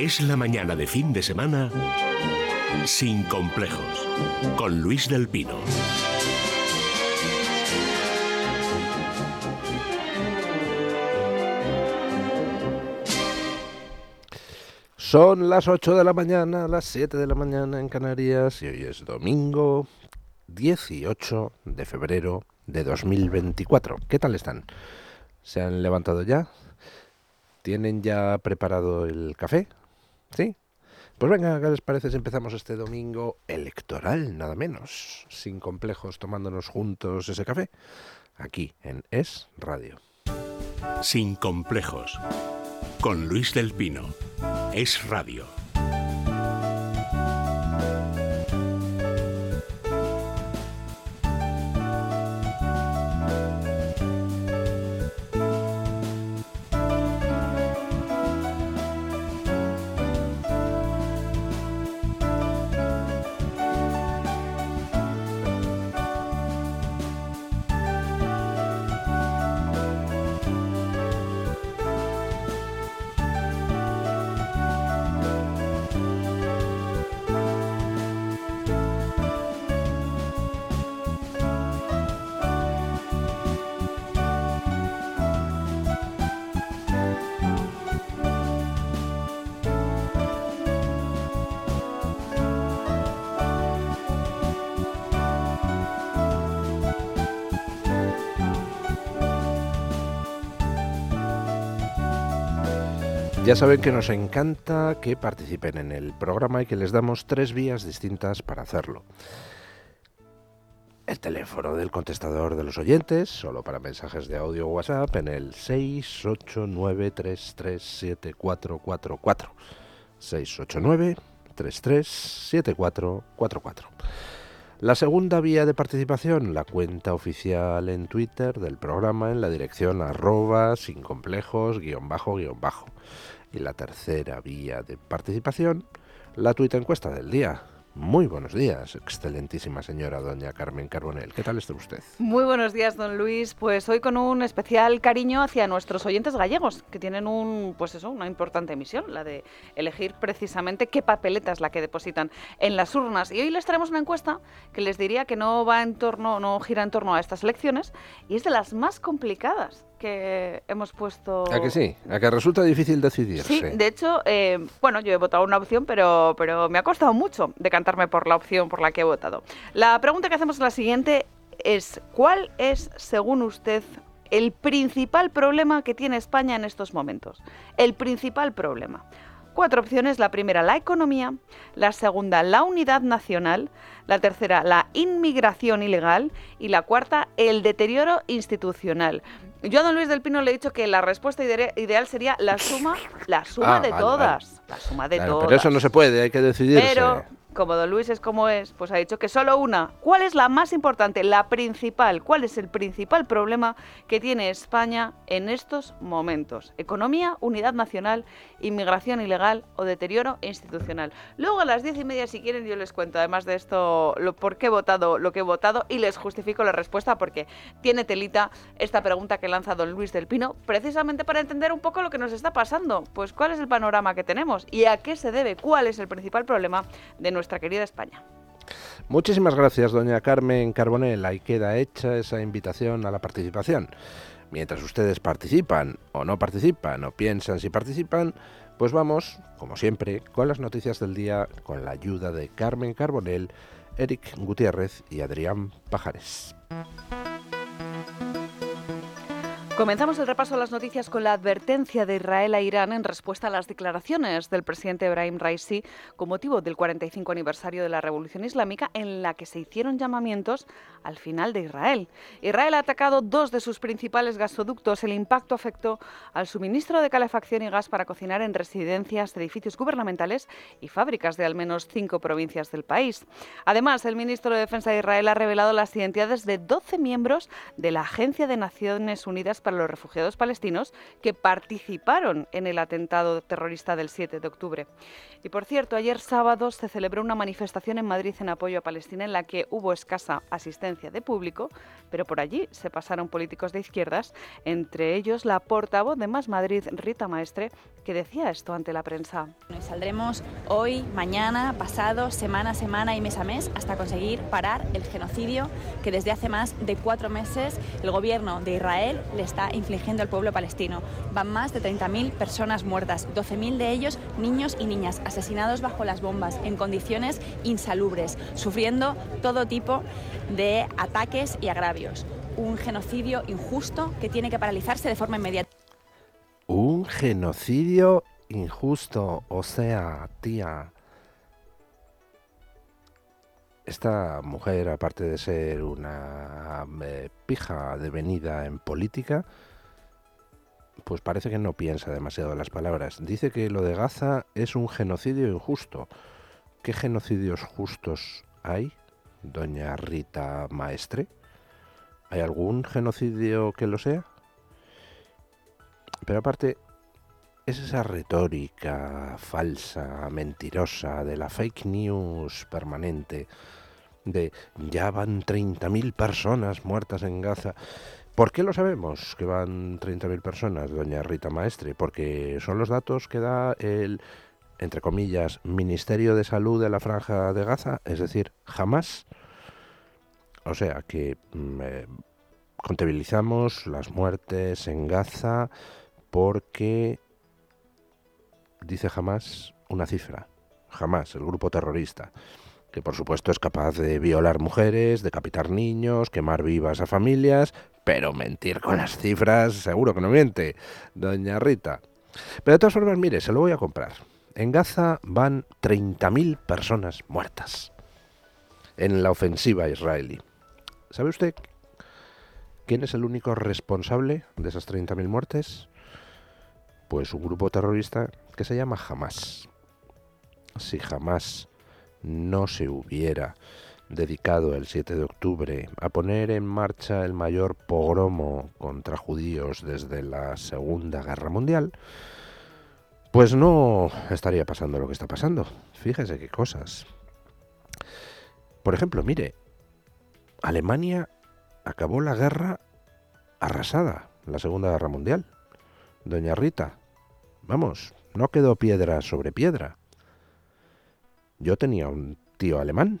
Es la mañana de fin de semana sin complejos con Luis del Pino. Son las 8 de la mañana, las 7 de la mañana en Canarias y hoy es domingo 18 de febrero de 2024. ¿Qué tal están? ¿Se han levantado ya? ¿Tienen ya preparado el café? ¿Sí? Pues venga, ¿qué les parece si empezamos este domingo electoral, nada menos, sin complejos, tomándonos juntos ese café? Aquí en Es Radio. Sin complejos. Con Luis del Pino. Es Radio. Ya saben que nos encanta que participen en el programa y que les damos tres vías distintas para hacerlo. El teléfono del contestador de los oyentes, solo para mensajes de audio o WhatsApp, en el 689337444. 689337444. La segunda vía de participación, la cuenta oficial en Twitter del programa en la dirección arroba sin complejos guion bajo guion bajo. Y la tercera vía de participación, la tuita encuesta del día. Muy buenos días, excelentísima señora doña Carmen Carbonell. ¿Qué tal está usted? Muy buenos días, don Luis. Pues hoy con un especial cariño hacia nuestros oyentes gallegos, que tienen un, pues eso, una importante misión, la de elegir precisamente qué papeleta es la que depositan en las urnas. Y hoy les traemos una encuesta que les diría que no va en torno, no gira en torno a estas elecciones, y es de las más complicadas que hemos puesto. ¿A que sí? ¿A que resulta difícil decidirse? Sí, de hecho, eh, bueno, yo he votado una opción, pero, pero me ha costado mucho decantarme por la opción por la que he votado. La pregunta que hacemos es la siguiente: es ¿cuál es, según usted, el principal problema que tiene España en estos momentos? El principal problema. Cuatro opciones. La primera, la economía. La segunda, la unidad nacional. La tercera, la inmigración ilegal. Y la cuarta, el deterioro institucional. Yo a don Luis del Pino le he dicho que la respuesta ide- ideal sería la suma, la suma Ah, de vale, todas. La suma de Claro, todas. pero eso no se puede, hay que decidirse. Pero, como don Luis es como es, pues ha dicho que solo una. ¿Cuál es la más importante, la principal? ¿Cuál es el principal problema que tiene España en estos momentos? Economía, unidad nacional, inmigración ilegal o deterioro institucional. Luego a las diez y media, si quieren, yo les cuento, además de esto, lo, por qué he votado lo que he votado y les justifico la respuesta porque tiene telita esta pregunta que lanza don Luis del Pino, precisamente para entender un poco lo que nos está pasando. Pues cuál es el panorama que tenemos y a qué se debe, cuál es el principal problema de nuestra querida España. Muchísimas gracias, doña Carmen Carbonell. Ahí queda hecha esa invitación a la participación. Mientras ustedes participan o no participan o piensan si participan, pues vamos, como siempre, con las noticias del día con la ayuda de Carmen Carbonell, Eric Gutiérrez y Adrián Pajares. Comenzamos el repaso de las noticias con la advertencia de Israel a Irán en respuesta a las declaraciones del presidente Ebrahim Raisi con motivo del 45 aniversario de la Revolución Islámica en la que se hicieron llamamientos al final de Israel. Israel ha atacado dos de sus principales gasoductos. El impacto afectó al suministro de calefacción y gas para cocinar en residencias, edificios gubernamentales y fábricas de al menos cinco provincias del país. Además, el ministro de Defensa de Israel ha revelado las identidades de 12 miembros de la Agencia de Naciones Unidas para los refugiados palestinos que participaron en el atentado terrorista del 7 de octubre. Y por cierto, ayer sábado se celebró una manifestación en Madrid en apoyo a Palestina en la que hubo escasa asistencia de público, pero por allí se pasaron políticos de izquierdas, entre ellos la portavoz de Más Madrid, Rita Maestre, que decía esto ante la prensa. Saldremos hoy, mañana, pasado, semana a semana y mes a mes hasta conseguir parar el genocidio que desde hace más de cuatro meses el gobierno de Israel le está infligiendo al pueblo palestino. Van más de 30.000 personas muertas, 12.000 de ellos niños y niñas asesinados bajo las bombas en condiciones insalubres, sufriendo todo tipo de ataques y agravios. Un genocidio injusto que tiene que paralizarse de forma inmediata. Un genocidio injusto, o sea, tía. Esta mujer, aparte de ser una eh, pija devenida en política, pues parece que no piensa demasiado las palabras. Dice que lo de Gaza es un genocidio injusto. ¿Qué genocidios justos hay, doña Rita Maestre? ¿Hay algún genocidio que lo sea? Pero aparte, es esa retórica falsa, mentirosa, de la fake news permanente, de ya van 30.000 personas muertas en Gaza. ¿Por qué lo sabemos que van 30.000 personas, doña Rita Maestre? Porque son los datos que da el, entre comillas, Ministerio de Salud de la Franja de Gaza, es decir, jamás. O sea que mm, eh, contabilizamos las muertes en Gaza porque dice jamás una cifra, jamás el grupo terrorista que por supuesto es capaz de violar mujeres, decapitar niños, quemar vivas a familias, pero mentir con las cifras seguro que no miente, doña Rita. Pero de todas formas, mire, se lo voy a comprar. En Gaza van 30.000 personas muertas en la ofensiva israelí. ¿Sabe usted quién es el único responsable de esas 30.000 muertes? Pues un grupo terrorista que se llama Hamas. Si Hamas no se hubiera dedicado el 7 de octubre a poner en marcha el mayor pogromo contra judíos desde la Segunda Guerra Mundial, pues no estaría pasando lo que está pasando. Fíjese qué cosas. Por ejemplo, mire, Alemania acabó la guerra arrasada, la Segunda Guerra Mundial. Doña Rita, vamos, no quedó piedra sobre piedra. Yo tenía un tío alemán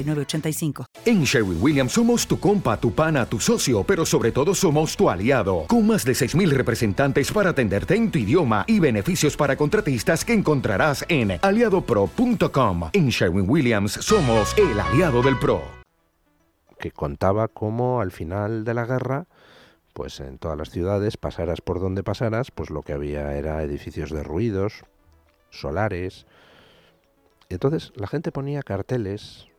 en Sherwin Williams somos tu compa, tu pana, tu socio, pero sobre todo somos tu aliado, con más de 6.000 representantes para atenderte en tu idioma y beneficios para contratistas que encontrarás en aliadopro.com. En Sherwin Williams somos el aliado del PRO. Que contaba cómo al final de la guerra pues en todas las ciudades, pasaras por donde pasaras, pues lo que había era edificios derruidos, solares. Y entonces la gente ponía carteles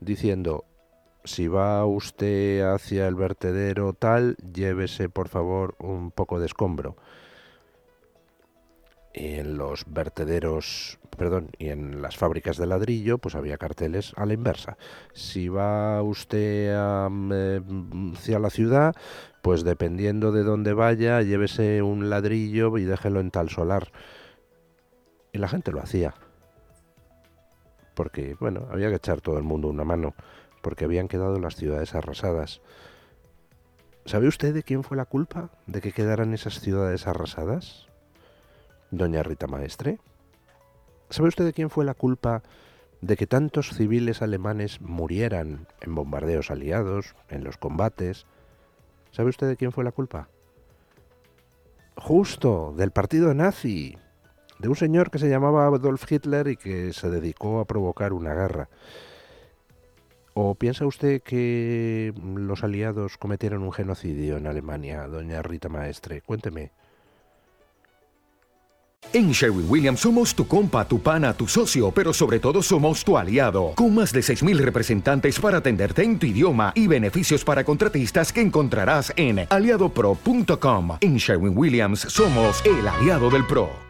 diciendo, si va usted hacia el vertedero tal, llévese por favor un poco de escombro. Y en los vertederos, perdón, y en las fábricas de ladrillo, pues había carteles a la inversa. Si va usted mm, hacia la ciudad, pues dependiendo de dónde vaya, llévese un ladrillo y déjelo en tal solar. Y la gente lo hacía porque, bueno, había que echar todo el mundo una mano, porque habían quedado las ciudades arrasadas. ¿Sabe usted de quién fue la culpa de que quedaran esas ciudades arrasadas? Doña Rita Maestre. ¿Sabe usted de quién fue la culpa de que tantos civiles alemanes murieran en bombardeos aliados, en los combates? ¿Sabe usted de quién fue la culpa? Justo, del partido nazi, de un señor que se llamaba Adolf Hitler y que se dedicó a provocar una guerra. ¿O piensa usted que los aliados cometieron un genocidio en Alemania, doña Rita Maestre? Cuénteme. En Sherwin Williams somos tu compa, tu pana, tu socio, pero sobre todo somos tu aliado, con más de 6.000 representantes para atenderte en tu idioma y beneficios para contratistas que encontrarás en aliadopro.com. En Sherwin Williams somos el aliado del PRO.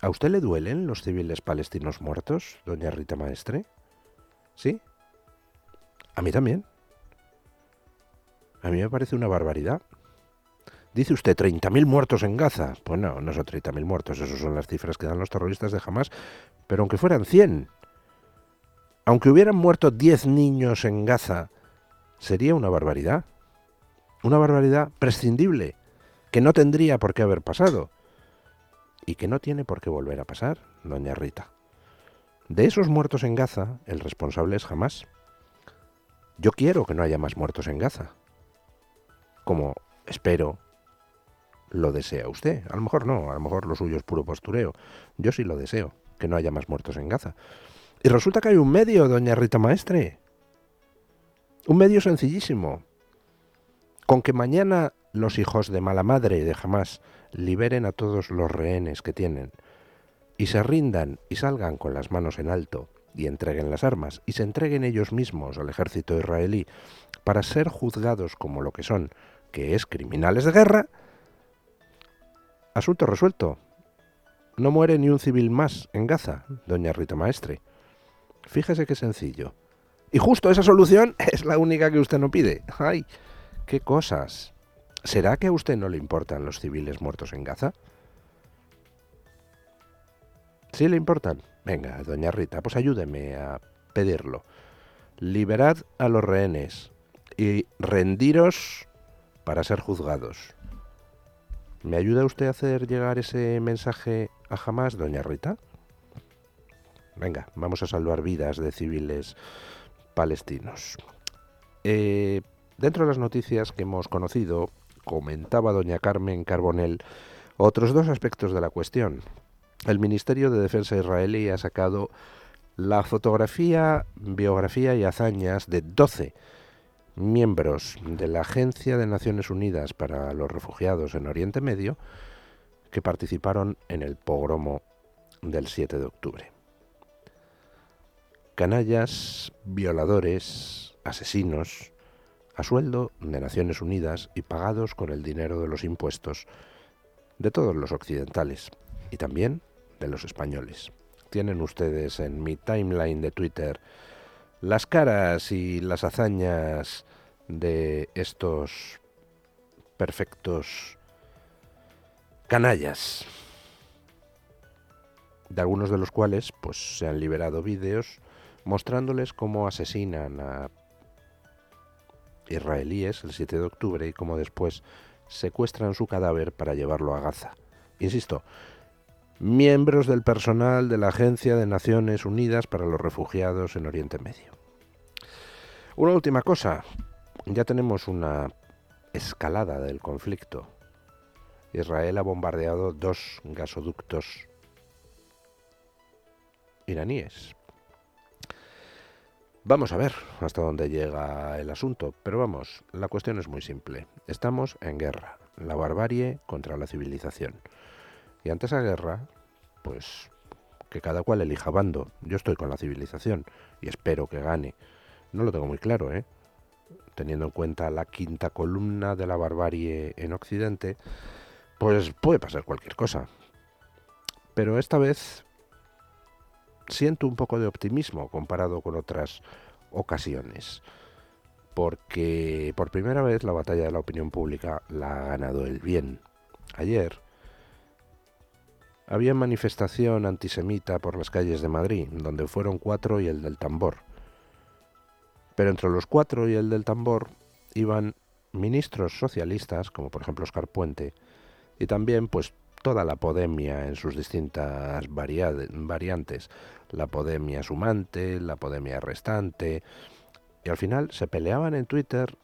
¿A usted le duelen los civiles palestinos muertos, doña Rita Maestre? ¿Sí? A mí también. A mí me parece una barbaridad. Dice usted 30.000 muertos en Gaza. Pues no, no son 30.000 muertos, esas son las cifras que dan los terroristas de Hamas. Pero aunque fueran 100, aunque hubieran muerto 10 niños en Gaza, sería una barbaridad. Una barbaridad prescindible, que no tendría por qué haber pasado. Y que no tiene por qué volver a pasar, doña Rita. De esos muertos en Gaza, el responsable es Hamas. Yo quiero que no haya más muertos en Gaza. Como espero lo desea usted. A lo mejor no, a lo mejor lo suyo es puro postureo. Yo sí lo deseo, que no haya más muertos en Gaza. Y resulta que hay un medio, doña Rita Maestre. Un medio sencillísimo. Con que mañana los hijos de mala madre de jamás liberen a todos los rehenes que tienen y se rindan y salgan con las manos en alto y entreguen las armas y se entreguen ellos mismos al ejército israelí para ser juzgados como lo que son, que es criminales de guerra, Asunto resuelto. No muere ni un civil más en Gaza, doña Rita Maestre. Fíjese qué sencillo. Y justo esa solución es la única que usted no pide. ¡Ay! ¡Qué cosas! ¿Será que a usted no le importan los civiles muertos en Gaza? ¿Sí le importan? Venga, doña Rita, pues ayúdeme a pedirlo. Liberad a los rehenes y rendiros para ser juzgados. ¿Me ayuda usted a hacer llegar ese mensaje a jamás, doña Rita? Venga, vamos a salvar vidas de civiles palestinos. Eh, dentro de las noticias que hemos conocido, comentaba doña Carmen Carbonell otros dos aspectos de la cuestión. El Ministerio de Defensa israelí ha sacado la fotografía, biografía y hazañas de 12 miembros de la Agencia de Naciones Unidas para los Refugiados en Oriente Medio que participaron en el pogromo del 7 de octubre. Canallas, violadores, asesinos, a sueldo de Naciones Unidas y pagados con el dinero de los impuestos de todos los occidentales y también de los españoles. Tienen ustedes en mi timeline de Twitter las caras y las hazañas de estos perfectos canallas, de algunos de los cuales pues se han liberado vídeos mostrándoles cómo asesinan a israelíes el 7 de octubre y cómo después secuestran su cadáver para llevarlo a Gaza. Insisto, miembros del personal de la Agencia de Naciones Unidas para los Refugiados en Oriente Medio. Una última cosa, ya tenemos una escalada del conflicto. Israel ha bombardeado dos gasoductos iraníes. Vamos a ver hasta dónde llega el asunto, pero vamos, la cuestión es muy simple. Estamos en guerra, la barbarie contra la civilización. Y ante esa guerra, pues que cada cual elija bando. Yo estoy con la civilización y espero que gane. No lo tengo muy claro, ¿eh? teniendo en cuenta la quinta columna de la barbarie en Occidente, pues puede pasar cualquier cosa. Pero esta vez siento un poco de optimismo comparado con otras ocasiones, porque por primera vez la batalla de la opinión pública la ha ganado el bien. Ayer había manifestación antisemita por las calles de Madrid, donde fueron cuatro y el del tambor. Pero entre los cuatro y el del tambor iban ministros socialistas, como por ejemplo Oscar Puente, y también pues toda la podemia en sus distintas variantes, la podemia sumante, la podemia restante, y al final se peleaban en Twitter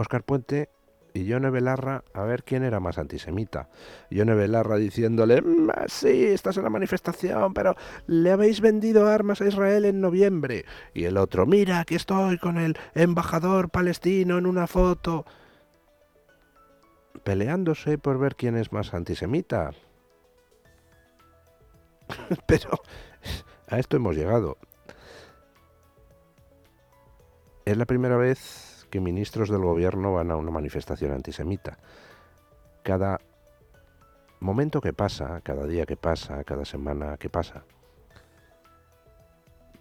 Oscar Puente y Yone Belarra a ver quién era más antisemita. Yone Belarra diciéndole, mm, sí, estás en la manifestación, pero le habéis vendido armas a Israel en noviembre. Y el otro, mira, aquí estoy con el embajador palestino en una foto. Peleándose por ver quién es más antisemita. pero a esto hemos llegado. Es la primera vez que ministros del gobierno van a una manifestación antisemita. Cada momento que pasa, cada día que pasa, cada semana que pasa,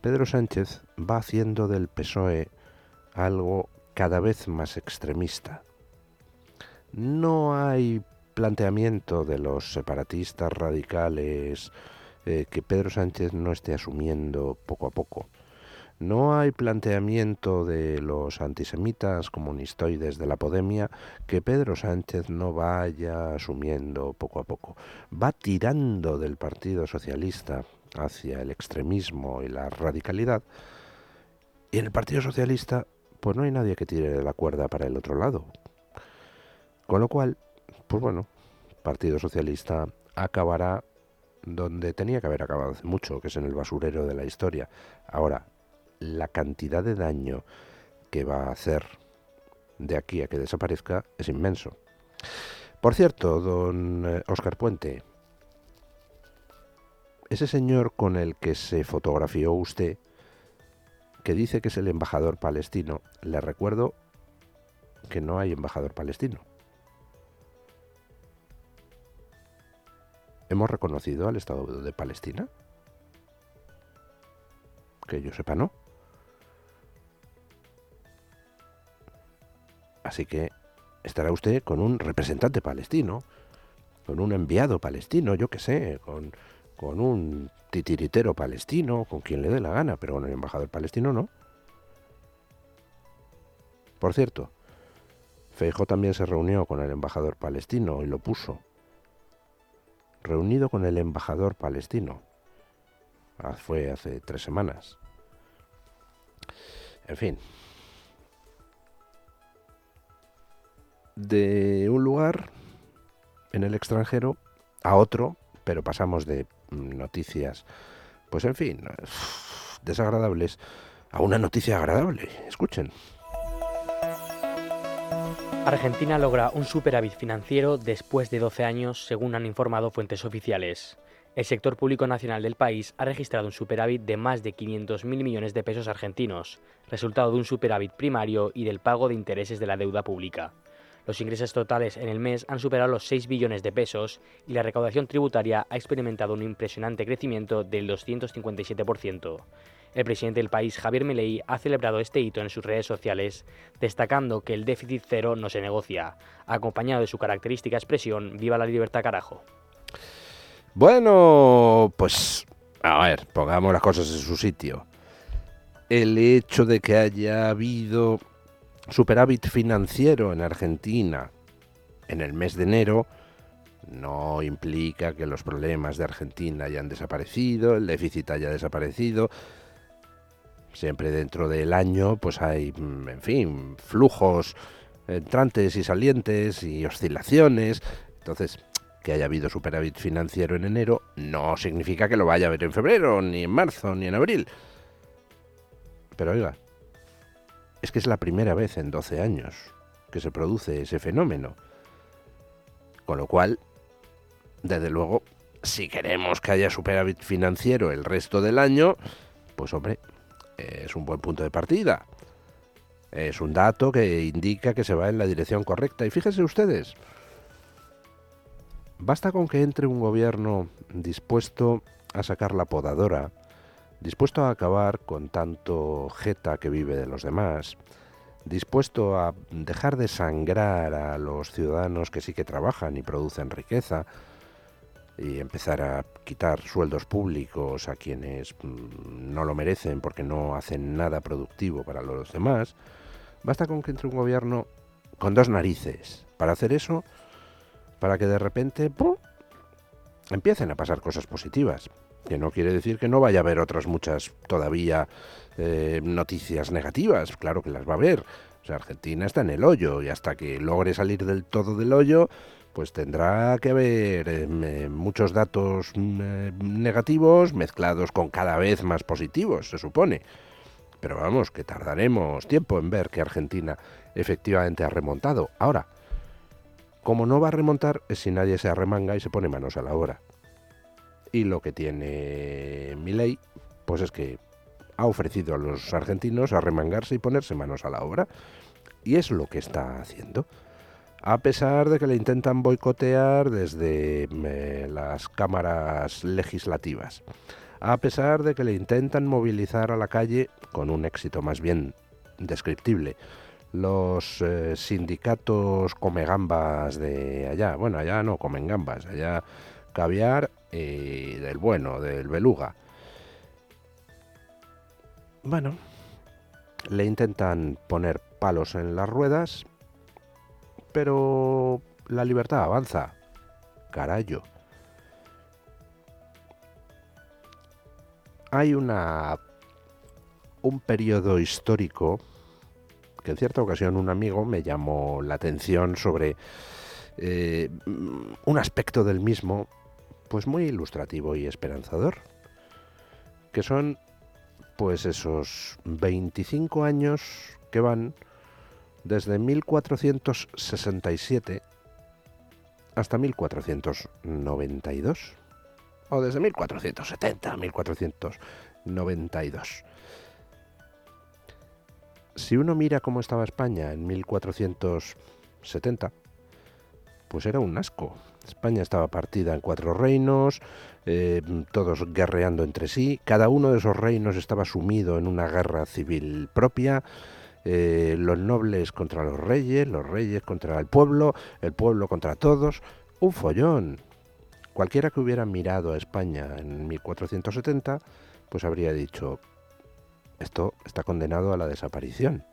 Pedro Sánchez va haciendo del PSOE algo cada vez más extremista. No hay planteamiento de los separatistas radicales eh, que Pedro Sánchez no esté asumiendo poco a poco. No hay planteamiento de los antisemitas comunistoides de la Podemia que Pedro Sánchez no vaya asumiendo poco a poco. Va tirando del Partido Socialista hacia el extremismo y la radicalidad. Y en el Partido Socialista, pues no hay nadie que tire la cuerda para el otro lado. Con lo cual, pues bueno, Partido Socialista acabará donde tenía que haber acabado hace mucho, que es en el basurero de la historia. Ahora, la cantidad de daño que va a hacer de aquí a que desaparezca es inmenso. Por cierto, don Oscar eh, Puente, ese señor con el que se fotografió usted, que dice que es el embajador palestino, le recuerdo que no hay embajador palestino. ¿Hemos reconocido al Estado de Palestina? Que yo sepa, no. Así que estará usted con un representante palestino, con un enviado palestino, yo qué sé, con, con un titiritero palestino, con quien le dé la gana, pero con el embajador palestino no. Por cierto, Feijó también se reunió con el embajador palestino y lo puso. Reunido con el embajador palestino. Ah, fue hace tres semanas. En fin, de un lugar en el extranjero a otro, pero pasamos de noticias, pues en fin, desagradables, a una noticia agradable. Escuchen. Argentina logra un superávit financiero después de 12 años, según han informado fuentes oficiales. El sector público nacional del país ha registrado un superávit de más de 500.000 millones de pesos argentinos, resultado de un superávit primario y del pago de intereses de la deuda pública. Los ingresos totales en el mes han superado los 6 billones de pesos y la recaudación tributaria ha experimentado un impresionante crecimiento del 257%. El presidente del país, Javier Milei, ha celebrado este hito en sus redes sociales, destacando que el déficit cero no se negocia, acompañado de su característica expresión Viva la libertad carajo. Bueno, pues a ver, pongamos las cosas en su sitio. El hecho de que haya habido superávit financiero en Argentina en el mes de enero no implica que los problemas de Argentina hayan desaparecido, el déficit haya desaparecido. Siempre dentro del año pues hay, mm, en fin, flujos entrantes y salientes y oscilaciones. Entonces, que haya habido superávit financiero en enero no significa que lo vaya a haber en febrero, ni en marzo, ni en abril. Pero oiga, es que es la primera vez en 12 años que se produce ese fenómeno. Con lo cual, desde luego, si queremos que haya superávit financiero el resto del año, pues hombre, es un buen punto de partida. Es un dato que indica que se va en la dirección correcta. Y fíjense ustedes, basta con que entre un gobierno dispuesto a sacar la podadora, dispuesto a acabar con tanto jeta que vive de los demás, dispuesto a dejar de sangrar a los ciudadanos que sí que trabajan y producen riqueza, y empezar a quitar sueldos públicos a quienes mm, no lo merecen porque no hacen nada productivo para los demás, basta con que entre un gobierno con dos narices para hacer eso, para que de repente empiecen a pasar cosas positivas. Que no quiere decir que no vaya a haber otras muchas todavía eh, noticias negativas, claro que las va a haber. Argentina está en el hoyo y hasta que logre salir del todo del hoyo, pues tendrá que haber eh, muchos datos mm, eh, negativos mezclados con cada vez más positivos, se supone. Pero vamos, que tardaremos tiempo en ver que Argentina efectivamente ha remontado. Ahora, como no va a remontar es si nadie se arremanga y se pone manos a la obra. Y lo que tiene ley, pues es que ha ofrecido a los argentinos arremangarse y ponerse manos a la obra. Y es lo que está haciendo a pesar de que le intentan boicotear desde eh, las cámaras legislativas, a pesar de que le intentan movilizar a la calle con un éxito más bien descriptible. Los eh, sindicatos come gambas de allá, bueno, allá no comen gambas, allá caviar y del bueno, del beluga. Bueno, le intentan poner palos en las ruedas pero la libertad avanza. Carayo. Hay una un periodo histórico que en cierta ocasión un amigo me llamó la atención sobre eh, un aspecto del mismo, pues muy ilustrativo y esperanzador, que son pues esos 25 años que van desde 1467 hasta 1492, o desde 1470 a 1492. Si uno mira cómo estaba España en 1470, pues era un asco. España estaba partida en cuatro reinos, eh, todos guerreando entre sí, cada uno de esos reinos estaba sumido en una guerra civil propia, eh, los nobles contra los reyes, los reyes contra el pueblo, el pueblo contra todos, un follón. Cualquiera que hubiera mirado a España en 1470, pues habría dicho, esto está condenado a la desaparición.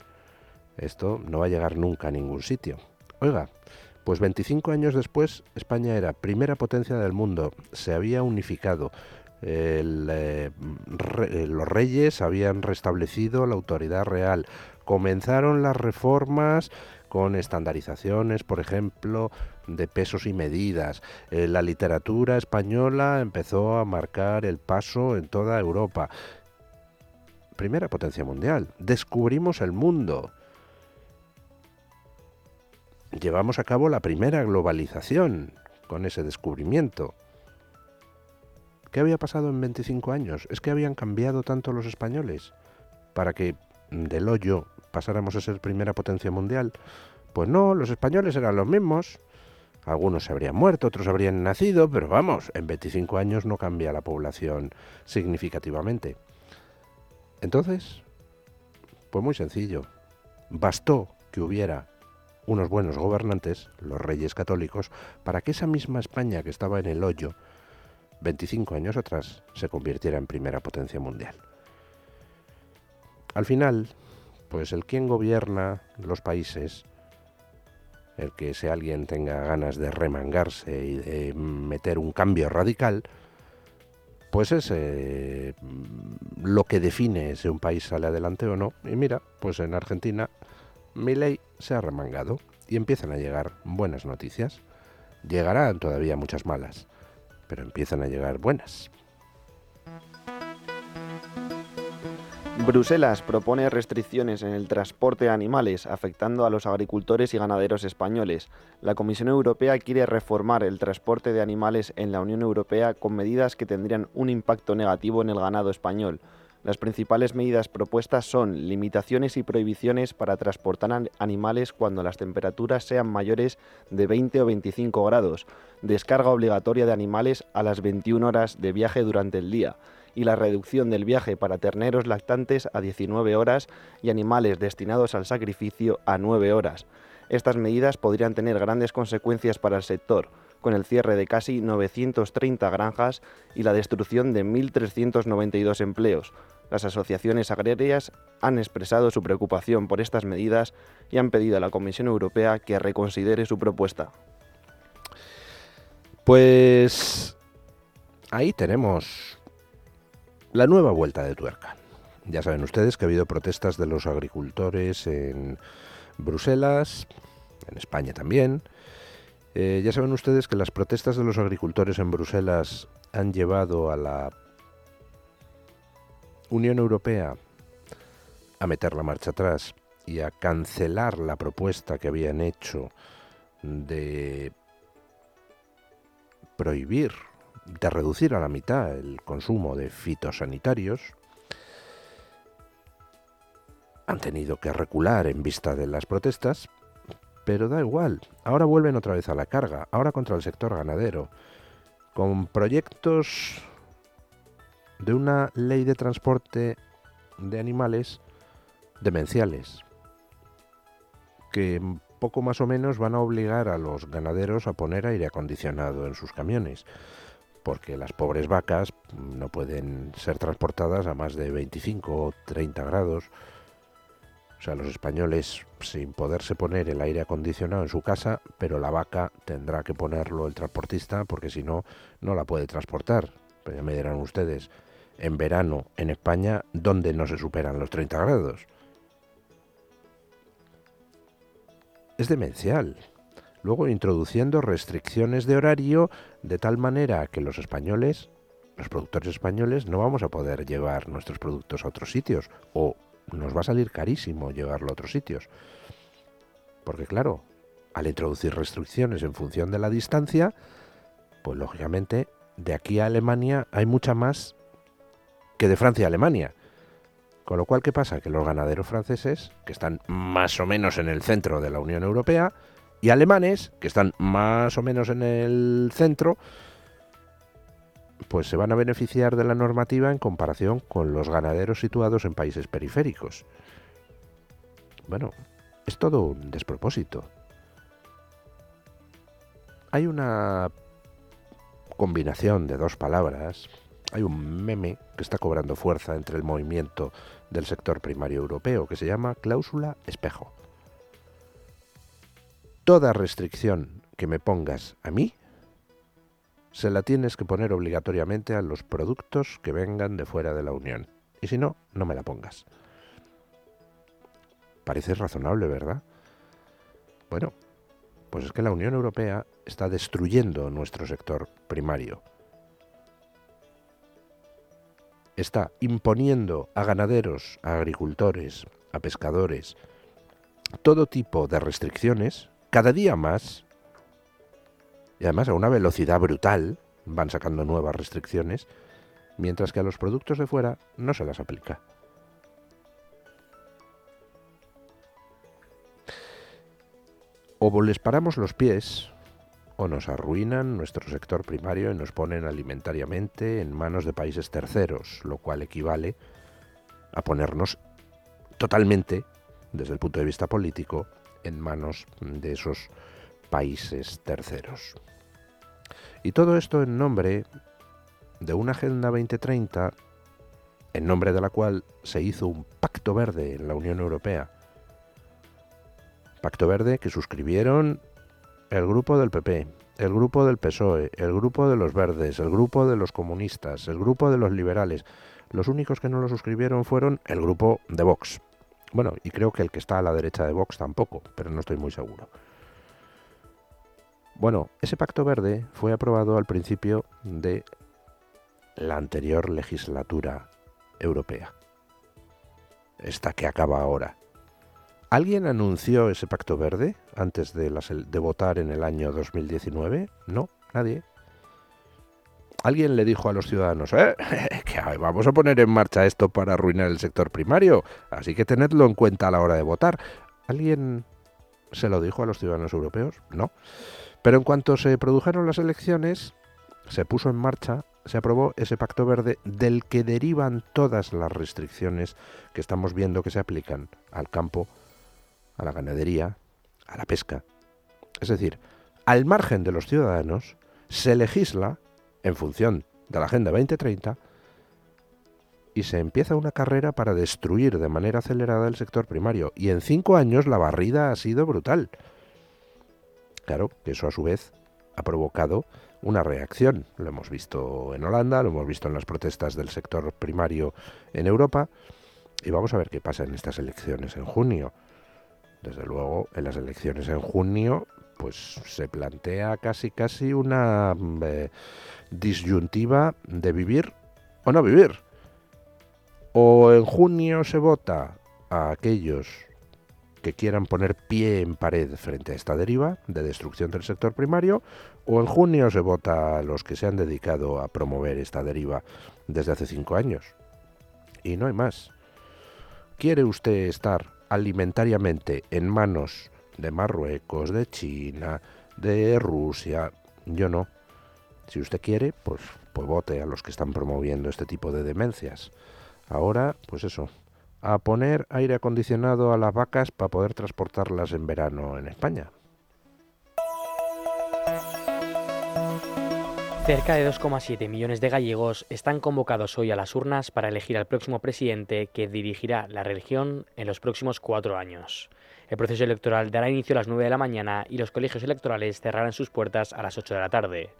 Esto no va a llegar nunca a ningún sitio. Oiga, pues 25 años después España era primera potencia del mundo, se había unificado, eh, los reyes habían restablecido la autoridad real, comenzaron las reformas con estandarizaciones, por ejemplo, de pesos y medidas. Eh, la literatura española empezó a marcar el paso en toda Europa. Primera potencia mundial. Descubrimos el mundo. Llevamos a cabo la primera globalización con ese descubrimiento. ¿Qué había pasado en 25 años? ¿Es que habían cambiado tanto los españoles para que del hoyo pasáramos a ser primera potencia mundial. Pues no, los españoles eran los mismos. Algunos se habrían muerto, otros habrían nacido, pero vamos, en 25 años no cambia la población significativamente. Entonces, pues muy sencillo. Bastó que hubiera unos buenos gobernantes, los reyes católicos, para que esa misma España que estaba en el hoyo 25 años atrás se convirtiera en primera potencia mundial. Al final, pues el quien gobierna los países, el que si alguien tenga ganas de remangarse y de meter un cambio radical, pues es eh, lo que define si un país sale adelante o no. Y mira, pues en Argentina ley se ha remangado y empiezan a llegar buenas noticias. Llegarán todavía muchas malas, pero empiezan a llegar buenas. Bruselas propone restricciones en el transporte de animales afectando a los agricultores y ganaderos españoles. La Comisión Europea quiere reformar el transporte de animales en la Unión Europea con medidas que tendrían un impacto negativo en el ganado español. Las principales medidas propuestas son limitaciones y prohibiciones para transportar animales cuando las temperaturas sean mayores de 20 o 25 grados, descarga obligatoria de animales a las 21 horas de viaje durante el día y la reducción del viaje para terneros lactantes a 19 horas y animales destinados al sacrificio a 9 horas. Estas medidas podrían tener grandes consecuencias para el sector, con el cierre de casi 930 granjas y la destrucción de 1.392 empleos, las asociaciones agrarias han expresado su preocupación por estas medidas y han pedido a la Comisión Europea que reconsidere su propuesta. Pues ahí tenemos la nueva vuelta de tuerca. Ya saben ustedes que ha habido protestas de los agricultores en Bruselas, en España también. Eh, ya saben ustedes que las protestas de los agricultores en Bruselas han llevado a la Unión Europea a meter la marcha atrás y a cancelar la propuesta que habían hecho de prohibir, de reducir a la mitad el consumo de fitosanitarios, han tenido que recular en vista de las protestas, pero da igual, ahora vuelven otra vez a la carga, ahora contra el sector ganadero, con proyectos de una ley de transporte de animales demenciales, que poco más o menos van a obligar a los ganaderos a poner aire acondicionado en sus camiones, porque las pobres vacas no pueden ser transportadas a más de 25 o 30 grados. O sea, los españoles sin poderse poner el aire acondicionado en su casa, pero la vaca tendrá que ponerlo el transportista porque si no, no la puede transportar. Pero ya me dirán ustedes, en verano en España donde no se superan los 30 grados. Es demencial. Luego introduciendo restricciones de horario de tal manera que los españoles, los productores españoles, no vamos a poder llevar nuestros productos a otros sitios o nos va a salir carísimo llevarlo a otros sitios. Porque claro, al introducir restricciones en función de la distancia, pues lógicamente de aquí a Alemania hay mucha más que de Francia a Alemania. Con lo cual, ¿qué pasa? Que los ganaderos franceses, que están más o menos en el centro de la Unión Europea, y alemanes, que están más o menos en el centro, pues se van a beneficiar de la normativa en comparación con los ganaderos situados en países periféricos. Bueno, es todo un despropósito. Hay una combinación de dos palabras hay un meme que está cobrando fuerza entre el movimiento del sector primario europeo que se llama cláusula espejo. Toda restricción que me pongas a mí se la tienes que poner obligatoriamente a los productos que vengan de fuera de la Unión. Y si no, no me la pongas. Parece razonable, ¿verdad? Bueno, pues es que la Unión Europea está destruyendo nuestro sector primario está imponiendo a ganaderos, a agricultores, a pescadores, todo tipo de restricciones, cada día más, y además a una velocidad brutal, van sacando nuevas restricciones, mientras que a los productos de fuera no se las aplica. O les paramos los pies, o nos arruinan nuestro sector primario y nos ponen alimentariamente en manos de países terceros, lo cual equivale a ponernos totalmente, desde el punto de vista político, en manos de esos países terceros. Y todo esto en nombre de una Agenda 2030, en nombre de la cual se hizo un pacto verde en la Unión Europea. Pacto verde que suscribieron el grupo del PP, el grupo del PSOE, el grupo de los verdes, el grupo de los comunistas, el grupo de los liberales. Los únicos que no lo suscribieron fueron el grupo de Vox. Bueno, y creo que el que está a la derecha de Vox tampoco, pero no estoy muy seguro. Bueno, ese pacto verde fue aprobado al principio de la anterior legislatura europea. Esta que acaba ahora. ¿Alguien anunció ese pacto verde antes de, votar en el año 2019? No, nadie. ¿Alguien le dijo a los ciudadanos, eh, vamos a poner en marcha esto para arruinar el sector primario, así que tenedlo en cuenta a la hora de votar. ¿Alguien se lo dijo a los ciudadanos europeos? No. Pero en cuanto se produjeron las elecciones, se puso en marcha, se aprobó ese pacto verde del que derivan todas las restricciones que estamos viendo que se aplican al campo, a la ganadería, a la pesca. Es decir, al margen de los ciudadanos, se legisla en función de la Agenda 2030 y se empieza una carrera para destruir de manera acelerada el sector primario. Y en cinco años la barrida ha sido brutal. Claro, que eso a su vez ha provocado una reacción. Lo hemos visto en Holanda, lo hemos visto en las protestas del sector primario en Europa y vamos a ver qué pasa en estas elecciones en junio. Desde luego, en las elecciones en junio, pues se plantea casi casi una eh, disyuntiva de vivir o no vivir. O en junio se vota a aquellos que quieran poner pie en pared frente a esta deriva de destrucción del sector primario, o en junio se vota a los que se han dedicado a promover esta deriva desde hace cinco años. Y no hay más. ¿Quiere usted estar alimentariamente en manos de Marruecos, de China, de Rusia? Yo no. Si usted quiere, pues, pues vote a los que están promoviendo este tipo de demencias. Ahora, pues eso, a poner aire acondicionado a las vacas para poder transportarlas en verano en España. Cerca de 2,7 millones de gallegos están convocados hoy a las urnas para elegir al próximo presidente que dirigirá la región en los próximos cuatro años. El proceso electoral dará inicio a las 9 de la mañana y los colegios electorales cerrarán sus puertas a las 8 de la tarde.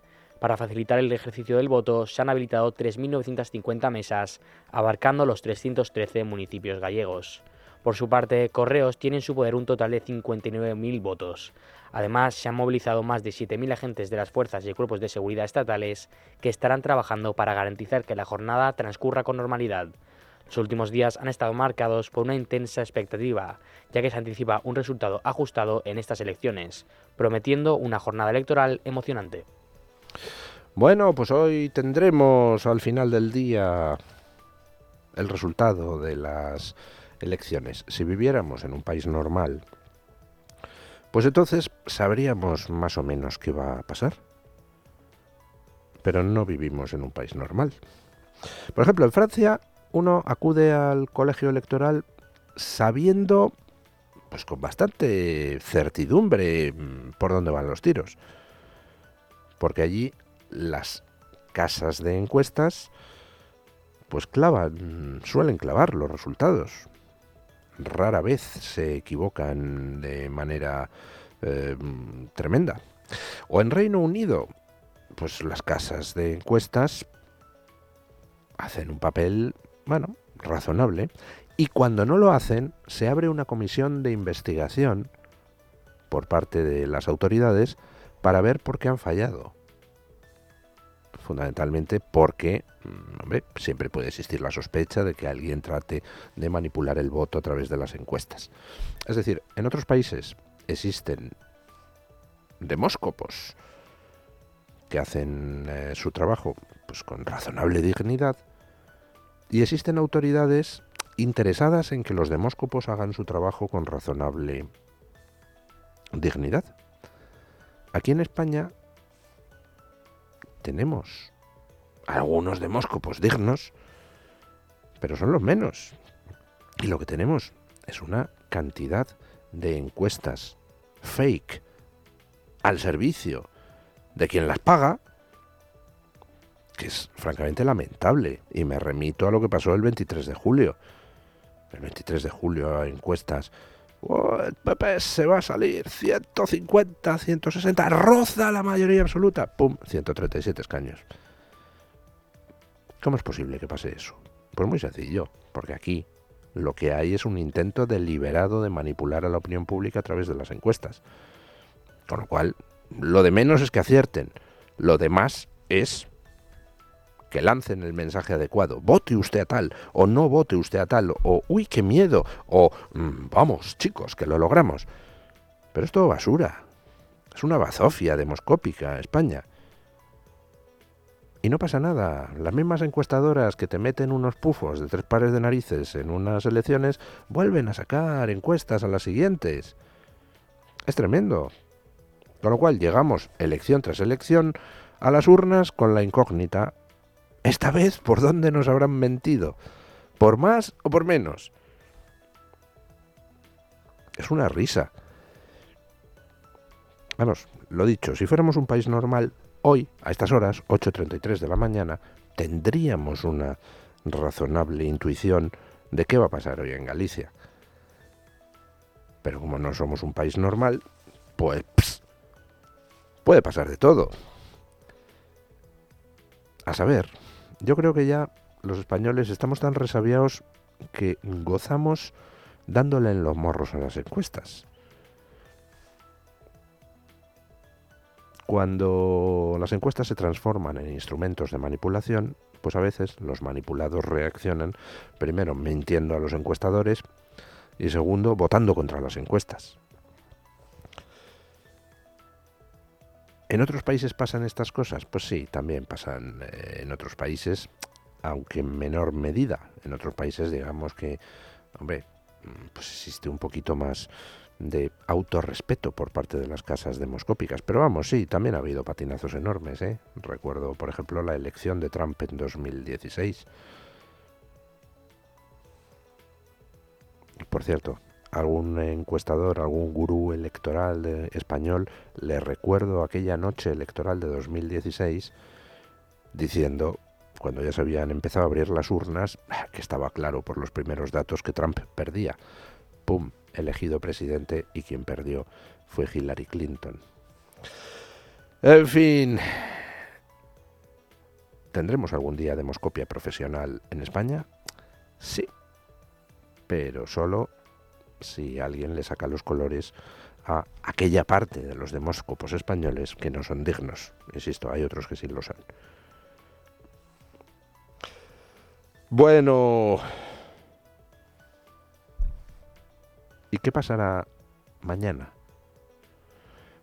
Para facilitar el ejercicio del voto se han habilitado 3.950 mesas, abarcando los 313 municipios gallegos. Por su parte, Correos tiene en su poder un total de 59.000 votos. Además, se han movilizado más de 7.000 agentes de las fuerzas y cuerpos de seguridad estatales que estarán trabajando para garantizar que la jornada transcurra con normalidad. Los últimos días han estado marcados por una intensa expectativa, ya que se anticipa un resultado ajustado en estas elecciones, prometiendo una jornada electoral emocionante. Bueno, pues hoy tendremos al final del día el resultado de las elecciones. Si viviéramos en un país normal, pues entonces sabríamos más o menos qué va a pasar. Pero no vivimos en un país normal. Por ejemplo, en Francia uno acude al colegio electoral sabiendo, pues con bastante certidumbre, mm, por dónde van los tiros porque allí las casas de encuestas pues clavan, suelen clavar los resultados. Rara vez se equivocan de manera eh, tremenda. O en Reino Unido, pues las casas de encuestas hacen un papel, bueno, razonable. Y cuando no lo hacen, se abre una comisión de investigación por parte de las autoridades para ver por qué han fallado. Fundamentalmente porque mm, siempre puede existir la sospecha de que alguien trate de manipular el voto a través de las encuestas. Es decir, en otros países existen demóscopos que hacen eh, su trabajo pues, con razonable dignidad y existen autoridades interesadas en que los demóscopos hagan su trabajo con razonable dignidad. Aquí en España tenemos algunos demóscopos dignos, pero son los menos. Y lo que tenemos es una cantidad de encuestas fake al servicio de quien las paga, que es francamente lamentable. Y me remito a lo que pasó el 23 de julio. El 23 de julio encuestas El PP se va a salir 150, 160, roza la mayoría absoluta. ¡Pum! 137 escaños. ¿Cómo es posible que pase eso? Pues muy sencillo, porque aquí lo que hay es un intento deliberado de manipular a la opinión pública a través de las encuestas. Con lo cual, lo de menos es que acierten. Lo demás es que lancen el mensaje adecuado. Vote usted a tal, o no vote usted a tal, o uy, qué miedo, o mm, vamos, chicos, que lo logramos. Pero es todo basura. Es una bazofia demoscópica España. Y no pasa nada. Las mismas encuestadoras que te meten unos pufos de tres pares de narices en unas elecciones vuelven a sacar encuestas a las siguientes. Es tremendo. Con lo cual llegamos elección tras elección a las urnas con la incógnita. Esta vez, ¿por dónde nos habrán mentido? ¿Por más o por menos? Es una risa. Vamos, lo dicho, si fuéramos un país normal, Hoy, a estas horas, 8.33 de la mañana, tendríamos una razonable intuición de qué va a pasar hoy en Galicia. Pero como no somos un país normal, pues puede pasar de todo. A saber, yo creo que ya los españoles estamos tan resabiados que gozamos dándole en los morros a las encuestas. Cuando las encuestas se transforman en instrumentos de manipulación, pues a veces los manipulados reaccionan, primero mintiendo a los encuestadores y segundo votando contra las encuestas. ¿En otros países pasan estas cosas? Pues sí, también pasan eh, en otros países, aunque en menor medida. En otros países digamos que, hombre, pues existe un poquito más de autorrespeto por parte de las casas demoscópicas. Pero vamos, sí, también ha habido patinazos enormes. ¿eh? Recuerdo, por ejemplo, la elección de Trump en 2016. Por cierto, algún encuestador, algún gurú electoral español, le recuerdo aquella noche electoral de 2016 diciendo, cuando ya se habían empezado a abrir las urnas, que estaba claro por los primeros datos que Trump perdía. ¡Pum! elegido presidente y quien perdió fue Hillary Clinton. En fin, ¿tendremos algún día demoscopia profesional en España? Sí, pero solo si alguien le saca los colores a aquella parte de los demóscopos españoles que no son dignos. Insisto, hay otros que sí lo son. Bueno, ¿Y qué pasará mañana?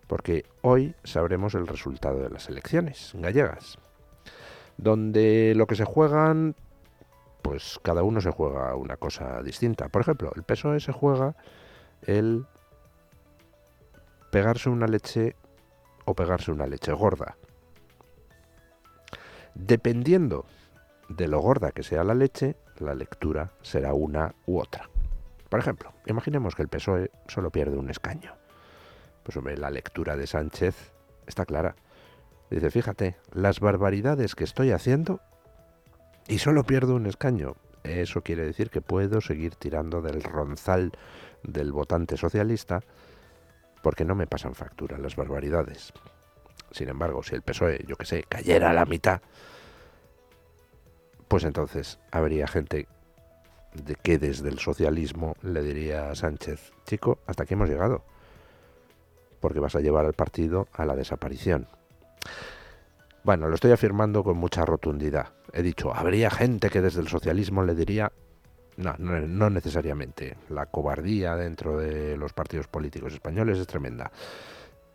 Porque hoy sabremos el resultado de las elecciones gallegas, donde lo que se juegan, pues cada uno se juega una cosa distinta. Por ejemplo, el PSOE se juega el pegarse una leche o pegarse una leche gorda. Dependiendo de lo gorda que sea la leche, la lectura será una u otra. Por ejemplo, imaginemos que el PSOE solo pierde un escaño. Pues hombre, la lectura de Sánchez está clara. Dice, fíjate, las barbaridades que estoy haciendo y solo pierdo un escaño. Eso quiere decir que puedo seguir tirando del ronzal del votante socialista porque no me pasan factura las barbaridades. Sin embargo, si el PSOE, yo que sé, cayera a la mitad, pues entonces habría gente de que desde el socialismo le diría a Sánchez, chico, hasta aquí hemos llegado, porque vas a llevar al partido a la desaparición. Bueno, lo estoy afirmando con mucha rotundidad. He dicho, habría gente que desde el socialismo le diría, no, no, necesariamente. La cobardía dentro de los partidos políticos españoles es tremenda.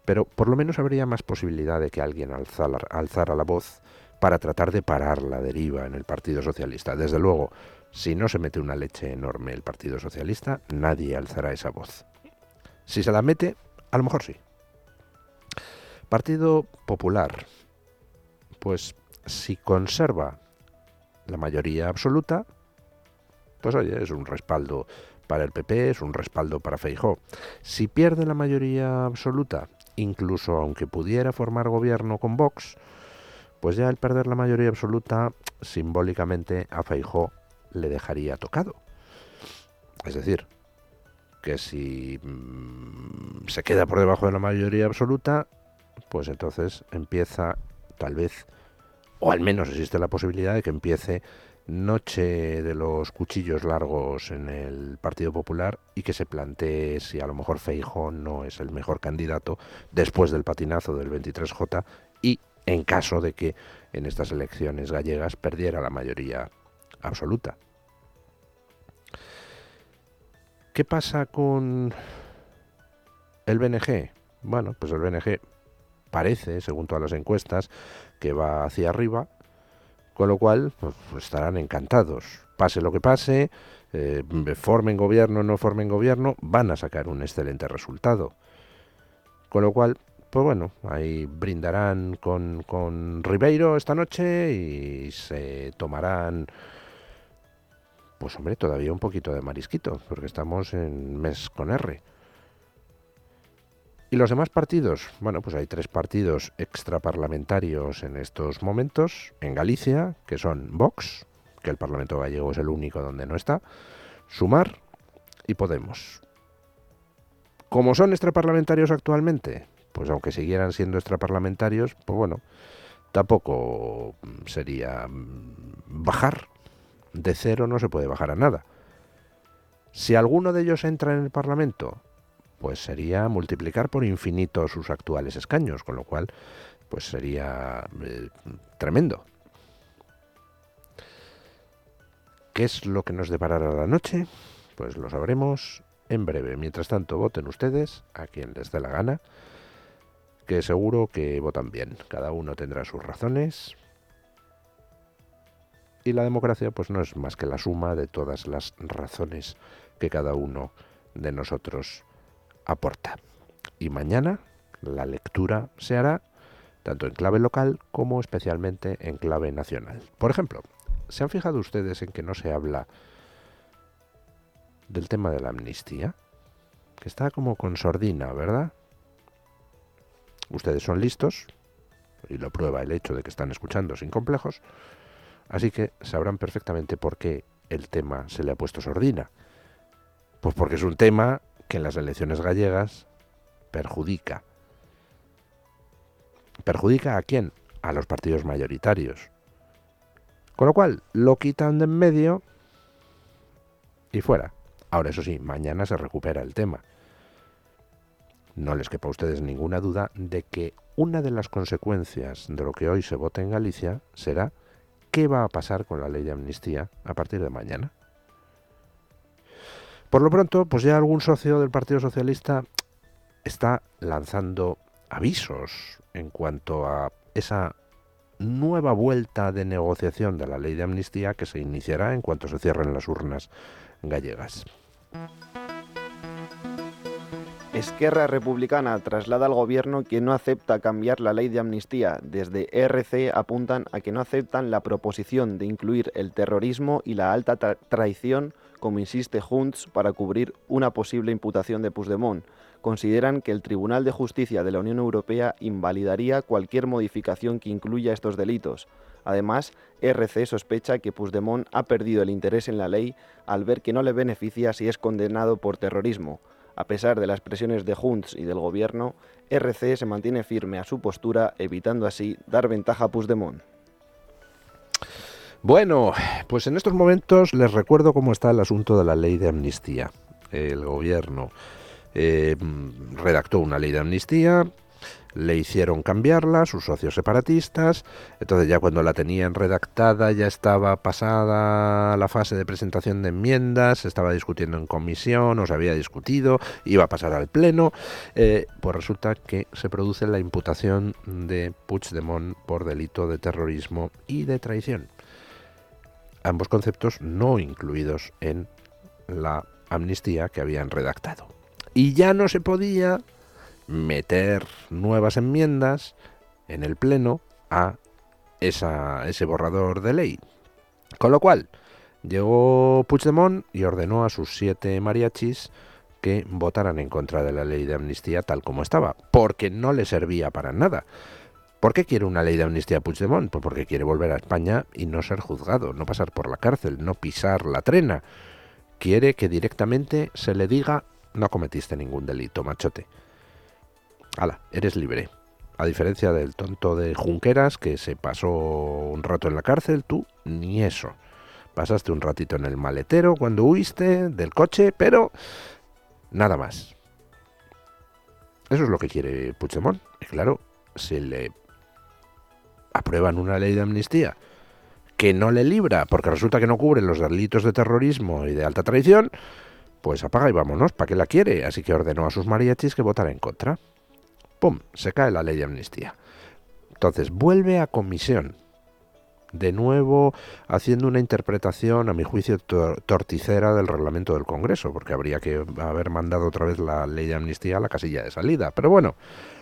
Pero por lo menos habría más posibilidad de que alguien alzara, alzara la voz para tratar de parar la deriva en el Partido Socialista. Desde luego, si no se mete una leche enorme el Partido Socialista, nadie alzará esa voz. Si se la mete, a lo mejor sí. Partido Popular. Pues si conserva la mayoría absoluta, pues oye, es un respaldo para el PP, es un respaldo para Feijó. Si pierde la mayoría absoluta, incluso aunque pudiera formar gobierno con Vox, pues ya el perder la mayoría absoluta simbólicamente a Feijó le dejaría tocado. Es decir, que si mm, se queda por debajo de la mayoría absoluta, pues entonces empieza tal vez, o al menos existe la posibilidad de que empiece noche de los cuchillos largos en el Partido Popular y que se plantee si a lo mejor Feijo no es el mejor candidato después del patinazo del 23J y en caso de que en estas elecciones gallegas perdiera la mayoría absoluta. ¿Qué pasa con el BNG? Bueno, pues el BNG parece, según todas las encuestas, que va hacia arriba, Con lo cual, pues, estarán encantados. Pase lo que pase, eh, formen gobierno o no formen gobierno, van a sacar un excelente resultado. Con lo cual, pues bueno, ahí brindarán con, con Ribeiro esta noche y se tomarán, pues hombre, todavía un poquito de marisquito, porque estamos en mes con R. ¿Y los demás partidos? Bueno, pues hay tres partidos extraparlamentarios en estos momentos en Galicia, que son Vox, que el Parlamento gallego es el único donde no está, Sumar y Podemos. ¿Cómo son extraparlamentarios actualmente? Pues aunque siguieran siendo extraparlamentarios, pues bueno, tampoco sería bajar. De cero no se puede bajar a nada. Si alguno de ellos entra en el Parlamento, pues sería multiplicar por infinito sus actuales escaños, con lo cual, pues sería eh, tremendo. ¿Qué es lo que nos deparará la noche? Pues lo sabremos en breve. Mientras tanto, voten ustedes a quien les dé la gana, que seguro que votan bien. Cada uno tendrá sus razones. Y la democracia pues no es más que la suma de todas las razones que cada uno de nosotros aporta. Y mañana la lectura se hará tanto en clave local como especialmente en clave nacional. Por ejemplo, ¿Se han fijado ustedes en que no se habla del tema de la amnistía? Que está como con sordina, ¿verdad? Ustedes son listos, y lo prueba el hecho de que están escuchando sin complejos, así que sabrán perfectamente por qué el tema se le ha puesto sordina. Pues porque es un tema que en las elecciones gallegas perjudica. ¿Perjudica a quién? A los partidos mayoritarios. Con lo cual, lo quitan de en medio y fuera. Ahora, eso sí, mañana se recupera el tema. No les quepa a ustedes ninguna duda de que una de las consecuencias de lo que hoy se vote en Galicia será qué va a pasar con la ley de amnistía a partir de mañana. Por lo pronto, pues ya algún socio del Partido Socialista está lanzando avisos en cuanto a esa nueva vuelta de negociación de la ley de amnistía que se iniciará en cuanto se cierren las urnas gallegas. Esquerra Republicana traslada al gobierno que no acepta cambiar la ley de amnistía. Desde ERC apuntan a que no aceptan la proposición de incluir el terrorismo y la alta traición, como insiste Junts, para cubrir una posible imputación de Puigdemont consideran que el Tribunal de Justicia de la Unión Europea invalidaría cualquier modificación que incluya estos delitos. Además, RC sospecha que Puigdemont ha perdido el interés en la ley al ver que no le beneficia si es condenado por terrorismo. A pesar de las presiones de Junts y del Gobierno, RC se mantiene firme a su postura, evitando así dar ventaja a Puigdemont. Bueno, pues en estos momentos les recuerdo cómo está el asunto de la ley de amnistía. El Gobierno eh, redactó una ley de amnistía, le hicieron cambiarla, sus socios separatistas, entonces ya cuando la tenían redactada ya estaba pasada la fase de presentación de enmiendas, se estaba discutiendo en comisión, o se había discutido, iba a pasar al pleno, eh, pues resulta que se produce la imputación de Puigdemont por delito de terrorismo y de traición. Ambos conceptos no incluidos en la amnistía que habían redactado. Y ya no se podía meter nuevas enmiendas en el Pleno a esa, ese borrador de ley. Con lo cual, llegó Puigdemont y ordenó a sus siete mariachis que votaran en contra de la ley de amnistía tal como estaba, porque no le servía para nada. ¿Por qué quiere una ley de amnistía Puigdemont? Pues porque quiere volver a España y no ser juzgado, no pasar por la cárcel, no pisar la trena. Quiere que directamente se le diga no cometiste ningún delito, machote. Hala, eres libre. A diferencia del tonto de Junqueras que se pasó un rato en la cárcel, tú ni eso. Pasaste un ratito en el maletero cuando huiste del coche, pero nada más. Eso es lo que quiere Puigdemont. Y claro, se le aprueban una ley de amnistía que no le libra, porque resulta que no cubre los delitos de terrorismo y de alta traición, pues apaga y vámonos, ¿para qué la quiere? Así que ordenó a sus mariachis que votaran en contra. ¡Pum! Se cae la ley de amnistía. Entonces vuelve a comisión. de nuevo haciendo una interpretación, a mi juicio, torticera del reglamento del Congreso, porque habría que haber mandado otra vez la ley de amnistía a la casilla de salida. Pero bueno,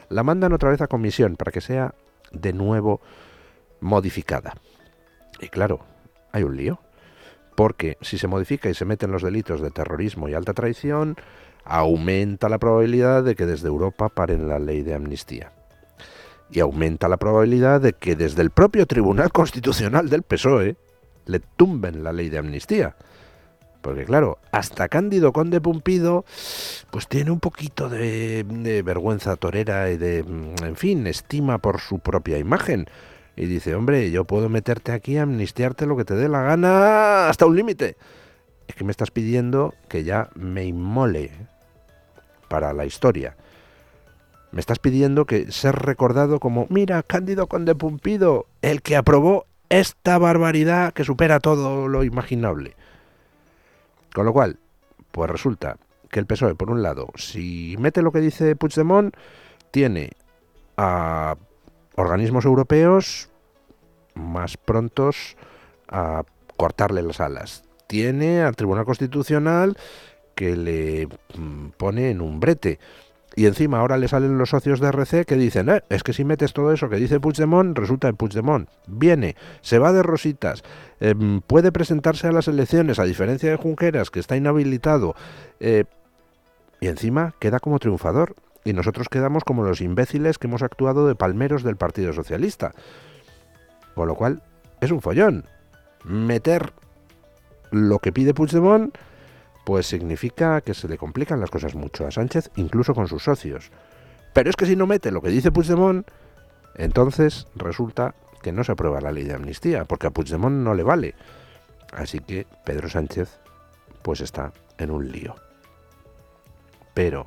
la mandan otra vez a comisión para que sea de nuevo modificada. Y claro, hay un lío, porque si se modifica y se meten los delitos de terrorismo y alta traición, aumenta la probabilidad de que desde Europa paren la ley de amnistía y aumenta la probabilidad de que desde el propio Tribunal Constitucional del PSOE le tumben la ley de amnistía. Porque claro, hasta Cándido Conde Pumpido, pues tiene un poquito de, vergüenza torera y de, en fin, estima por su propia imagen. Y dice, hombre, yo puedo meterte aquí amnistiarte lo que te dé la gana hasta un límite. Es que me estás pidiendo que ya me inmole para la historia. Me estás pidiendo que ser recordado como, mira, Cándido Conde Pumpido, el que aprobó esta barbaridad que supera todo lo imaginable. Con lo cual, pues resulta que el PSOE, por un lado, si mete lo que dice Puigdemont, tiene a organismos europeos más prontos a cortarle las alas. Tiene al Tribunal Constitucional que le mm, pone en un brete. Y encima ahora le salen los socios de RC que dicen, eh, es que si metes todo eso que dice Puigdemont, resulta que Puigdemont viene, se va de rositas, em, puede presentarse a las elecciones, a diferencia de Junqueras, que está inhabilitado, eh, y encima queda como triunfador. Y nosotros quedamos como los imbéciles que hemos actuado de palmeros del Partido Socialista. Con lo cual, es un follón. Meter lo que pide Puigdemont pues significa que se le complican las cosas mucho a Sánchez, incluso con sus socios. Pero es que si no mete lo que dice Puigdemont, entonces resulta que no se aprueba la ley de amnistía, porque a Puigdemont no le vale. Así que Pedro Sánchez pues está en un lío. Pero,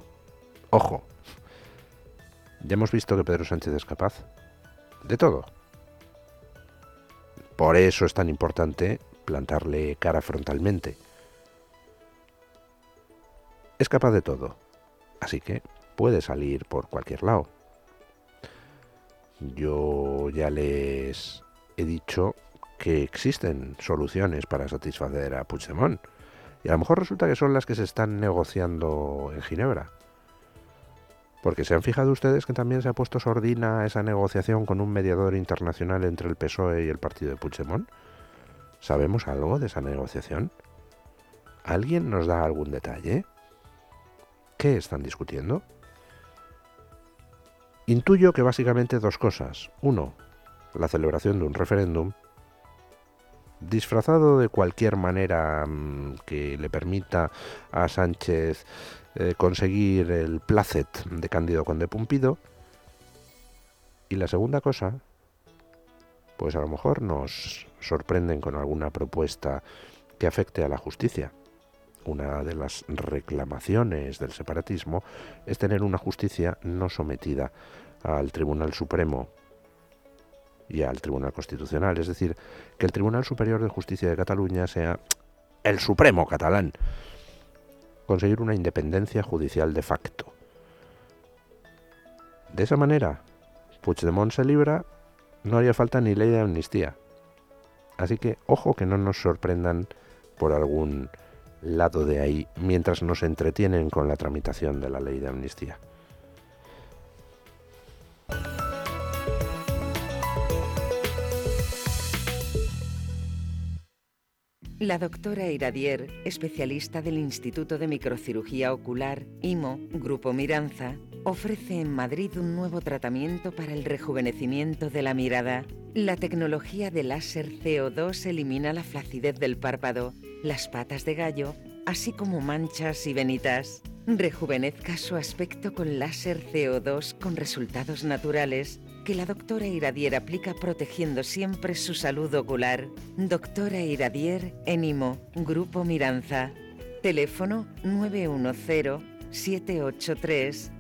ojo, ya hemos visto que Pedro Sánchez es capaz de todo. Por eso es tan importante plantarle cara frontalmente es capaz de todo, así que puede salir por cualquier lado. Yo ya les he dicho que existen soluciones para satisfacer a Puigdemont. Y a lo mejor resulta que son las que se están negociando en Ginebra. Porque se han fijado ustedes que también se ha puesto sordina esa negociación con un mediador internacional entre el PSOE y el partido de Puigdemont. ¿Sabemos algo de esa negociación? ¿Alguien nos da algún detalle? ¿Qué están discutiendo? Intuyo que básicamente dos cosas. Uno, la celebración de un referéndum disfrazado de cualquier manera mm, que le permita a Sánchez eh, conseguir el placet de Cándido Conde Pumpido. Y la segunda cosa, pues a lo mejor nos sorprenden con alguna propuesta que afecte a la justicia una de las reclamaciones del separatismo es tener una justicia no sometida al Tribunal Supremo y al Tribunal Constitucional, es decir, que el Tribunal Superior de Justicia de Cataluña sea el Supremo catalán, conseguir una independencia judicial de facto. De esa manera, Puigdemont se libra, no haría falta ni ley de amnistía. Así que ojo que no nos sorprendan por algún lado de ahí mientras nos entretienen con la tramitación de la ley de amnistía. La doctora Iradier, especialista del Instituto de Microcirugía Ocular, IMO, Grupo Miranza, ofrece en Madrid un nuevo tratamiento para el rejuvenecimiento de la mirada. La tecnología de láser CO2 elimina la flacidez del párpado, las patas de gallo, así como manchas y venitas. Rejuvenezca su aspecto con láser CO2 con resultados naturales que la doctora Iradier aplica protegiendo siempre su salud ocular. Doctora Iradier, Enimo, Grupo Miranza. Teléfono 910 783,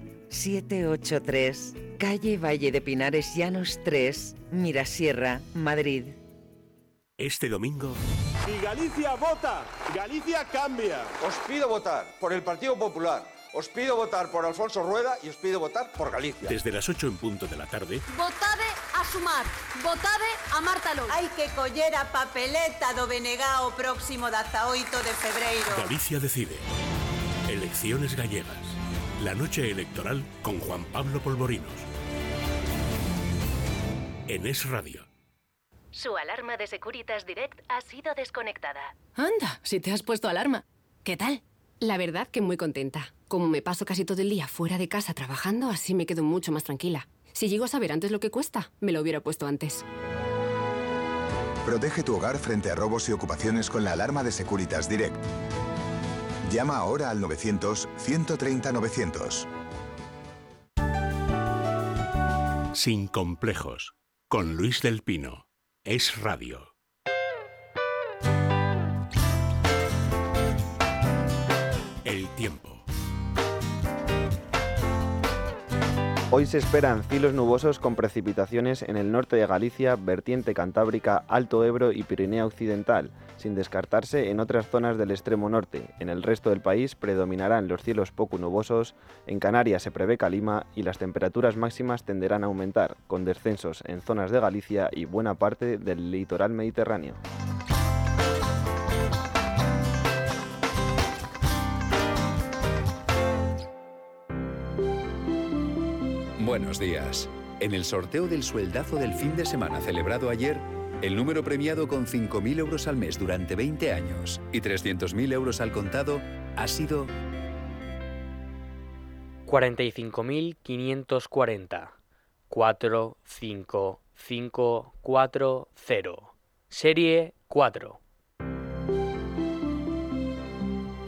calle Valle de Pinares Llanos 3, Mirasierra, Madrid. Este domingo... Y Galicia vota, Galicia cambia. Os pido votar por el Partido Popular. Os pido votar por Alfonso Rueda y os pido votar por Galicia. Desde las 8 en punto de la tarde. Votade a sumar. Votade a Marta Lois. Hai que coller a papeleta do Benegá o próximo 18 de febreiro. Galicia decide. Elecciones gallegas. La noche electoral con Juan Pablo Polvorinos. En Es Radio. Su alarma de Securitas Direct ha sido desconectada. Anda, si te has puesto alarma. ¿Qué tal? La verdad que muy contenta. Como me paso casi todo el día fuera de casa trabajando, así me quedo mucho más tranquila. Si llego a saber antes lo que cuesta, me lo hubiera puesto antes. Protege tu hogar frente a robos y ocupaciones con la alarma de Securitas Direct. Llama ahora al 900-130-900. Sin complejos. Con Luis del Pino. Es Radio. El tiempo. Hoy se esperan cielos nubosos con precipitaciones en el norte de Galicia, vertiente cantábrica, Alto Ebro y Pirineo Occidental, sin descartarse en otras zonas del extremo norte. En el resto del país predominarán los cielos poco nubosos, en Canarias se prevé calima y las temperaturas máximas tenderán a aumentar, con descensos en zonas de Galicia y buena parte del litoral mediterráneo. Buenos días. En el sorteo del sueldazo del fin de semana celebrado ayer, el número premiado con 5.000 euros al mes durante 20 años y 300.000 euros al contado ha sido 45.540. 4, 5, 5, 4, 0. Serie 4.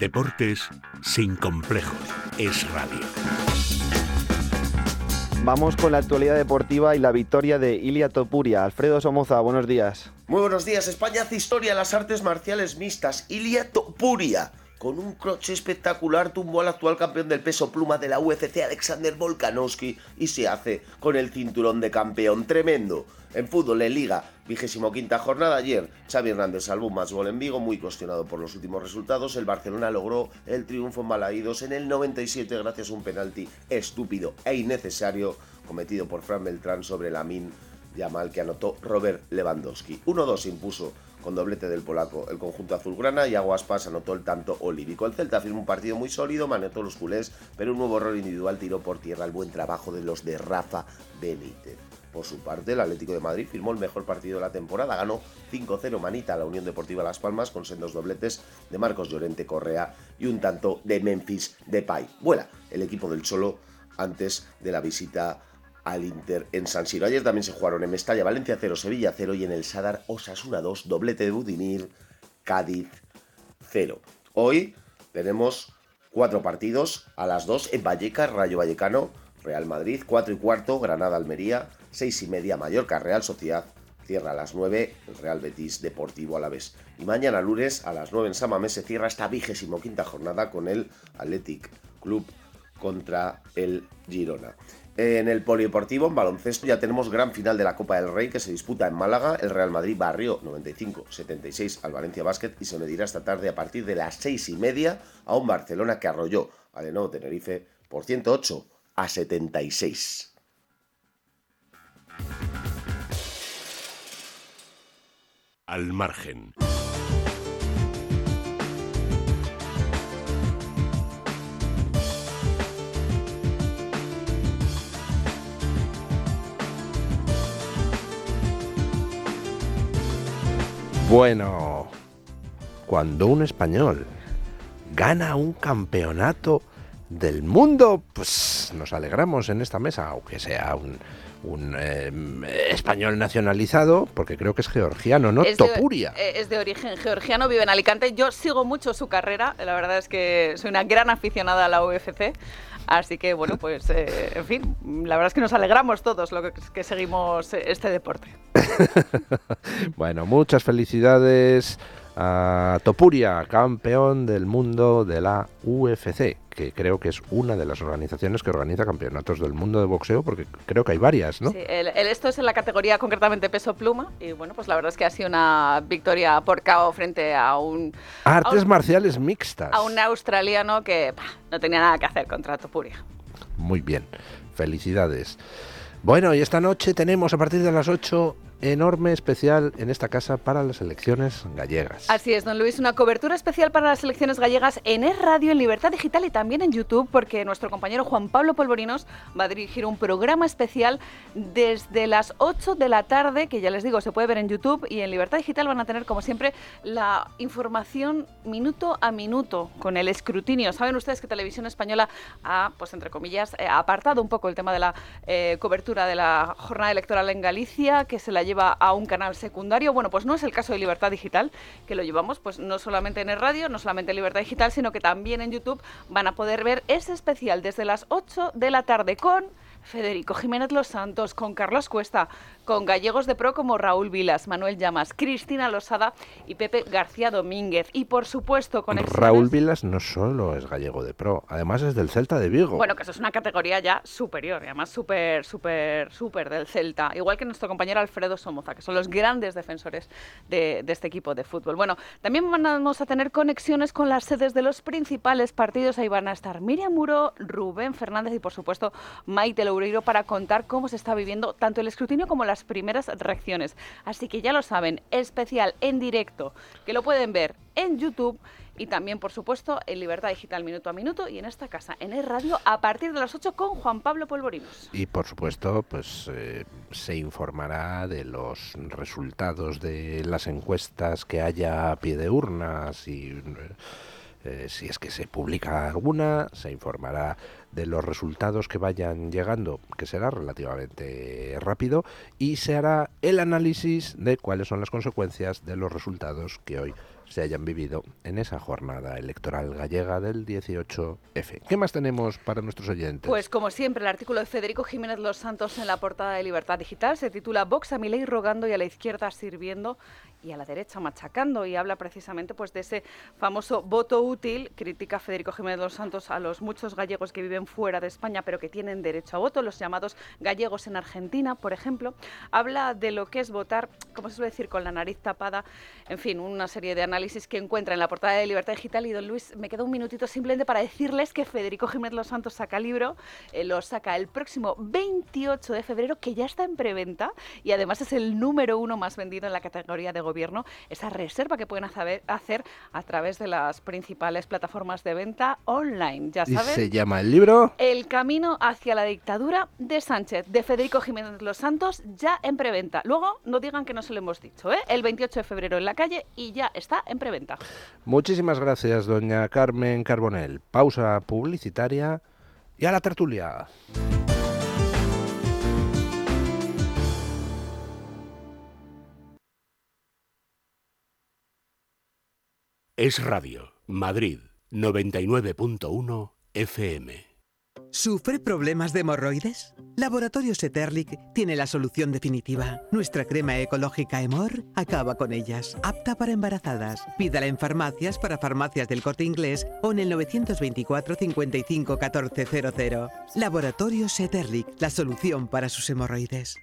Deportes sin complejos. Es Radio. Vamos con la actualidad deportiva y la victoria de Ilia Topuria. Alfredo Somoza, buenos días. Muy buenos días. España hace historia en las artes marciales mixtas. Ilia Topuria con un croche espectacular tumbó al actual campeón del peso pluma de la UFC, Alexander Volkanovski, y se hace con el cinturón de campeón tremendo. En fútbol, en Liga, vigésimo quinta jornada ayer, Xavi Hernández salvó un más gol en Vigo, muy cuestionado por los últimos resultados. El Barcelona logró el triunfo en Balaídos en el 97 gracias a un penalti estúpido e innecesario cometido por Fran Beltrán sobre la Min Yamal que anotó Robert Lewandowski. 1-2 impuso con doblete del polaco el conjunto azulgrana y Aguaspas anotó el tanto olívico. El Celta firmó un partido muy sólido, manetó los culés, pero un nuevo error individual tiró por tierra el buen trabajo de los de Rafa Benítez. Por su parte, el Atlético de Madrid firmó el mejor partido de la temporada, ganó 5-0 manita a la Unión Deportiva Las Palmas con sendos dobletes de Marcos Llorente Correa y un tanto de Memphis Depay. Vuela el equipo del Cholo antes de la visita al Inter en San Siro. Ayer también se jugaron en Mestalla, Valencia 0, Sevilla 0 y en el Sadar Osasuna 2, doblete de Budimir, Cádiz 0. Hoy tenemos cuatro partidos a las 2 en Vallecas, Rayo Vallecano, Real Madrid, 4 y cuarto, Granada Almería, 6 y media Mallorca, Real Sociedad, cierra a las 9 el Real Betis Deportivo Alavés. Y mañana lunes a las 9 en Samamés se cierra esta vigésimo quinta jornada con el Athletic Club contra el Girona. En el polideportivo, en baloncesto, ya tenemos gran final de la Copa del Rey que se disputa en Málaga. El Real Madrid barrió 95-76 al Valencia Basket y se medirá esta tarde a partir de las 6 y media a un Barcelona que arrolló al Lenovo Tenerife por 108 a 76. Al margen. Bueno, cuando un español gana un campeonato del mundo, pues nos alegramos en esta mesa, aunque sea un, un eh, español nacionalizado, porque creo que es georgiano, ¿no? Es Topuria. De, eh, es de origen georgiano, vive en Alicante. Yo sigo mucho su carrera, la verdad es que soy una gran aficionada a la UFC. Así que, bueno, pues, eh, en fin, la verdad es que nos alegramos todos lo que, que seguimos eh, este deporte. bueno, muchas felicidades a Topuria, campeón del mundo de la UFC, que creo que es una de las organizaciones que organiza campeonatos del mundo de boxeo, porque creo que hay varias, ¿no? Sí, el, el- esto es en la categoría concretamente peso pluma y bueno, pues la verdad es que ha sido una victoria por KO frente a un, Artes a un, marciales mixtas. a un australiano que no tenía nada que hacer contra Topuria. Muy bien, felicidades. Bueno, y esta noche tenemos a partir de las 8 enorme especial en esta casa para las elecciones gallegas. Así es, don Luis, una cobertura especial para las elecciones gallegas en Es Radio, en Libertad Digital y también en YouTube, porque nuestro compañero Juan Pablo Polvorinos va a dirigir un programa especial desde las 8 de la tarde, que ya les digo, se puede ver en YouTube y en Libertad Digital van a tener, como siempre, la información minuto a minuto con el escrutinio. Saben ustedes que Televisión Española ha, pues entre comillas, eh, apartado un poco el tema de la eh, cobertura de la jornada electoral en Galicia, que se la lleva a un canal secundario. Bueno, pues no es el caso de Libertad Digital, que lo llevamos pues no solamente en el radio, no solamente en Libertad Digital, sino que también en YouTube van a poder ver ese especial desde las 8 de la tarde con Federico Jiménez Los Santos, con Carlos Cuesta, con gallegos de pro como Raúl Vilas, Manuel Llamas, Cristina Losada y Pepe García Domínguez. Y por supuesto con Raúl Vilas no solo es gallego de pro, además es del Celta de Vigo. Bueno, que eso es una categoría ya superior, y además súper, súper, súper del Celta. Igual que nuestro compañero Alfredo Somoza, que son los grandes defensores de, de este equipo de fútbol. Bueno, también vamos a tener conexiones con las sedes de los principales partidos. Ahí van a estar Miriam Muro, Rubén Fernández y, por supuesto, Maite Loureiro para contar cómo se está viviendo tanto el escrutinio como las primeras reacciones. Así que ya lo saben, especial en directo, que lo pueden ver en YouTube y también, por supuesto, en Libertad Digital minuto a minuto y en esta casa, en el radio, a partir de las 8 con Juan Pablo Polvorinos. Y por supuesto, pues eh, se informará de los resultados de las encuestas que haya a pie de urnas y eh, si es que se publica alguna, se informará de los resultados que vayan llegando, que será relativamente rápido, y se hará el análisis de cuáles son las consecuencias de los resultados que hoy se hayan vivido en esa jornada electoral gallega del 18F. ¿Qué más tenemos para nuestros oyentes? Pues como siempre, el artículo de Federico Jiménez Los Santos en la portada de Libertad Digital se titula Vox a mi ley rogando y a la izquierda sirviendo y a la derecha machacando y habla precisamente pues de ese famoso voto útil, critica Federico Jiménez Los Santos a los muchos gallegos que viven fuera de España pero que tienen derecho a voto, los llamados gallegos en Argentina, por ejemplo, habla de lo que es votar, como se suele decir, con la nariz tapada, en fin, una serie de análisis que encuentra en la portada de Libertad Digital. Y don Luis, me queda un minutito simplemente para decirles que Federico Jiménez Los Santos saca libro, eh, lo saca el próximo 28 de febrero, que ya está en preventa y además es el número uno más vendido en la categoría de gobierno, esa reserva que pueden hacer, a través de las principales plataformas de venta online, ya ¿Y saben. se llama el libro? El camino hacia la dictadura de Sánchez, de Federico Jiménez Los Santos, ya en preventa. Luego no digan que no se lo hemos dicho, ¿eh? El 28 de febrero en la calle y ya está en preventa. Muchísimas gracias, doña Carmen Carbonell. Pausa publicitaria y a la tertulia. Es Radio, Madrid, 99.1 FM. ¿Sufre problemas de hemorroides? Laboratorios Eterlic tiene la solución definitiva. Nuestra crema ecológica Hemor acaba con ellas. Apta para embarazadas. Pídala en farmacias para farmacias del corte inglés o en el 924 55 1400. Laboratorios Eterlic, la solución para sus hemorroides.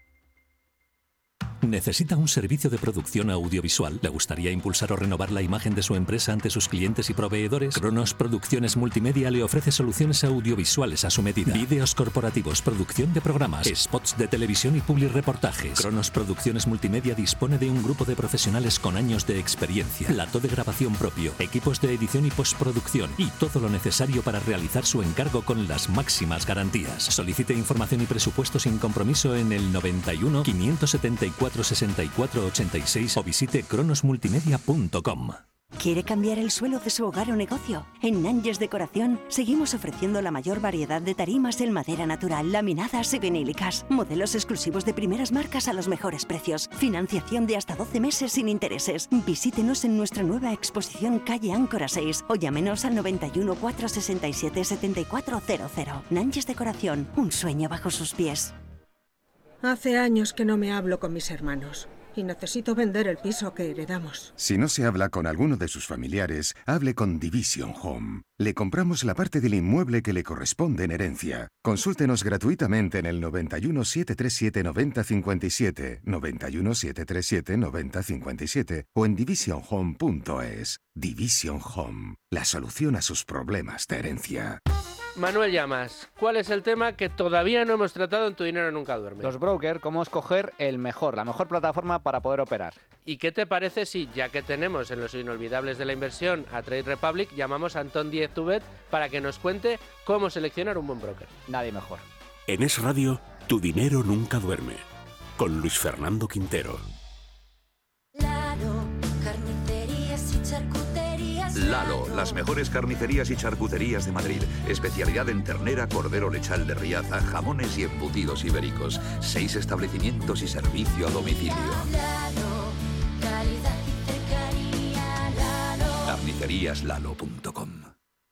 ¿Necesita un servicio de producción audiovisual? ¿Le gustaría impulsar o renovar la imagen de su empresa ante sus clientes y proveedores? Cronos Producciones Multimedia le ofrece soluciones audiovisuales a su medida. Vídeos corporativos, producción de programas, spots de televisión y public reportajes. Cronos Producciones Multimedia dispone de un grupo de profesionales con años de experiencia, plato de grabación propio, equipos de edición y postproducción y todo lo necesario para realizar su encargo con las máximas garantías. Solicite información y presupuesto sin compromiso en el 91 574 64 86 o visite cronosmultimedia.com. ¿Quiere cambiar el suelo de su hogar o negocio? En Nanjes Decoración seguimos ofreciendo la mayor variedad de tarimas en madera natural, laminadas y vinílicas. Modelos exclusivos de primeras marcas a los mejores precios. Financiación de hasta 12 meses sin intereses. Visítenos en nuestra nueva exposición calle Áncora 6 o llámenos al 91 467 7400. Nanjes Decoración, un sueño bajo sus pies. Hace años que no me hablo con mis hermanos y necesito vender el piso que heredamos. Si no se habla con alguno de sus familiares, hable con Division Home le compramos la parte del inmueble que le corresponde en herencia. Consúltenos gratuitamente en el 91 737 9057, 91 737 9057 o en divisionhome.es. Division Home, la solución a sus problemas de herencia. Manuel Llamas, ¿cuál es el tema que todavía no hemos tratado en Tu Dinero Nunca Duerme? Los brokers, cómo escoger el mejor, la mejor plataforma para poder operar. ¿Y qué te parece si, ya que tenemos en los inolvidables de la inversión a Trade Republic, llamamos a Antón Díez Direct2Bet para que nos cuente cómo seleccionar un buen broker. Nadie mejor. En Es Radio, tu dinero nunca duerme. Con Luis Fernando Quintero. Lalo, las mejores carnicerías y charcuterías de Madrid. Especialidad en ternera, cordero lechal de Riaza, jamones y embutidos ibéricos. Seis establecimientos y servicio a domicilio. Carniceríaslalo.com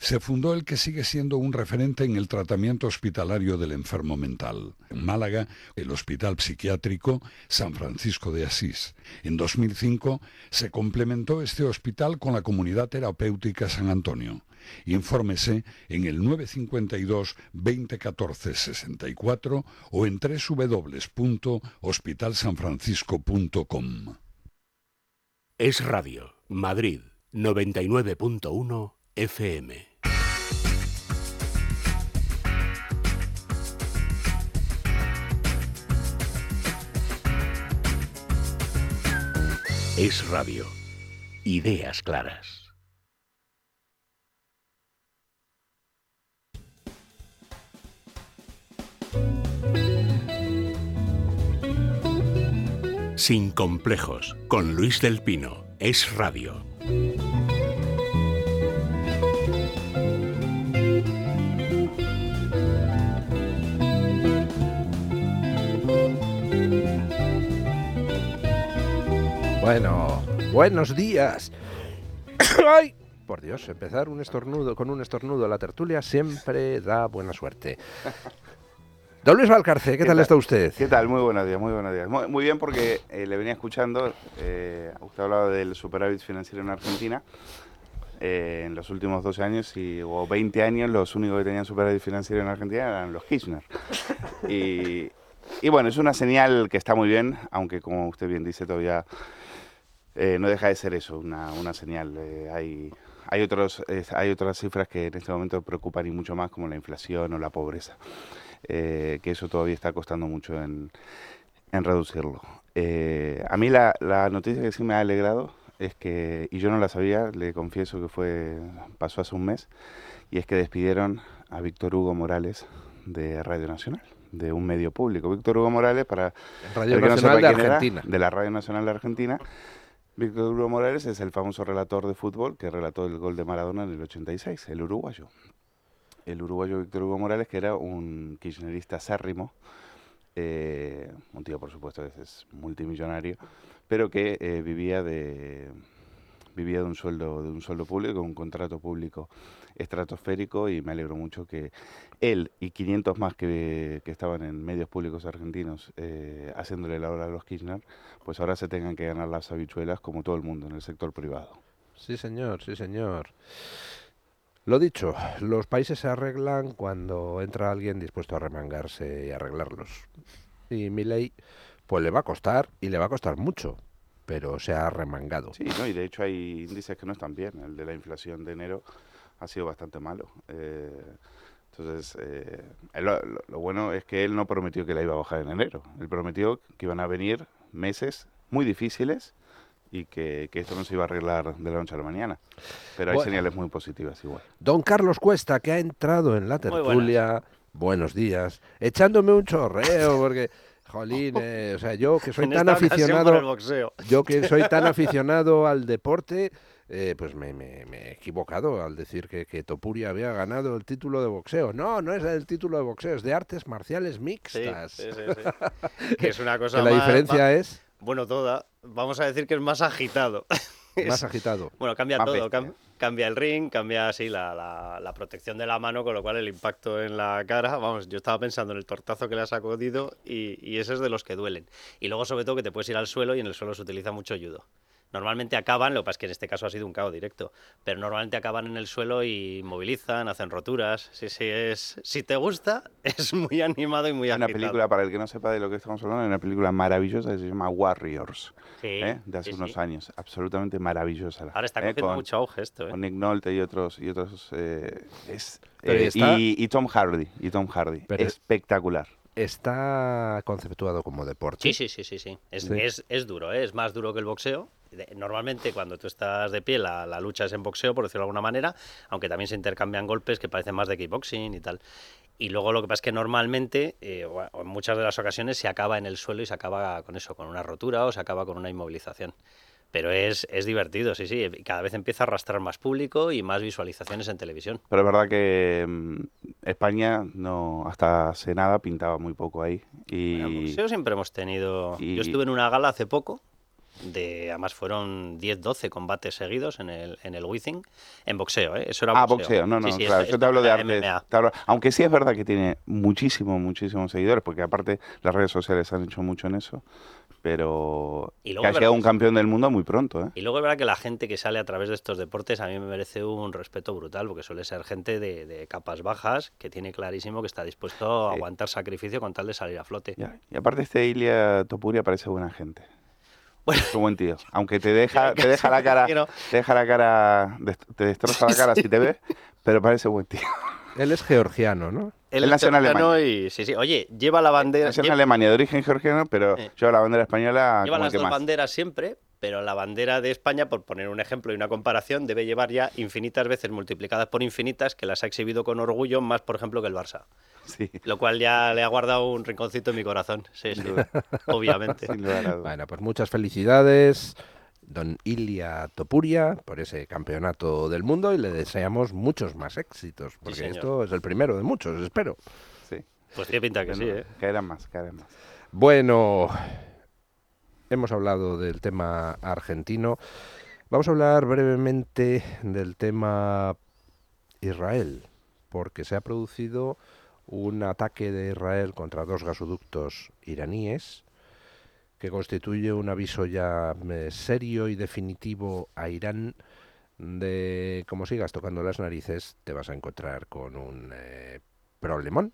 se fundó el que sigue siendo un referente en el tratamiento hospitalario del enfermo mental. En Málaga, el Hospital Psiquiátrico San Francisco de Asís. En 2005 se complementó este hospital con la Comunidad Terapéutica San Antonio. Infórmese en el 952 2014 64 o en www.hospitalsanfrancisco.com. Es Radio, Madrid, 99.1 FM. Es Radio. Ideas claras. Sin complejos, con Luis del Pino. Es Radio. Bueno, buenos días. ¡Ay! Por Dios, empezar un estornudo con un estornudo la tertulia siempre da buena suerte. Don Luis Valcarce, ¿qué, tal, está usted? ¿Qué tal? Muy buenos días, muy buenos días. Muy, muy bien porque eh, le venía escuchando, eh, usted hablaba del superávit financiero en Argentina. Eh, en los últimos 12 años y, o 20 años los únicos que tenían superávit financiero en Argentina eran los Kirchner. Y, y bueno, es una señal que está muy bien, aunque como usted bien dice todavía eh, no deja de ser eso, una, una señal. Eh, hay, hay, otros, eh, hay otras cifras que en este momento preocupan y mucho más, como la inflación o la pobreza, eh, que eso todavía está costando mucho en, en reducirlo. Eh, a mí la, la noticia que sí me ha alegrado es que, y yo no la sabía, le confieso que fue pasó hace un mes, y es que despidieron a Víctor Hugo Morales de Radio Nacional de un medio público. Víctor Hugo Morales, para Radio no Nacional de era, Argentina. de la Radio Nacional de Argentina. Víctor Hugo Morales es el famoso relator de fútbol que relató el gol de Maradona en el 86, el uruguayo. El uruguayo Víctor Hugo Morales, que era un kirchnerista acérrimo, eh, un tío, por supuesto, que es multimillonario, pero que eh, vivía de vivía de un sueldo de un sueldo público, un contrato público estratosférico y me alegro mucho que él y 500 más que, que estaban en medios públicos argentinos eh, haciéndole la hora a los Kirchner, pues ahora se tengan que ganar las habichuelas como todo el mundo en el sector privado. Sí, señor, sí, señor. Lo dicho, los países se arreglan cuando entra alguien dispuesto a remangarse y arreglarlos. Y mi ley, pues le va a costar y le va a costar mucho, pero se ha remangado. Sí, no, y de hecho hay índices que no están bien. El de la inflación de enero ha sido bastante malo. Eh, entonces, eh, él lo, lo- bueno es que él no prometió que la iba a bajar en enero. Él prometió que iban a venir meses muy difíciles y que, que esto no se iba a arreglar de la noche a la mañana. Pero hay Bueno. señales muy positivas igual. Don Carlos Cuesta, que ha entrado en la tertulia, buenos días, echándome un chorreo, porque, jolín, eh, o sea, yo que soy En tan aficionado, yo que soy tan aficionado al deporte, eh, pues me, me- me he equivocado al decir que, que Topuria había ganado el título de boxeo. No, no es el título de boxeo, es de artes marciales mixtas. Sí, sí, sí. que es una cosa Que la más- diferencia más- es Bueno, toda. Vamos a decir que es más agitado. más agitado. Bueno, cambia Más todo. cam- cambia el ring, cambia así la, la- la protección de la mano, con lo cual el impacto en la cara. Vamos, yo estaba pensando en el tortazo que le has sacudido y, y ese es de los que duelen. Y luego, sobre todo, que te puedes ir al suelo y en el suelo se utiliza mucho judo. Normalmente acaban, lo que pasa es que en este caso ha sido un caos directo, pero normalmente acaban en el suelo y movilizan, hacen roturas. Sí, sí, es, si te gusta, es muy animado y muy Hay una agitado. película, para el que no sepa de lo que estamos hablando, una película maravillosa que se llama Warriors, Sí, ¿eh? de hace sí, unos sí. años. Absolutamente maravillosa. Ahora está ¿eh? cogiendo Con- mucho auge esto, ¿eh? Con Nick Nolte y otros. Y, otros eh, es, eh, está- y, y Tom Hardy. Y Tom Hardy. Pero- Espectacular. Está conceptuado como deporte. Sí, sí, sí, sí, sí. Es, Sí. Es, es duro, ¿eh? es más duro que el boxeo. Normalmente cuando tú estás de pie la, la lucha es en boxeo, por decirlo de alguna manera, aunque también se intercambian golpes que parecen más de kickboxing y tal. Y luego lo que pasa es que normalmente, eh, o en muchas de las ocasiones, se acaba en el suelo y se acaba con eso, con una rotura o se acaba con una inmovilización. Pero es, es divertido, sí, sí. y Cada vez empieza a arrastrar más público y más visualizaciones en televisión. Pero es verdad que mm, España no hasta hace nada pintaba muy poco ahí. Y, boxeo siempre hemos tenido. y- Yo estuve en una gala hace poco. De, además fueron 10-12 combates seguidos en el, en el Withing, en boxeo, ¿eh? Eso era Ah, boxeo. boxeo, no, no, Sí, sí, claro, esto- yo te hablo de artes. te hablo- aunque sí es verdad que tiene muchísimo, muchísimos seguidores, porque aparte las redes sociales han hecho mucho en eso, pero Y luego que ha llegado un campeón del mundo muy pronto, ¿eh? Y luego es verdad que la gente que sale a través de estos deportes a mí me merece un respeto brutal, porque suele ser gente de, de capas bajas que tiene clarísimo que está dispuesto a aguantar sacrificio con tal de salir a flote. Y aparte este Ilia Topuria parece buena gente. Es un buen tío. Aunque te deja, te deja la cara, Quiero- te deja la cara, te destroza la cara si te ve, pero parece buen tío. Él es georgiano, ¿no? Él en georgiano Alemania. y- sí, sí. Oye, lleva la bandera. Nació en lleva- Alemania, de origen georgiano, pero lleva la bandera española Lleva como el las que dos más. banderas siempre, pero la bandera de España, por poner un ejemplo y una comparación, debe llevar ya infinitas veces multiplicadas por infinitas que las ha exhibido con orgullo, más por ejemplo que el Barça. Sí. Lo cual ya le ha guardado un rinconcito en mi corazón. Sí, sí, obviamente. Bueno, pues muchas felicidades, don Ilia Topuria, por ese campeonato del mundo y le deseamos muchos más éxitos, porque esto es el primero de muchos, espero. Sí. Pues tiene pinta que sí, ¿eh? Caerán más, caerán más. Bueno, hemos hablado del tema argentino. Vamos a hablar brevemente del tema Israel, porque se ha producido un ataque de Israel contra dos gasoductos iraníes que constituye un aviso ya eh, serio y definitivo a Irán de como sigas tocando las narices te vas a encontrar con un eh, problemón.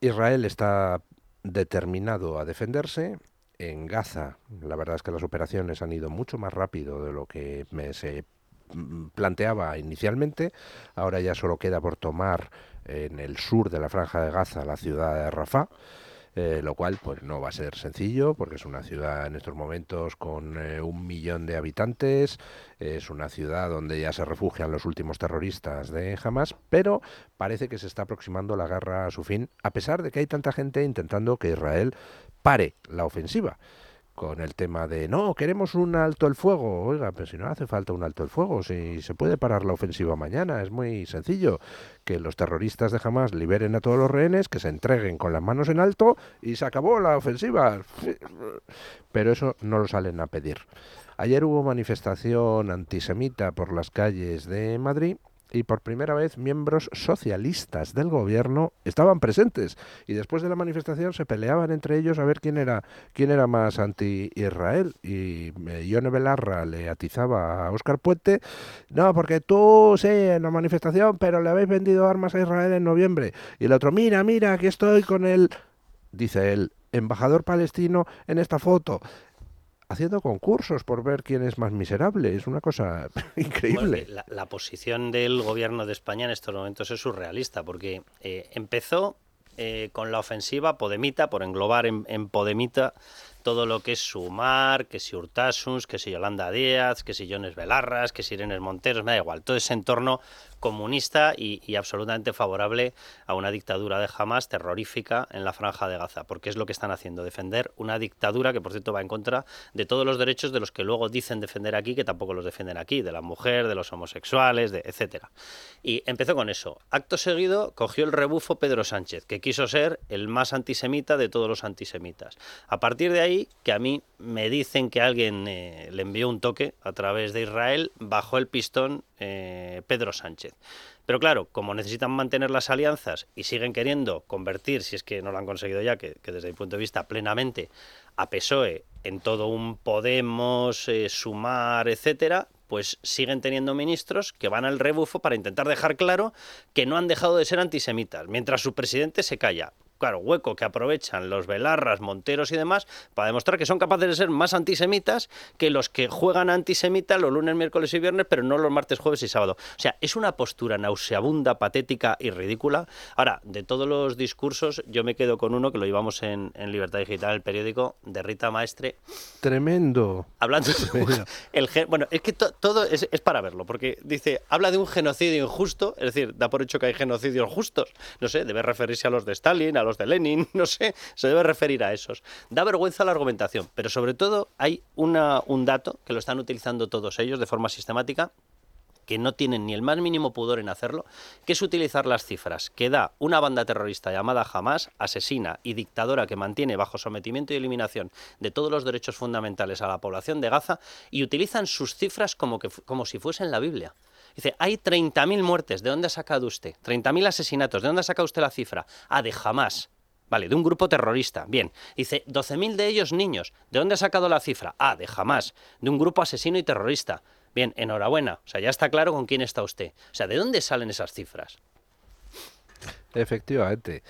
Israel está determinado a defenderse. En Gaza, la verdad es que las operaciones han ido mucho más rápido de lo que se mm, planteaba inicialmente. Ahora ya solo queda por tomar en el sur de la franja de Gaza la ciudad de Rafah. eh, lo cual pues no va a ser sencillo porque es una ciudad en estos momentos con eh, un millón de habitantes, es una ciudad donde ya se refugian los últimos terroristas de Hamas, pero parece que se está aproximando la guerra a su fin, a pesar de que hay tanta gente intentando que Israel pare la ofensiva con el tema de no, queremos un alto el fuego. Oiga, pero si no hace falta un alto el fuego, si se puede parar la ofensiva mañana, es muy sencillo. Que los terroristas de Hamas liberen a todos los rehenes, que se entreguen con las manos en alto y se acabó la ofensiva. Pero eso no lo salen a pedir. Ayer hubo manifestación antisemita por las calles de Madrid y por primera vez miembros socialistas del gobierno estaban presentes. Y después de la manifestación se peleaban entre ellos a ver quién era quién era más anti-Israel. Y eh, Ione Belarra le atizaba a Óscar Puente, no, porque tú sí en la manifestación, pero le habéis vendido armas a Israel en noviembre y el otro, mira, mira, aquí estoy con el dice él, embajador palestino en esta foto haciendo concursos por ver quién es más miserable. Es una cosa increíble. La, posición del gobierno de España en estos momentos es surrealista, porque eh, empezó eh, con la ofensiva Podemita, por englobar en, en, Podemita todo lo que es Sumar, que si Urtasuns, que si Yolanda Díaz, que si Jones Belarras, que si Irene Monteros, me da igual, todo ese entorno comunista y, absolutamente favorable a una dictadura de Hamas terrorífica en la franja de Gaza, porque es lo que están haciendo, defender una dictadura que por cierto va en contra de todos los derechos de los que luego dicen defender aquí, que tampoco los defienden aquí, de la mujer, de los homosexuales, de etcétera. Y empezó con eso. Acto seguido cogió el rebufo Pedro Sánchez, que quiso ser el más antisemita de todos los antisemitas. A partir de ahí, que a mí me dicen que alguien eh, le envió un toque a través de Israel, bajó el pistón eh, Pedro Sánchez. Pero claro, como necesitan mantener las alianzas y siguen queriendo convertir, si es que no lo han conseguido ya, que, desde mi punto de vista plenamente, a PSOE en todo un Podemos, eh, Sumar, etcétera, pues siguen teniendo ministros que van al rebufo para intentar dejar claro que no han dejado de ser antisemitas, mientras su presidente se calla claro, hueco que aprovechan los Belarras, Monteros y demás para demostrar que son capaces de ser más antisemitas que los que juegan antisemita los lunes, miércoles y viernes, pero no los martes, jueves y sábado. O sea, es una postura nauseabunda, patética y ridícula. Ahora, de todos los discursos, yo me quedo con uno que lo llevamos en, en Libertad Digital, el periódico, de Rita Maestre. Tremendo. Hablando de el Bueno, es que to, todo es, es para verlo, porque dice, habla de un genocidio injusto, es decir, da por hecho que hay genocidios justos. No sé, debe referirse a los de Stalin, a los de Lenin, no sé, se debe referir a esos. Da vergüenza la argumentación, pero sobre todo hay una, un dato que lo están utilizando todos ellos de forma sistemática que no tienen ni el más mínimo pudor en hacerlo, que es utilizar las cifras que da una banda terrorista llamada Hamas, asesina y dictadora que mantiene bajo sometimiento y eliminación de todos los derechos fundamentales a la población de Gaza y utilizan sus cifras como, que, como si fuesen la Biblia. Dice, hay 30.000 muertes, ¿de dónde ha sacado usted? 30.000 asesinatos, ¿de dónde ha sacado usted la cifra? Ah, de Hamas. Vale, de un grupo terrorista. Bien. Dice, 12.000 de ellos niños. ¿De dónde ha sacado la cifra? Ah, de Hamas. De un grupo asesino y terrorista. Bien, enhorabuena. O sea, ya está claro con quién está usted. O sea, ¿de dónde salen esas cifras? Efectivamente.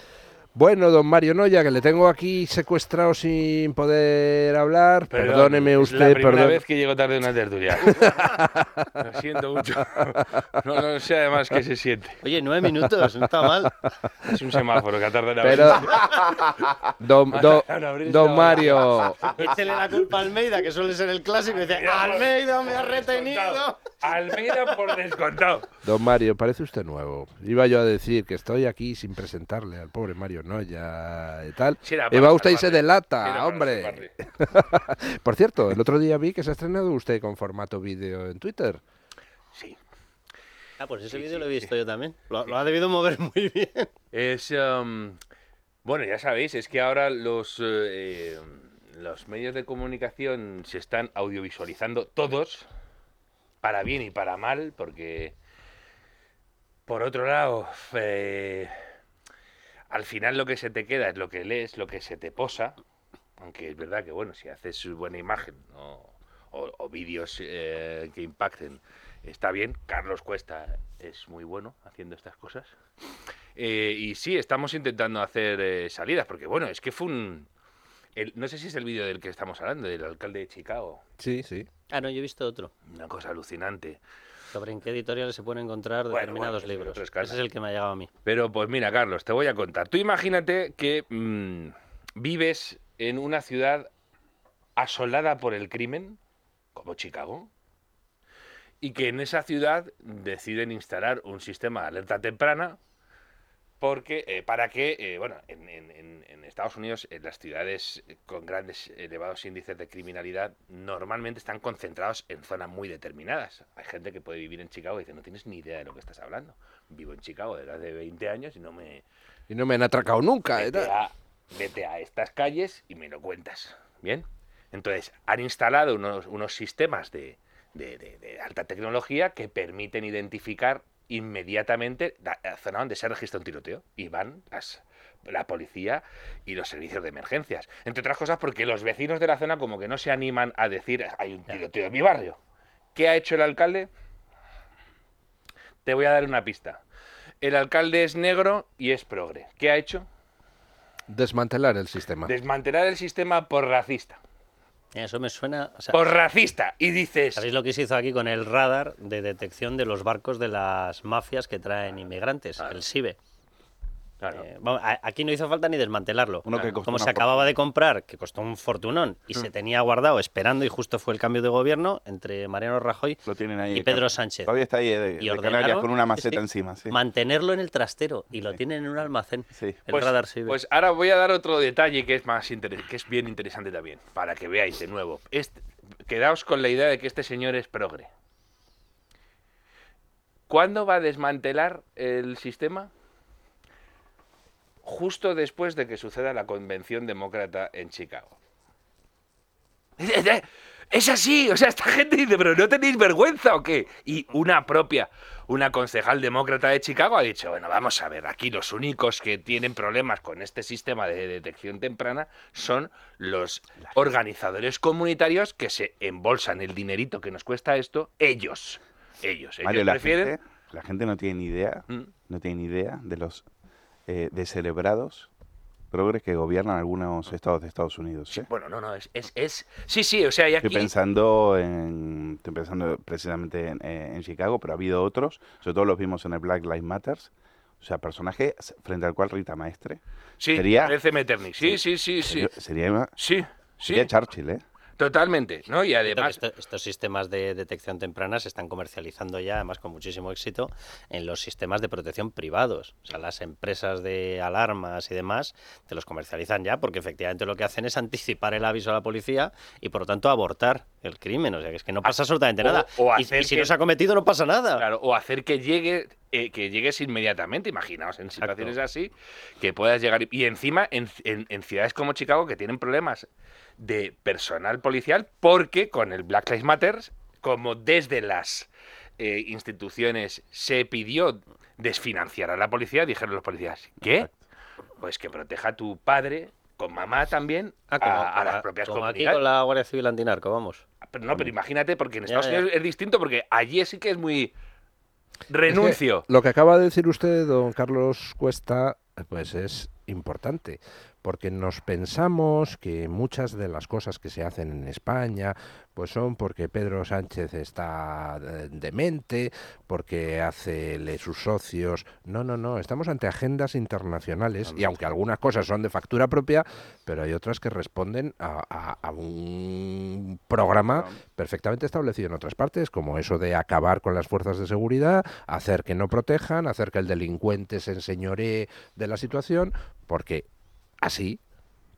Bueno, don Mario Noya, que le tengo aquí secuestrado sin poder hablar. Perdón, Perdóneme es usted. la primera perdón. vez que llego tarde a una tertulia. Lo siento mucho. No, no sé además qué se siente. Oye, nueve minutos, no está mal. Es un semáforo que ha tardado en Pero, don, don- don Mario, Échele la culpa a Almeida, que suele ser el clásico, y dice, Almeida me ha retenido. Almeida por descontado. don Mario, parece usted nuevo. Iba yo a decir que estoy aquí sin presentarle al pobre Mario Noya y tal. Sí, y va usted y se delata, hombre. Por cierto, el otro día vi que se ha estrenado usted con formato vídeo en Twitter. Ah, pues ese vídeo lo he visto yo también. Lo, lo ha debido mover muy bien. Es. um, bueno, ya sabéis, es que ahora los, eh, los medios de comunicación se están audiovisualizando todos, para bien y para mal, porque. Por otro lado, eh, al final lo que se te queda es lo que lees, lo que se te posa. Aunque es verdad que, bueno, si haces buena imagen o, o- vídeos eh, que impacten, está bien. Carlos Cuesta es muy bueno haciendo estas cosas. Eh, y sí, estamos intentando hacer salidas, porque bueno, es que fue un... el- no sé si es el vídeo del que estamos hablando, del alcalde de Chicago. Sí, sí. Ah, no, yo he visto otro. Una cosa alucinante. Sobre en qué editoriales se pueden encontrar Bueno, determinados bueno, libros. Ese es el que me ha llegado a mí. Pero pues mira, Carlos, te voy a contar. Tú imagínate que mm, vives en una ciudad asolada por el crimen, como Chicago, y que en esa ciudad deciden instalar un sistema de alerta temprana porque eh, para que, eh, bueno, en, en- en- en Estados Unidos, en las ciudades con grandes, elevados índices de criminalidad, normalmente están concentrados en zonas muy determinadas. Hay gente que puede vivir en Chicago y dice, no tienes ni idea de lo que estás hablando. Vivo en Chicago desde hace 20 años y no me... Y no me han atracado nunca. ¿eh? Vete a, vete a estas calles y me lo cuentas. ¿Bien? Entonces, han instalado unos, unos sistemas de, de- de- de alta tecnología que permiten identificar inmediatamente la zona donde se registra un tiroteo y van las- la policía y los servicios de emergencias. Entre otras cosas porque los vecinos de la zona como que no se animan a decir hay un tiroteo en mi barrio. ¿Qué ha hecho el alcalde? Te voy a dar una pista. El alcalde es negro y es progre. ¿Qué ha hecho? Desmantelar el sistema. Desmantelar el sistema por racista. Eso me suena. o sea, Por racista. Y dices. ¿Sabéis lo que se hizo aquí con el radar de detección de los barcos de las mafias que traen inmigrantes? El SIBE. Eh, a- aquí no hizo falta ni desmantelarlo. Uno que costó Como se acababa de comprar, que costó un fortunón, y se tenía guardado esperando, y justo fue el cambio de gobierno entre Mariano Rajoy ahí, y Pedro Sánchez. Todavía está ahí eh, de, Y de Canarias con una maceta sí, encima. Sí. Mantenerlo en el trastero y lo tienen en un almacén. El Pues, radar SIBE. pues ahora voy a dar otro detalle que es más inter- que es bien interesante también, para que veáis de nuevo. Este- quedaos con la idea de que este señor es progre. ¿Cuándo va a desmantelar el sistema? Justo después de que suceda la convención demócrata en Chicago. Es así, o sea, esta gente dice, pero ¿no tenéis vergüenza o qué? Y una propia, una concejal demócrata de Chicago ha dicho, bueno, vamos a ver, aquí los únicos que tienen problemas con este sistema de detección temprana son los organizadores comunitarios que se embolsan el dinerito que nos cuesta esto, ellos. Ellos, ellos Mario, la gente, la gente no tiene ni idea, Mm. no tiene ni idea de los eh, descerebrados progres que gobiernan algunos estados de Estados Unidos. ¿eh? Bueno, no, no, es, es, es- Sí, sí, o sea, y aquí... Estoy pensando en, estoy pensando precisamente en, eh, en Chicago, pero ha habido otros, sobre todo los vimos en el Black Lives Matters, o sea, personaje frente al cual Rita Maestre Sí, sería, parece Metternich. Sí, sí, sí, sí. sería, sería, Sí, sería Churchill, ¿eh? Totalmente, ¿no? Y además... esto- estos sistemas de detección temprana se están comercializando ya, además con muchísimo éxito, en los sistemas de protección privados. O sea, las empresas de alarmas y demás te los comercializan ya porque efectivamente lo que hacen es anticipar el aviso a la policía y por lo tanto abortar el crimen. O sea, que es que no pasa absolutamente nada. o Y- si que- no se ha cometido, no pasa nada. Claro, o hacer que llegue eh, que llegues inmediatamente, imaginaos, en situaciones así, que puedas llegar. y- Y encima, en, en- en ciudades como Chicago, que tienen problemas de personal policial, porque con el Black Lives Matter, como desde las eh, instituciones se pidió desfinanciar a la policía, dijeron los policías, ¿qué? Pues que proteja a tu padre, con mamá también, Ah, como- a, a las propias como aquí con la Guardia Civil antinarco, vamos. Pero no, pero imagínate, porque en Ya, Estados ya. Unidos es distinto, porque allí sí que es muy renuncio. Es que lo que acaba de decir usted, don Carlos Cuesta, pues es importante, porque nos pensamos que muchas de las cosas que se hacen en España, pues son porque Pedro Sánchez está eh, demente, porque hace sus socios. No, no, no, estamos ante agendas internacionales y aunque algunas cosas son de factura propia, pero hay otras que responden a, a- a un programa perfectamente establecido en otras partes, como eso de acabar con las fuerzas de seguridad, hacer que no protejan, hacer que el delincuente se enseñoree de la situación, porque así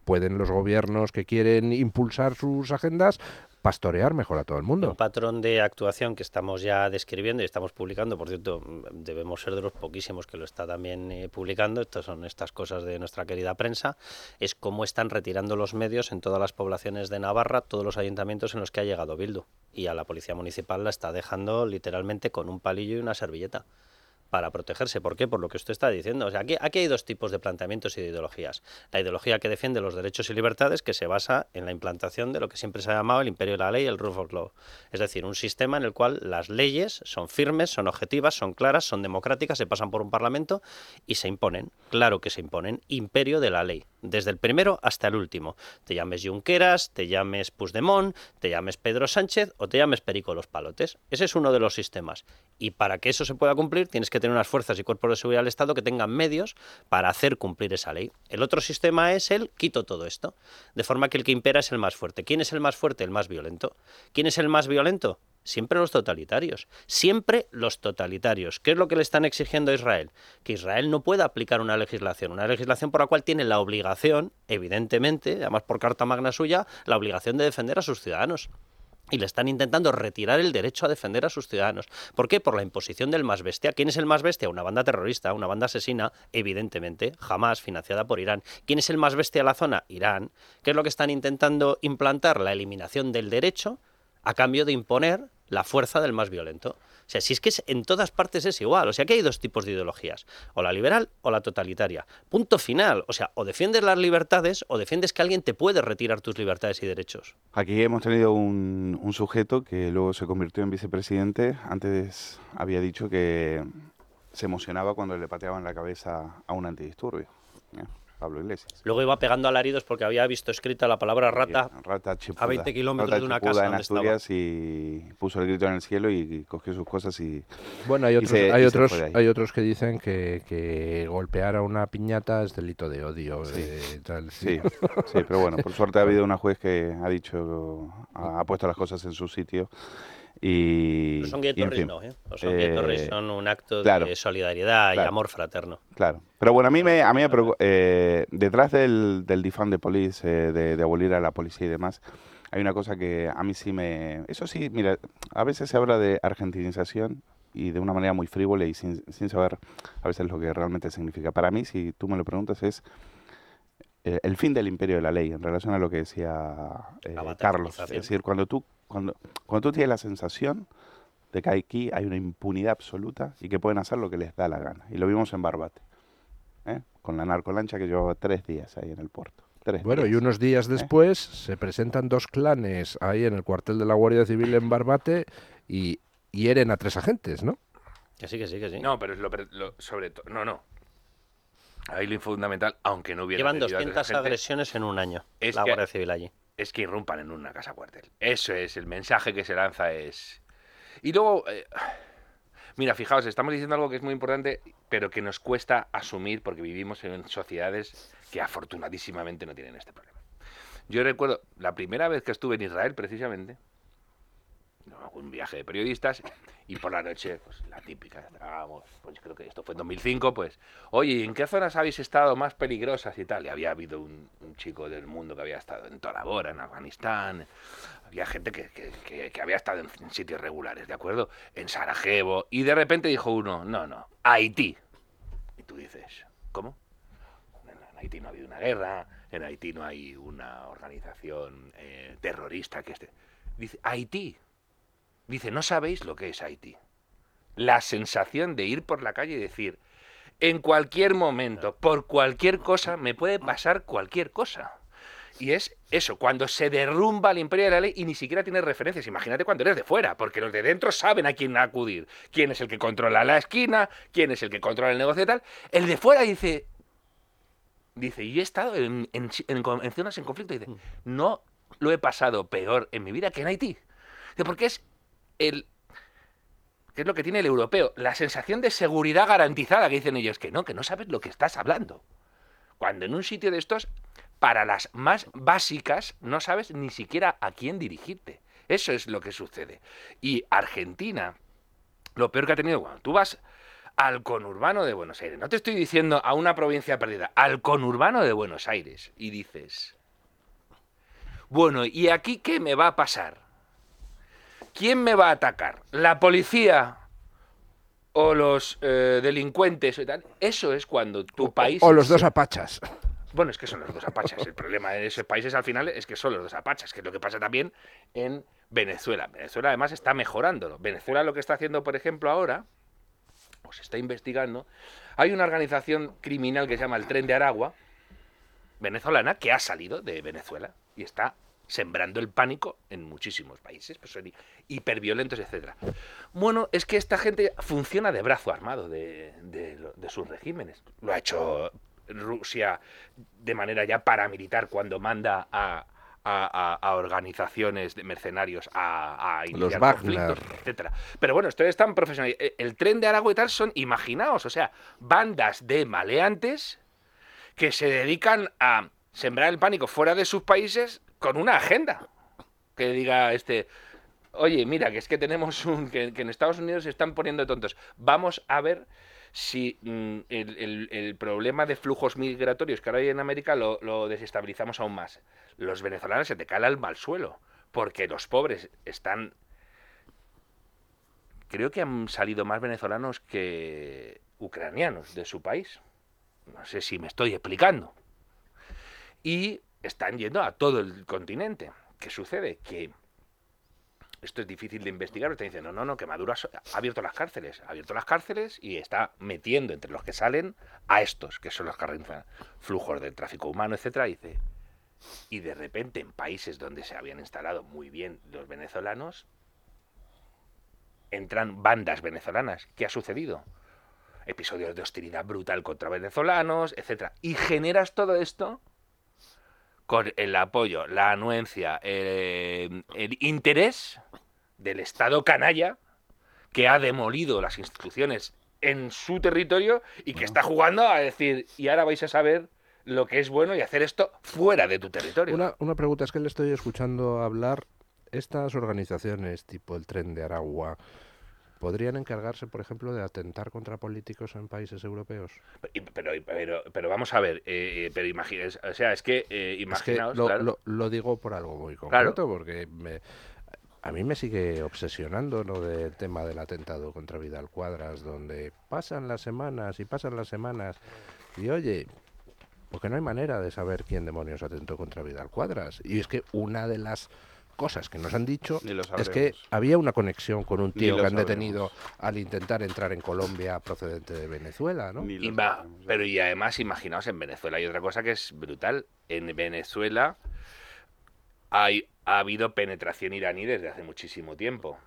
pueden los gobiernos que quieren impulsar sus agendas pastorear mejor a todo el mundo. Un patrón de actuación que estamos ya describiendo y estamos publicando, por cierto, debemos ser de los poquísimos que lo está también eh, publicando, estas son estas cosas de nuestra querida prensa, es cómo están retirando los medios en todas las poblaciones de Navarra, todos los ayuntamientos en los que ha llegado Bildu. Y a la policía municipal la está dejando literalmente con un palillo y una servilleta para protegerse. ¿Por qué? Por lo que usted está diciendo. O sea, aquí, aquí hay dos tipos de planteamientos y de ideologías. La ideología que defiende los derechos y libertades, que se basa en la implantación de lo que siempre se ha llamado el imperio de la ley, el rule of law. Es decir, un sistema en el cual las leyes son firmes, son objetivas, son claras, son democráticas, se pasan por un parlamento y se imponen. Claro que se imponen. Imperio de la ley. Desde el primero hasta el último. Te llames Junqueras, te llames Puigdemont, te llames Pedro Sánchez o te llames Perico Los Palotes. Ese es uno de los sistemas. Y para que eso se pueda cumplir, tienes que tener unas fuerzas y cuerpos de seguridad del Estado que tengan medios para hacer cumplir esa ley. El otro sistema es el quito todo esto, de forma que el que impera es el más fuerte. ¿Quién es el más fuerte? El más violento. ¿Quién es el más violento? Siempre los totalitarios. Siempre los totalitarios. ¿Qué es lo que le están exigiendo a Israel? Que Israel no pueda aplicar una legislación, una legislación por la cual tiene la obligación, evidentemente, además por carta magna suya, la obligación de defender a sus ciudadanos. Y le están intentando retirar el derecho a defender a sus ciudadanos. ¿Por qué? Por la imposición del más bestia. ¿Quién es el más bestia? Una banda terrorista, una banda asesina, evidentemente, jamás financiada por Irán. ¿Quién es el más bestia de la zona? Irán. ¿Qué es lo que están intentando implantar? La eliminación del derecho a cambio de imponer la fuerza del más violento. O sea, si es que es- en todas partes es igual. O sea, que hay dos tipos de ideologías, o la liberal o la totalitaria. Punto final. O sea, o defiendes las libertades o defiendes que alguien te puede retirar tus libertades y derechos. Aquí hemos tenido un, un sujeto que luego se convirtió en vicepresidente. Antes había dicho que se emocionaba cuando le pateaban la cabeza a un antidisturbio. ¿eh? Pablo Iglesias. Luego iba pegando alaridos porque había visto escrita la palabra rata, Rata chipuda. a 20 kilómetros Rata de una casa en donde estaba. Asturias y puso el grito en el cielo y, cogió sus cosas y Bueno, hay otros, se- hay otros, hay que dicen que, que golpear a una piñata es delito de odio. eh, tal, Sí, sí, pero bueno, por suerte ha habido una juez que ha dicho, ha, ha puesto las cosas en su sitio y... Los son y, en fin, no, ¿eh? Los son eh, son un acto claro, de solidaridad y claro. amor fraterno. Claro. Pero bueno, a mí me, a mí me preocupa, eh, detrás del, del defund de police, eh, de, de abolir a la policía y demás, hay una cosa que a mí sí me... Eso sí, mira, a veces se habla de argentinización y de una manera muy frívola y sin, sin saber a veces lo que realmente significa. Para mí, si tú me lo preguntas, es eh, el fin del imperio de la ley en relación a lo que decía eh, Carlos. Es decir, cuando tú, cuando, cuando tú tienes la sensación de que aquí hay una impunidad absoluta y que pueden hacer lo que les da la gana. Y lo vimos en Barbate, ¿eh? con la narcolancha que llevaba tres días ahí en el puerto. Tres Bueno, y unos días ¿eh? después se presentan dos clanes ahí en el cuartel de la Guardia Civil en Barbate y hieren a tres agentes, ¿no? Que sí, que sí, que sí. No, pero es lo, lo- sobre todo. No, no. Ahí lo fundamental, aunque no hubiera. Llevan herido a tres 200 agentes, agresiones en un año, es la que- Guardia Civil allí. Es que irrumpan en una casa cuartel. Eso es, el mensaje que se lanza es. Y luego. eh, Mira, fijaos, estamos diciendo algo que es muy importante, pero que nos cuesta asumir porque vivimos en sociedades que afortunadísimamente no tienen este problema. Yo recuerdo la primera vez que estuve en Israel, precisamente, un viaje de periodistas, y por la noche, pues la típica, estábamos, pues creo que esto fue en 2005, pues, oye, ¿y ¿en qué zonas habéis estado más peligrosas y tal? Y había habido un, chico del mundo que había estado en Tora Bora, en Afganistán, había gente que, que- había estado en, en sitios regulares, ¿de acuerdo? En Sarajevo, y de repente dijo uno, no, no, Haití. Y tú dices, ¿cómo? En Haití no ha habido una guerra, en Haití no hay una organización eh, terrorista que esté. Dice, Haití. Dice, no sabéis lo que es Haití. La sensación de ir por la calle y decir, en cualquier momento, por cualquier cosa, me puede pasar cualquier cosa. Y es eso, cuando se derrumba el imperio de la ley y ni siquiera tienes referencias. Imagínate cuando eres de fuera, porque los de dentro saben a quién acudir. Quién es el que controla la esquina, quién es el que controla el negocio y tal. El de fuera dice, dice, y he estado en, en- en- zonas en conflicto. Dice, no lo he pasado peor en mi vida que en Haití. Dice, porque es el... ¿Qué es lo que tiene el europeo? La sensación de seguridad garantizada que dicen ellos, que no, que no sabes lo que estás hablando. Cuando en un sitio de estos, para las más básicas, no sabes ni siquiera a quién dirigirte. Eso es lo que sucede. Y Argentina, lo peor que ha tenido, cuando tú vas al conurbano de Buenos Aires, no te estoy diciendo a una provincia perdida, al conurbano de Buenos Aires, y dices, bueno, ¿y aquí qué me va a pasar? ¿Quién me va a atacar? ¿La policía o los eh, delincuentes? y tal? Eso es cuando tu país... O los se- dos apachas. bueno, es que son los dos apachas. El problema de esos países al final es que son los dos apachas, que es lo que pasa también en Venezuela. Venezuela además está mejorándolo. Venezuela lo que está haciendo, por ejemplo, ahora, o se está investigando, hay una organización criminal que se llama el Tren de Aragua, venezolana, que ha salido de Venezuela y está sembrando el pánico en muchísimos países, pues son hi- hiperviolentos, etcétera. Bueno, es que esta gente funciona de brazo armado de, de lo- de sus regímenes. Lo ha hecho Rusia de manera ya paramilitar cuando manda a, a- a- a organizaciones de mercenarios a, a iniciar conflictos, etcétera. Pero bueno, ustedes están profesionales. El, el tren de Aragua y tal son, imaginaos, o sea, bandas de maleantes que se dedican a sembrar el pánico fuera de sus países con una agenda. Que diga este, oye, mira, que es que tenemos un. que, en Estados Unidos se están poniendo tontos. Vamos a ver si mm, el, el- el problema de flujos migratorios que ahora hay en América lo, lo desestabilizamos aún más. Los venezolanos se te cala el mal suelo, porque los pobres están. Creo que han salido más venezolanos que ucranianos de su país. No sé si me estoy explicando. Y están yendo a todo el continente. ¿Qué sucede? Que esto es difícil de investigar, pero te dicen, no, no, no, que Maduro ha, abierto las cárceles, ha abierto las cárceles y está metiendo entre los que salen a estos, que son los que flujos del tráfico humano, etcétera, y dice, y de repente en países donde se habían instalado muy bien los venezolanos, entran bandas venezolanas. ¿Qué ha sucedido? Episodios de hostilidad brutal contra venezolanos, etcétera. Y generas todo esto con el apoyo, la anuencia, eh, el interés del Estado canalla que ha demolido las instituciones en su territorio y que está jugando a decir, y ahora vais a saber lo que es bueno y hacer esto fuera de tu territorio. Una, una pregunta, es que le estoy escuchando hablar. Estas organizaciones, tipo el Tren de Aragua, ¿podrían encargarse, por ejemplo, de atentar contra políticos en países europeos? Pero, pero, pero vamos a ver, eh, pero imagines, o sea, es que eh, Es que lo, claro. lo- lo digo por algo muy Claro. concreto, porque me- a mí me sigue obsesionando lo del tema del atentado contra Vidal Cuadras, donde pasan las semanas y pasan las semanas y oye, porque no hay manera de saber quién demonios atentó contra Vidal Cuadras. Y es que una de las cosas que nos han dicho es que había una conexión con un tío que han sabremos. detenido al intentar entrar en Colombia procedente de Venezuela, ¿no? Y va, pero y además imaginaos en Venezuela hay otra cosa que es brutal. En Venezuela hay, ha habido penetración iraní desde hace muchísimo tiempo.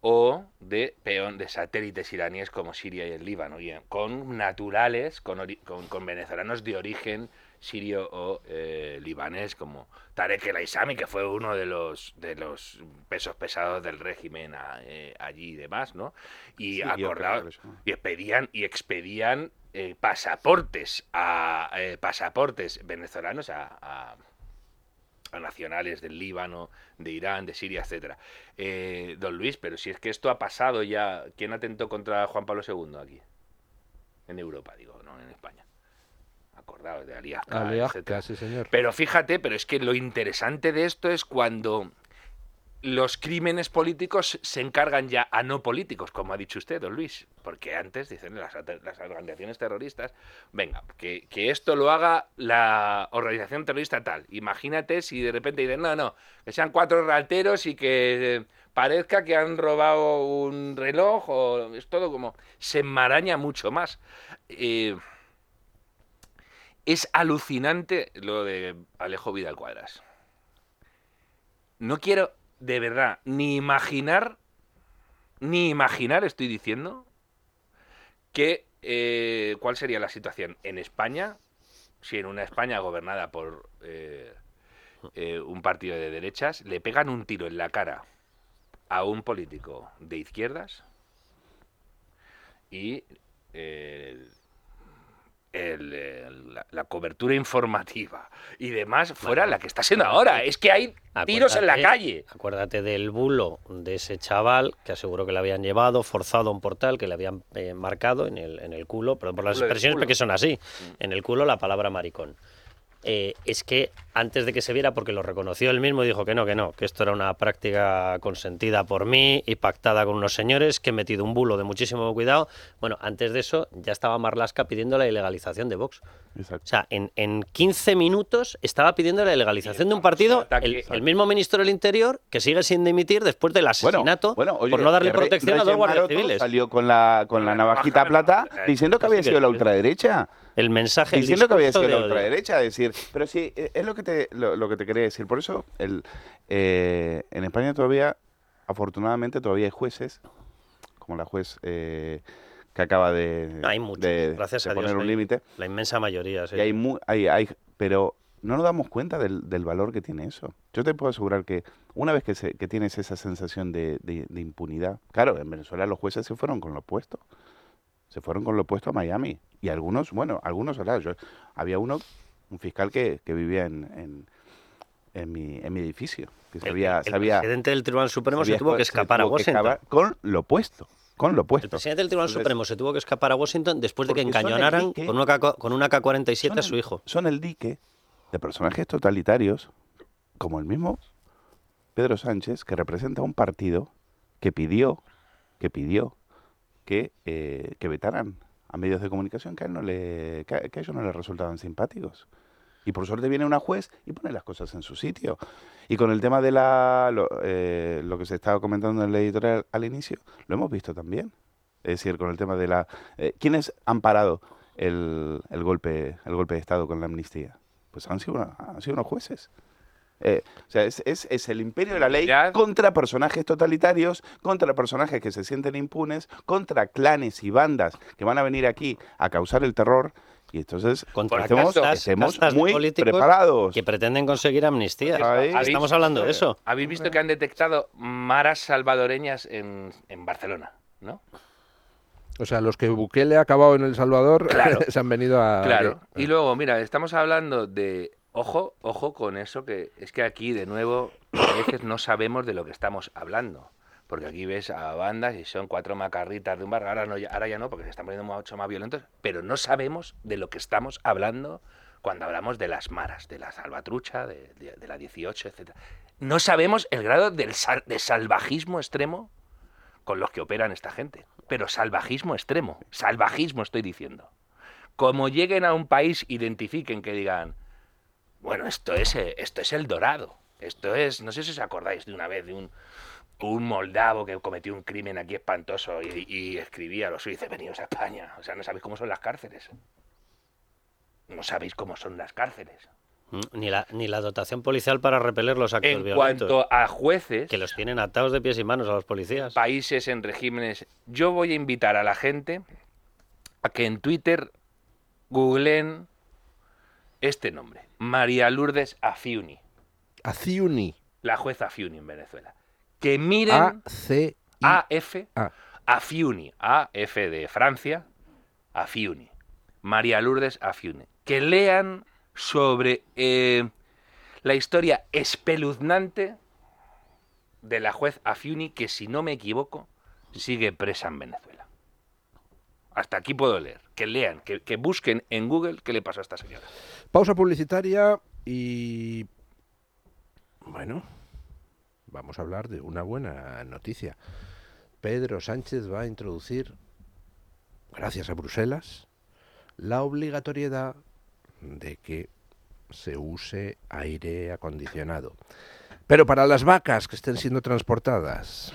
O de peón de satélites iraníes como Siria y el Líbano, y, eh, con naturales, con, con venezolanos de origen sirio o eh, libanés, como Tarek El Aissami, que fue uno de los de los pesos pesados del régimen a- eh, allí y demás, ¿no? Y Sí, ¿no? y expedían y expedían eh, pasaportes a eh, pasaportes venezolanos a, a- a nacionales del Líbano, de Irán, de Siria, etcétera. Eh, don Luis, pero si es que esto ha pasado ya, ¿quién atentó contra Juan Pablo II aquí? En Europa, digo, no en España. Acordaos de Aliazca, etcétera. sí, señor. Pero fíjate, pero es que lo interesante de esto es cuando los crímenes políticos se encargan ya a no políticos, como ha dicho usted, don Luis. Porque antes, dicen las organizaciones terroristas, venga, que, que esto lo haga la organización terrorista tal. Imagínate si de repente dicen, no, no, que sean cuatro rateros y que eh, parezca que han robado un reloj, o es todo como... Se enmaraña mucho más. Eh, es alucinante lo de Alejo Vidal Cuadras. No quiero, de verdad, ni imaginar, ni imaginar, estoy diciendo, que eh, cuál sería la situación en España, si en una España gobernada por eh, eh, un partido de derechas le pegan un tiro en la cara a un político de izquierdas y el- el- la, la cobertura informativa y demás fuera la que está siendo ahora. Es que hay tiros en la calle. Acuérdate del bulo de ese chaval que aseguró que le habían llevado, forzado a un portal, que le habían eh, marcado en el, en el culo, perdón por las expresiones porque son así, en el culo la palabra maricón. Eh, es que antes de que se viera, porque lo reconoció él mismo, dijo que no, que no, que esto era una práctica consentida por mí y pactada con unos señores, que he metido un bulo de muchísimo cuidado. Bueno, antes de eso ya estaba Marlasca pidiendo la ilegalización de Vox. O sea, en, en 15 minutos estaba pidiendo la ilegalización de un partido, el, el mismo ministro del Interior, que sigue sin dimitir después del asesinato Oye, por no darle Re- protección a dos guardias civiles. Salió con la, con la navajita plata diciendo que había sido la ultraderecha. El mensaje, el Diciendo que había sido la de odio. ultraderecha. Decir, pero sí, eh, es lo que te, lo, lo que te quería decir. Por eso, el, eh, en España todavía, afortunadamente, todavía hay jueces, como la juez eh, que acaba de, Hay muchos, de- gracias de a Dios. poner un hay límite. La inmensa mayoría, sí. Y hay, mu- hay, hay- pero no nos damos cuenta del, del valor que tiene eso. Yo te puedo asegurar que una vez que, se- que tienes esa sensación de, de- de impunidad, claro, en Venezuela los jueces se fueron con lo opuesto. Se fueron con lo opuesto a Miami. Y algunos, bueno, algunos, yo, había uno, un fiscal que, que vivía en, en, en mi, en mi edificio. Que El- sabía, el sabía- presidente del Tribunal Supremo se tuvo que se escapar a que Washington. escapar con lo opuesto. Con lo opuesto. El presidente del Tribunal Entonces, Supremo se tuvo que escapar a Washington después de que encañonaran dique. con una, K- con una K-47 a su hijo. son el dique de personajes totalitarios, como el mismo Pedro Sánchez, que representa un partido que pidió, que pidió que, eh, que vetaran a medios de comunicación que a, él no le, que a, que a ellos no les resultaban simpáticos. Y por suerte viene una juez y pone las cosas en su sitio. Y con el tema de la, lo, eh, lo que se estaba comentando en la editorial al inicio, lo hemos visto también. Es decir, con el tema de la... Eh, ¿Quiénes han parado el, el, golpe, el golpe de Estado con la amnistía? Pues han sido, han sido unos jueces. Eh, o sea, es, es- es el imperio de la ley contra personajes totalitarios, contra personajes que se sienten impunes, contra clanes y bandas que van a venir aquí a causar el terror. Y entonces Contra estemos, castas- estemos castas de muy políticos preparados. que pretenden conseguir amnistía. Estamos hablando de eso. Habéis visto que han detectado maras salvadoreñas en, en Barcelona, ¿no? O sea, los que Bukele ha acabado en El Salvador Claro. se han venido a... Claro. Y luego, mira, estamos hablando de. Ojo, ojo con eso, que es que aquí, de nuevo, a veces no sabemos de lo que estamos hablando. Porque aquí ves a bandas y son cuatro macarritas de un bar. Ahora, no, ahora ya no, porque se están poniendo mucho más violentos. Pero no sabemos de lo que estamos hablando cuando hablamos de las maras, de la salvatrucha, de la 18, etc. No sabemos el grado del sal- de salvajismo extremo con los que operan esta gente. Pero salvajismo extremo. Salvajismo estoy diciendo. Como lleguen a un país, identifiquen que digan, bueno, esto es, eh, esto es el dorado. Esto es, no sé si os acordáis de una vez de un, un moldavo que cometió un crimen aquí espantoso y, y escribía a los suizos, venidos a España. O sea, no sabéis cómo son las cárceles. No sabéis cómo son las cárceles. Mm, Ni la, ni la dotación policial para repeler los actos En violentos. cuanto a jueces, Que los tienen atados de pies y manos a los policías. países en regímenes, yo voy a invitar a la gente a que en Twitter googleen este nombre, María Lourdes Afiuni, Aciuni. la jueza Afiuni en Venezuela. Que miren A, C, AF, A. Afiuni, AF de Francia, Afiuni, María Lourdes Afiuni. Que lean sobre eh, la historia espeluznante de la juez Afiuni, que si no me equivoco, sigue presa en Venezuela. Hasta aquí puedo leer. Que lean, que, que busquen en Google qué le pasó a esta señora. Pausa publicitaria y... Bueno, vamos a hablar de una buena noticia. Pedro Sánchez va a introducir, gracias a Bruselas, la obligatoriedad de que se use aire acondicionado. Pero para las vacas que estén siendo transportadas.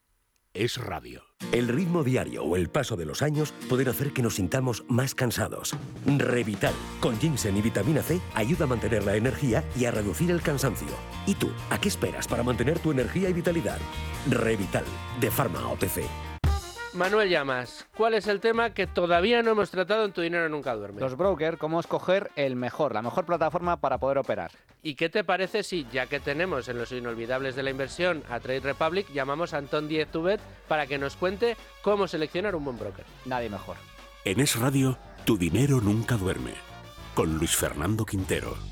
Es Radio. El ritmo diario o el paso de los años pueden hacer que nos sintamos más cansados. Revital, con ginseng y vitamina C, ayuda a mantener la energía y a reducir el cansancio. ¿Y tú, a qué esperas para mantener tu energía y vitalidad? Revital, de Pharma OTC. Manuel Llamas, ¿cuál es el tema que todavía no hemos tratado en Tu Dinero Nunca Duerme? Los brokers, cómo escoger el mejor, la mejor plataforma para poder operar. ¿Y qué te parece si, ya que tenemos en los inolvidables de la inversión a Trade Republic, llamamos a Antón Diez Tubet para que nos cuente cómo seleccionar un buen broker? Nadie mejor. En Es Radio, tu dinero nunca duerme. Con Luis Fernando Quintero.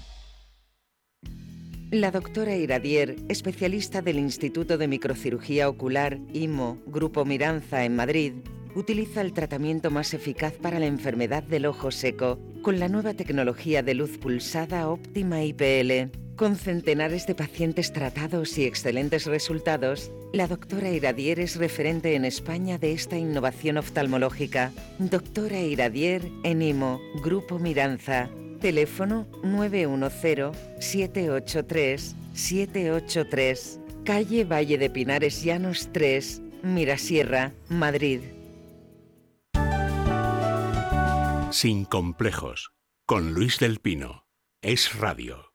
La doctora Iradier, especialista del Instituto de Microcirugía Ocular, IMO, Grupo Miranza en Madrid, utiliza el tratamiento más eficaz para la enfermedad del ojo seco con la nueva tecnología de luz pulsada óptima IPL. Con centenares de pacientes tratados y excelentes resultados, la doctora Iradier es referente en España de esta innovación oftalmológica. Doctora Iradier en IMO, Grupo Miranza. Teléfono 910-783-783. Calle Valle de Pinares Llanos 3, Mirasierra, Madrid. Sin complejos. Con Luis del Pino. Es Radio.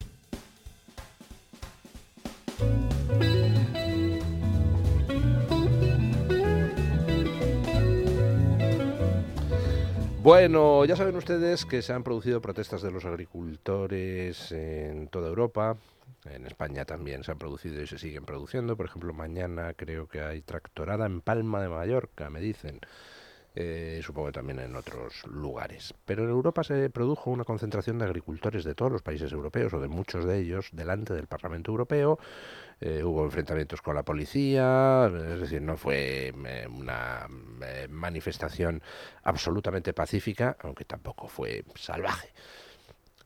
Bueno, ya saben ustedes que se han producido protestas de los agricultores en toda Europa. En España también se han producido y se siguen produciendo. Por ejemplo, mañana creo que hay tractorada en Palma de Mallorca, me dicen. eh, supongo que también en otros lugares. Pero en Europa se produjo una concentración de agricultores de todos los países europeos, o de muchos de ellos, delante del Parlamento Europeo. Eh, hubo enfrentamientos con la policía, es decir, no fue eh, una eh, manifestación absolutamente pacífica, aunque tampoco fue salvaje.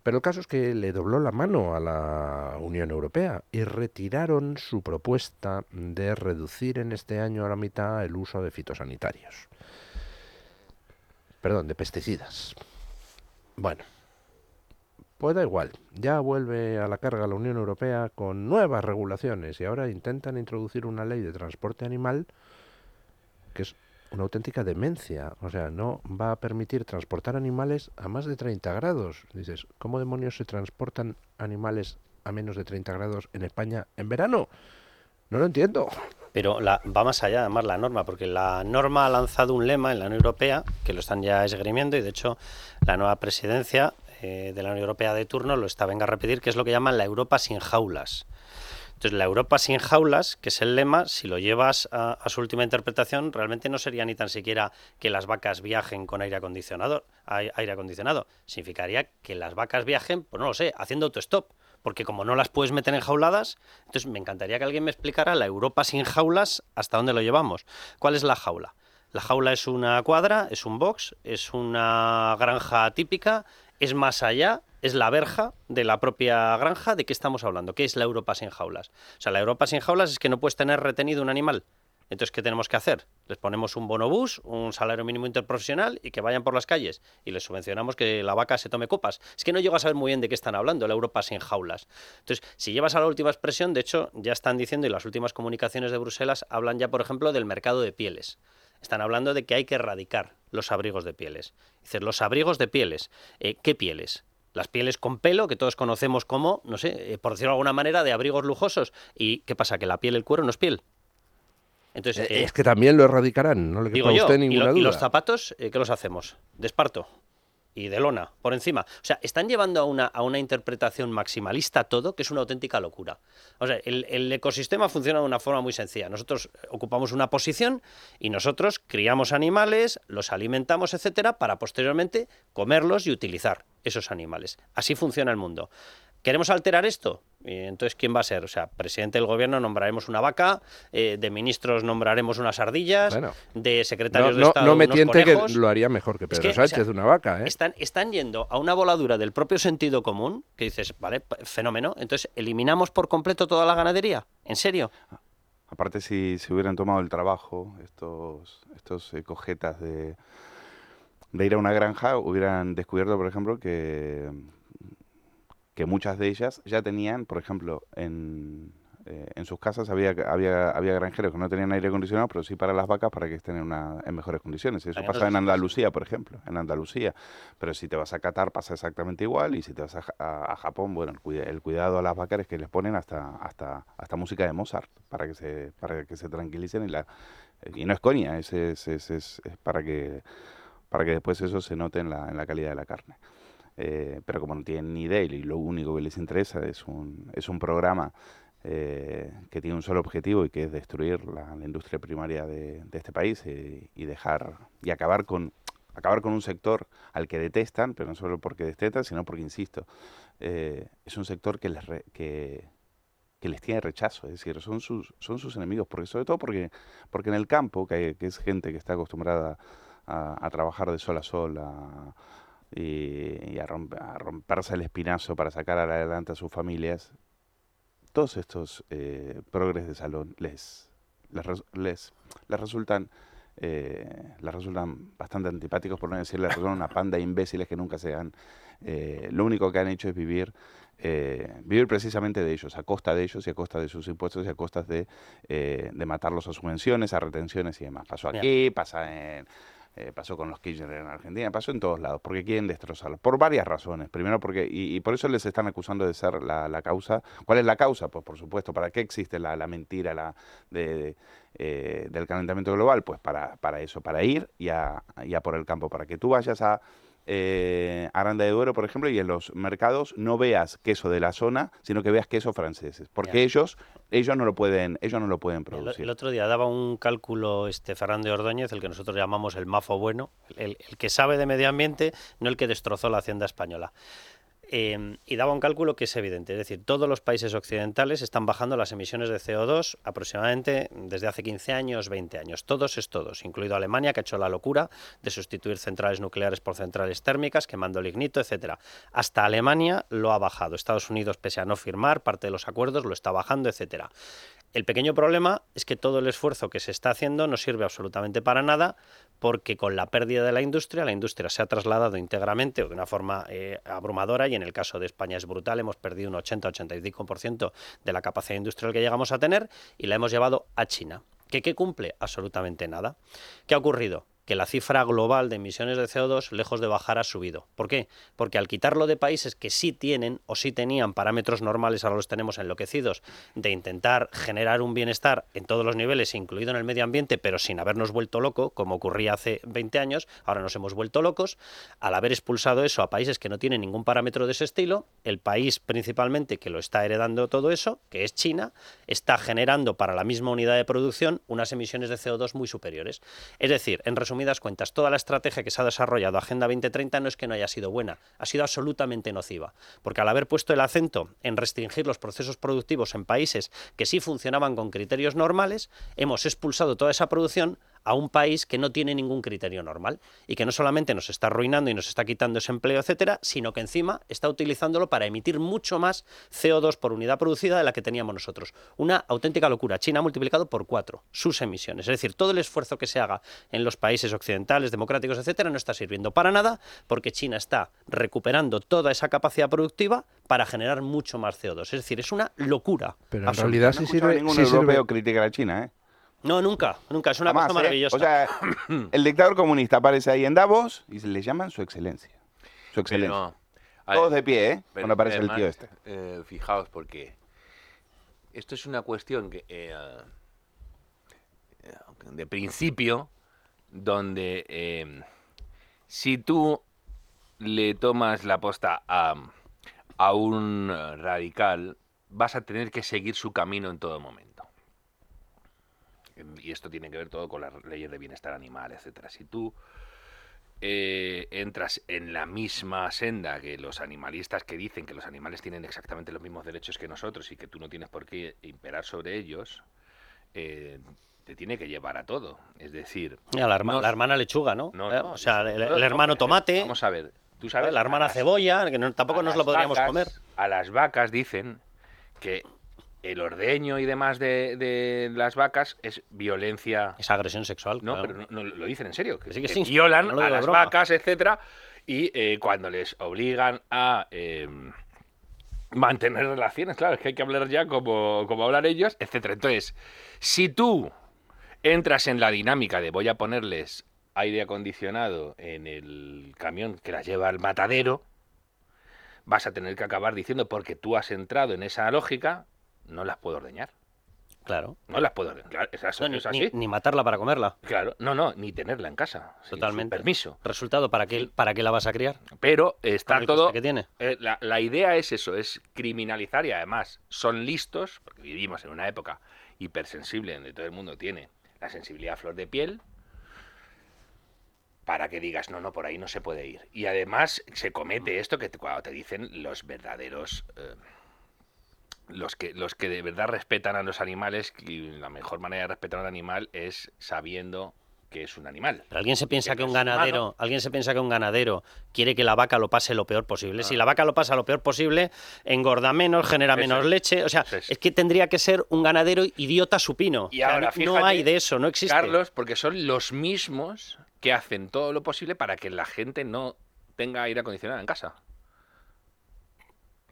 Pero el caso es que le dobló la mano a la Unión Europea y retiraron su propuesta de reducir en este año a la mitad el uso de fitosanitarios. Perdón, de pesticidas. Bueno, pues da igual, ya vuelve a la carga la Unión Europea con nuevas regulaciones y ahora intentan introducir una ley de transporte animal que es una auténtica demencia. O sea, no va a permitir transportar animales a más de 30 grados. Dices, ¿cómo demonios se transportan animales a menos de 30 grados en España en verano? No lo entiendo. Pero la, va más allá, además, la norma, porque la norma ha lanzado un lema en la Unión Europea, que lo están ya esgrimiendo, y de hecho la nueva presidencia eh, de la Unión Europea de turno lo está, venga a repetir, que es lo que llaman la Europa sin jaulas. Entonces, la Europa sin jaulas, que es el lema, si lo llevas a, a, su última interpretación, realmente no sería ni tan siquiera que las vacas viajen con aire acondicionado, aire acondicionado. Significaría que las vacas viajen, pues no lo sé, haciendo autostop. Porque como no las puedes meter en jauladas, entonces me encantaría que alguien me explicara la Europa sin jaulas, hasta dónde lo llevamos. ¿Cuál es la jaula? La jaula es una cuadra, es un box, es una granja típica, es más allá, es la verja de la propia granja. ¿De qué estamos hablando? ¿Qué es la Europa sin jaulas? O sea, la Europa sin jaulas es que no puedes tener retenido un animal. Entonces, ¿qué tenemos que hacer? Les ponemos un bonobús, un salario mínimo interprofesional y que vayan por las calles. Y les subvencionamos que la vaca se tome copas. Es que no llego a saber muy bien de qué están hablando, la Europa sin jaulas. Entonces, si llevas a la última expresión, de hecho, ya están diciendo, y las últimas comunicaciones de Bruselas hablan ya, por ejemplo, del mercado de pieles. Están hablando de que hay que erradicar los abrigos de pieles. Dicen, los abrigos de pieles. Eh, ¿Qué pieles? Las pieles con pelo, que todos conocemos como, no sé, eh, por decirlo de alguna manera, de abrigos lujosos. ¿Y qué pasa? ¿Que la piel, el cuero no es piel? Entonces, eh, es que también lo erradicarán, no le quepa a usted yo, ninguna y, lo, duda. ¿Y los zapatos, eh, qué los hacemos? De esparto y de lona, por encima. O sea, están llevando a una, a una interpretación maximalista todo, que es una auténtica locura. O sea, el, el, ecosistema funciona de una forma muy sencilla. Nosotros ocupamos una posición y nosotros criamos animales, los alimentamos, etcétera, para posteriormente comerlos y utilizar esos animales. Así funciona el mundo. ¿Queremos alterar esto? Y entonces, ¿quién va a ser? O sea, presidente del gobierno nombraremos una vaca, eh, de ministros nombraremos unas ardillas, Bueno. de secretarios No, de no, Estado no me unos tiente que lo haría mejor que Es Pedro o Sánchez, sea, una vaca, ¿eh? Están, están yendo a una voladura del propio sentido común, que dices, vale, fenómeno, entonces eliminamos por completo toda la ganadería. ¿En serio? Aparte, si se hubieran tomado el trabajo, estos, estos eh, cojetas de, de ir a una granja, hubieran descubierto, por ejemplo, que, que muchas de ellas ya tenían, por ejemplo, en, eh, en sus casas había, había, había granjeros que no tenían aire acondicionado, pero sí para las vacas para que estén en, una, en mejores condiciones. Eso pasa en. Andalucía, por ejemplo, en Andalucía. Pero si te vas a Qatar pasa exactamente igual y si te vas a, a- a Japón, bueno, el, cuida- el cuidado a las vacas es que les ponen hasta, hasta, hasta música de Mozart para que se, para que se tranquilicen y, la, y no es coña, es, es, es, es- es para que para que después eso se note en la, en la calidad de la carne. Eh, pero como no tienen ni idea y lo único que les interesa es un, es un programa eh, que tiene un solo objetivo y que es destruir la, la industria primaria de, de este país eh, y dejar y acabar con acabar con un sector al que detestan, pero no solo porque detestan, sino porque, insisto, eh, es un sector que les, re- que, que les tiene rechazo, es decir, son sus, son sus enemigos, porque sobre todo porque, porque en el campo, que, hay- que es gente que está acostumbrada a, a trabajar de sol a sol, a- y, y a, romp- a romperse el espinazo para sacar adelante a sus familias, todos estos eh, progres de salón les, les, les, les resultan eh, les resultan bastante antipáticos, por no decirles, son una panda de imbéciles que nunca se han... eh, lo único que han hecho es vivir, eh, vivir precisamente de ellos, a costa de ellos y a costa de sus impuestos y a costa de, de matarlos a subvenciones, a retenciones y demás. Pasó Bien. aquí, pasa en... eh, pasó con los Kirchner en Argentina, pasó en todos lados, porque quieren destrozarlos, por varias razones. Primero porque, y, por eso les están acusando de ser la, causa. ¿Cuál es la causa? Pues por supuesto, ¿para qué existe la, mentira la, de, de, eh, del calentamiento global? Pues para, para eso, para ir y a, y a por el campo, para que tú vayas a eh, Aranda de Duero, por ejemplo, y en los mercados no veas queso de la zona, sino que veas quesos franceses, porque ellos ellos no lo pueden ellos no lo pueden producir. el otro día daba un cálculo este Fernández Ordóñez, el que nosotros llamamos el mafo bueno, el, el que sabe de medio ambiente, no el que destrozó la hacienda española. Eh, y daba un cálculo que es evidente, es decir, todos los países occidentales están bajando las emisiones de CO2 aproximadamente desde hace 15 años, 20 años. Todos es todos, incluido Alemania, que ha hecho la locura de sustituir centrales nucleares por centrales térmicas, quemando lignito, etcétera. Hasta Alemania lo ha bajado. Estados Unidos, pese a no firmar parte de los acuerdos, lo está bajando, etcétera. El pequeño problema es que todo el esfuerzo que se está haciendo no sirve absolutamente para nada porque con la pérdida de la industria, la industria se ha trasladado íntegramente o de una forma eh, abrumadora y en el caso de España es brutal, hemos perdido un 80-85% de la capacidad industrial que llegamos a tener y la hemos llevado a China. ¿Que qué cumple? Absolutamente nada. ¿Qué ha ocurrido? Que la cifra global de emisiones de CO2, lejos de bajar, ha subido. ¿Por qué? Porque al quitarlo de países que sí tienen o sí tenían parámetros normales, ahora los tenemos enloquecidos, de intentar generar un bienestar en todos los niveles, incluido en el medio ambiente, pero sin habernos vuelto loco, como ocurría hace 20 años, ahora nos hemos vuelto locos, al haber expulsado eso a países que no tienen ningún parámetro de ese estilo, el país principalmente que lo está heredando todo eso, que es China, está generando para la misma unidad de producción unas emisiones de CO2 muy superiores. Es decir, en resumidas cuentas, toda la estrategia que se ha desarrollado Agenda 2030 no es que no haya sido buena, ha sido absolutamente nociva, porque al haber puesto el acento en restringir los procesos productivos en países que sí funcionaban con criterios normales, hemos expulsado toda esa producción a un país que no tiene ningún criterio normal y que no solamente nos está arruinando y nos está quitando ese empleo, etcétera, sino que encima está utilizándolo para emitir mucho más CO2 por unidad producida de la que teníamos nosotros. Una auténtica locura. China ha multiplicado por cuatro sus emisiones. Es decir, todo el esfuerzo que se haga en los países occidentales, democráticos, etcétera, no está sirviendo para nada porque China está recuperando toda esa capacidad productiva para generar mucho más CO2. Es decir, es una locura. Pero en Absoluta. realidad no sí sirve, ningún sí sirve- europeo criticar a China, ¿eh? No, nunca, nunca. Es una Jamás, cosa ¿eh? maravillosa. O sea, el dictador comunista aparece ahí en Davos y se le llaman su excelencia. Su excelencia. Pero, Todos ver, de pie, ¿eh? pero Cuando aparece el tío este. eh, fijaos, porque esto es una cuestión que, eh, de principio, donde eh, si tú le tomas la posta a, a un radical, vas a tener que seguir su camino en todo momento. Y esto tiene que ver todo con las leyes de bienestar animal, etcétera. Si tú eh, entras en la misma senda que los animalistas que dicen que los animales tienen exactamente los mismos derechos que nosotros y que tú no tienes por qué imperar sobre ellos, eh, te tiene que llevar a todo. Es decir, Mira, la, herma- no- la hermana lechuga, ¿no? No, Eh, no, o sea, el, no, el no, hermano tomate. Vamos a ver. Tú sabes, la hermana las- cebolla, que no- tampoco nos lo podríamos vacas- comer. A las vacas dicen que el ordeño y demás de, de las vacas es violencia. Es agresión sexual. No, claro. pero no, no, lo dicen en serio. Que, Sí, que que sí, violan no a las broma. vacas, etcétera, y eh, cuando les obligan a eh, mantener relaciones, claro, es que hay que hablar ya como, como hablan ellos, etcétera. Entonces, si tú entras en la dinámica de voy a ponerles aire acondicionado en el camión que las lleva al matadero, vas a tener que acabar diciendo porque tú has entrado en esa lógica, no las puedo ordeñar. Claro. No las puedo ordeñar. Es, así- No, ni, es así. ni- ni matarla para comerla. Claro, no, no, ni tenerla en casa. sin Totalmente. permiso. Resultado, ¿para qué, ¿para qué la vas a criar? Pero está todo. que tiene. eh, la, la idea es eso, es criminalizar y además son listos, porque vivimos en una época hipersensible donde todo el mundo tiene la sensibilidad a flor de piel, para que digas, no, no, por ahí no se puede ir. Y además se comete esto que te- cuando te dicen los verdaderos. eh, los que, los que de verdad respetan a los animales, y la mejor manera de respetar a un animal es sabiendo que es un animal. Pero alguien se piensa que un ganadero, humano. alguien se piensa que un ganadero quiere que la vaca lo pase lo peor posible. Si la vaca lo pasa lo peor posible, engorda menos, genera Eso menos leche. O sea, Eso es. es que tendría que ser un ganadero idiota supino. Y O sea, ahora, no- fíjate, no hay de eso, no existe. Carlos, porque son los mismos que hacen todo lo posible para que la gente no tenga aire acondicionado en casa.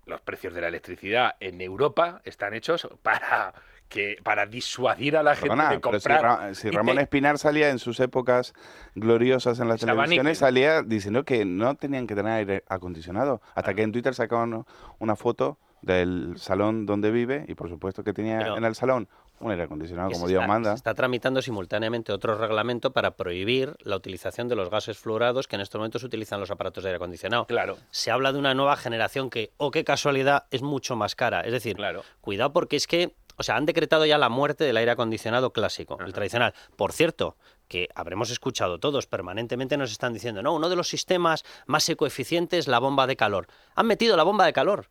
Los precios de la electricidad en Europa están hechos para que para disuadir a la gente de pero si, comprar. Ra- si te- Ramón Espinar salía en sus épocas gloriosas en las televisiones, salía diciendo que no tenían que tener aire acondicionado. Hasta que en Twitter sacaban una foto del salón donde vive y por supuesto que tenía Pero- en el salón un aire acondicionado como Dios está, manda. se está tramitando simultáneamente otro reglamento para prohibir la utilización de los gases fluorados que en estos momentos utilizan los aparatos de aire acondicionado. Claro. Se habla de una nueva generación que, o qué casualidad, es mucho más cara. Es decir, cuidado porque es que, o sea, han decretado ya la muerte del aire acondicionado clásico, el tradicional. Por cierto, que habremos escuchado todos permanentemente nos están diciendo, no, uno de los sistemas más ecoeficientes, la bomba de calor. Han metido la bomba de calor.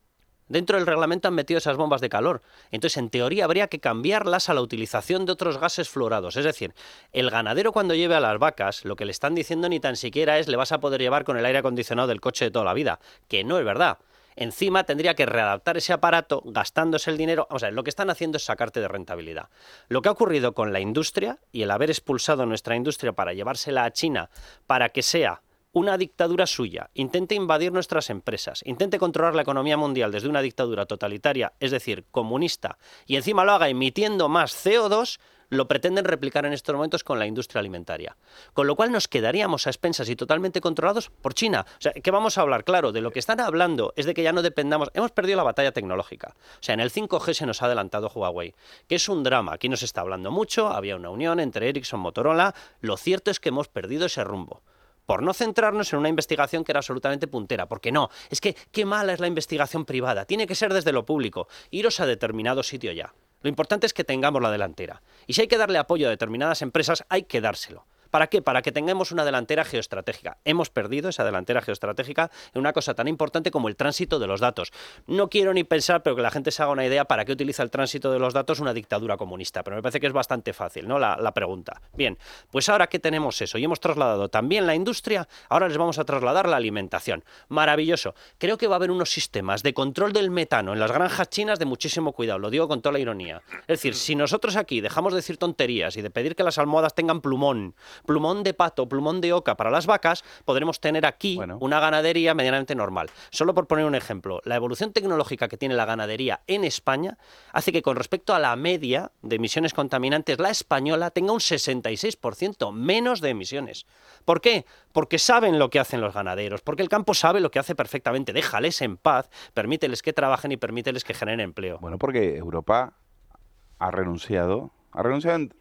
Dentro del reglamento han metido esas bombas de calor. Entonces, en teoría, habría que cambiarlas a la utilización de otros gases fluorados. Es decir, el ganadero cuando lleve a las vacas, lo que le están diciendo ni tan siquiera es le vas a poder llevar con el aire acondicionado del coche de toda la vida, que no es verdad. Encima tendría que readaptar ese aparato gastándose el dinero. O sea, lo que están haciendo es sacarte de rentabilidad. Lo que ha ocurrido con la industria y el haber expulsado nuestra industria para llevársela a China para que sea una dictadura suya, intente invadir nuestras empresas, intente controlar la economía mundial desde una dictadura totalitaria, es decir, comunista, y encima lo haga emitiendo más CO2, lo pretenden replicar en estos momentos con la industria alimentaria. Con lo cual nos quedaríamos a expensas y totalmente controlados por China. O sea, ¿qué vamos a hablar? Claro, de lo que están hablando es de que ya no dependamos. Hemos perdido la batalla tecnológica. O sea, en el 5G se nos ha adelantado Huawei, que es un drama. Aquí nos está hablando mucho, había una unión entre Ericsson y Motorola. Lo cierto es que hemos perdido ese rumbo por no centrarnos en una investigación que era absolutamente puntera, porque no, es que qué mala es la investigación privada, tiene que ser desde lo público, iros a determinado sitio ya. Lo importante es que tengamos la delantera. Y si hay que darle apoyo a determinadas empresas, hay que dárselo. ¿Para qué? Para que tengamos una delantera geoestratégica. Hemos perdido esa delantera geoestratégica en una cosa tan importante como el tránsito de los datos. No quiero ni pensar, pero que la gente se haga una idea para qué utiliza el tránsito de los datos una dictadura comunista. Pero me parece que es bastante fácil, ¿no? La, la pregunta. Bien, pues ahora que tenemos eso y hemos trasladado también la industria, ahora les vamos a trasladar la alimentación. Maravilloso. Creo que va a haber unos sistemas de control del metano en las granjas chinas de muchísimo cuidado. Lo digo con toda la ironía. Es decir, si nosotros aquí dejamos de decir tonterías y de pedir que las almohadas tengan plumón, plumón de pato, plumón de oca para las vacas, podremos tener aquí una ganadería medianamente normal. Solo por poner un ejemplo, la evolución tecnológica que tiene la ganadería en España hace que con respecto a la media de emisiones contaminantes, la española tenga un 66% menos de emisiones. ¿Por qué? Porque saben lo que hacen los ganaderos, porque el campo sabe lo que hace perfectamente. Déjales en paz, permíteles que trabajen y permíteles que generen empleo. Bueno, porque Europa ha renunciado, ha renunciado en-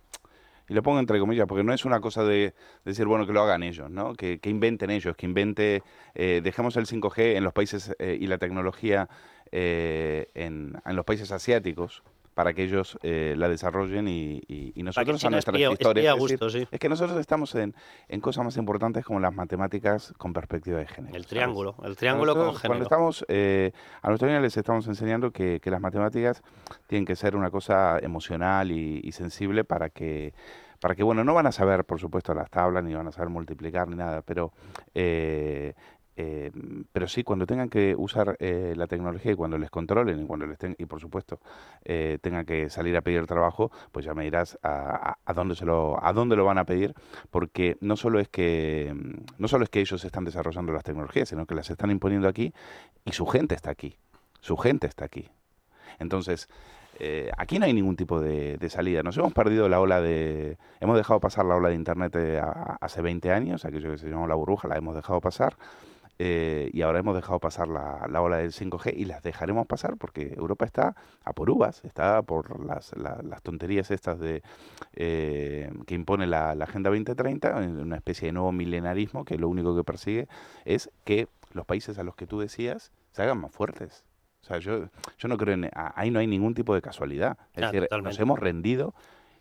y lo pongo entre comillas, porque no es una cosa de decir, bueno, que lo hagan ellos, ¿no? Que, que inventen ellos, que invente, eh, dejemos el 5G en los países eh, y la tecnología eh, en, en los países asiáticos para que ellos eh, la desarrollen y, y- y nosotros a China nuestras espía- historias. espía a es decir, gusto, sí. Es que nosotros estamos en, en cosas más importantes como las matemáticas con perspectiva de género. El ¿sabes? triángulo, el triángulo con género. Cuando estamos, eh, a nuestros niños les estamos enseñando que, que las matemáticas tienen que ser una cosa emocional y, y sensible para que, para que, bueno, no van a saber, por supuesto, las tablas, ni van a saber multiplicar, ni nada, pero... eh, eh, pero sí, cuando tengan que usar eh, la tecnología y cuando les controlen y cuando les ten- y por supuesto eh, tengan que salir a pedir trabajo, pues ya me dirás a, a- dónde se lo a dónde lo van a pedir, porque no solo es que mm, no solo es que ellos están desarrollando las tecnologías, sino que las están imponiendo aquí y su gente está aquí, su gente está aquí. Entonces, eh, aquí no hay ningún tipo de, salida. Nos hemos perdido la ola de... Hemos dejado pasar la ola de Internet eh, hace 20 años, aquello que se llamó la burbuja, la hemos dejado pasar. Eh, y ahora hemos dejado pasar la, la ola del 5G y las dejaremos pasar porque Europa está a por uvas, está por las, la- las tonterías estas de eh, que impone la, la Agenda 2030, en una especie de nuevo milenarismo que lo único que persigue es que los países a los que tú decías se hagan más fuertes. O sea, yo, yo no creo en... Ahí no hay ningún tipo de casualidad. Es Ah, decir, nos hemos rendido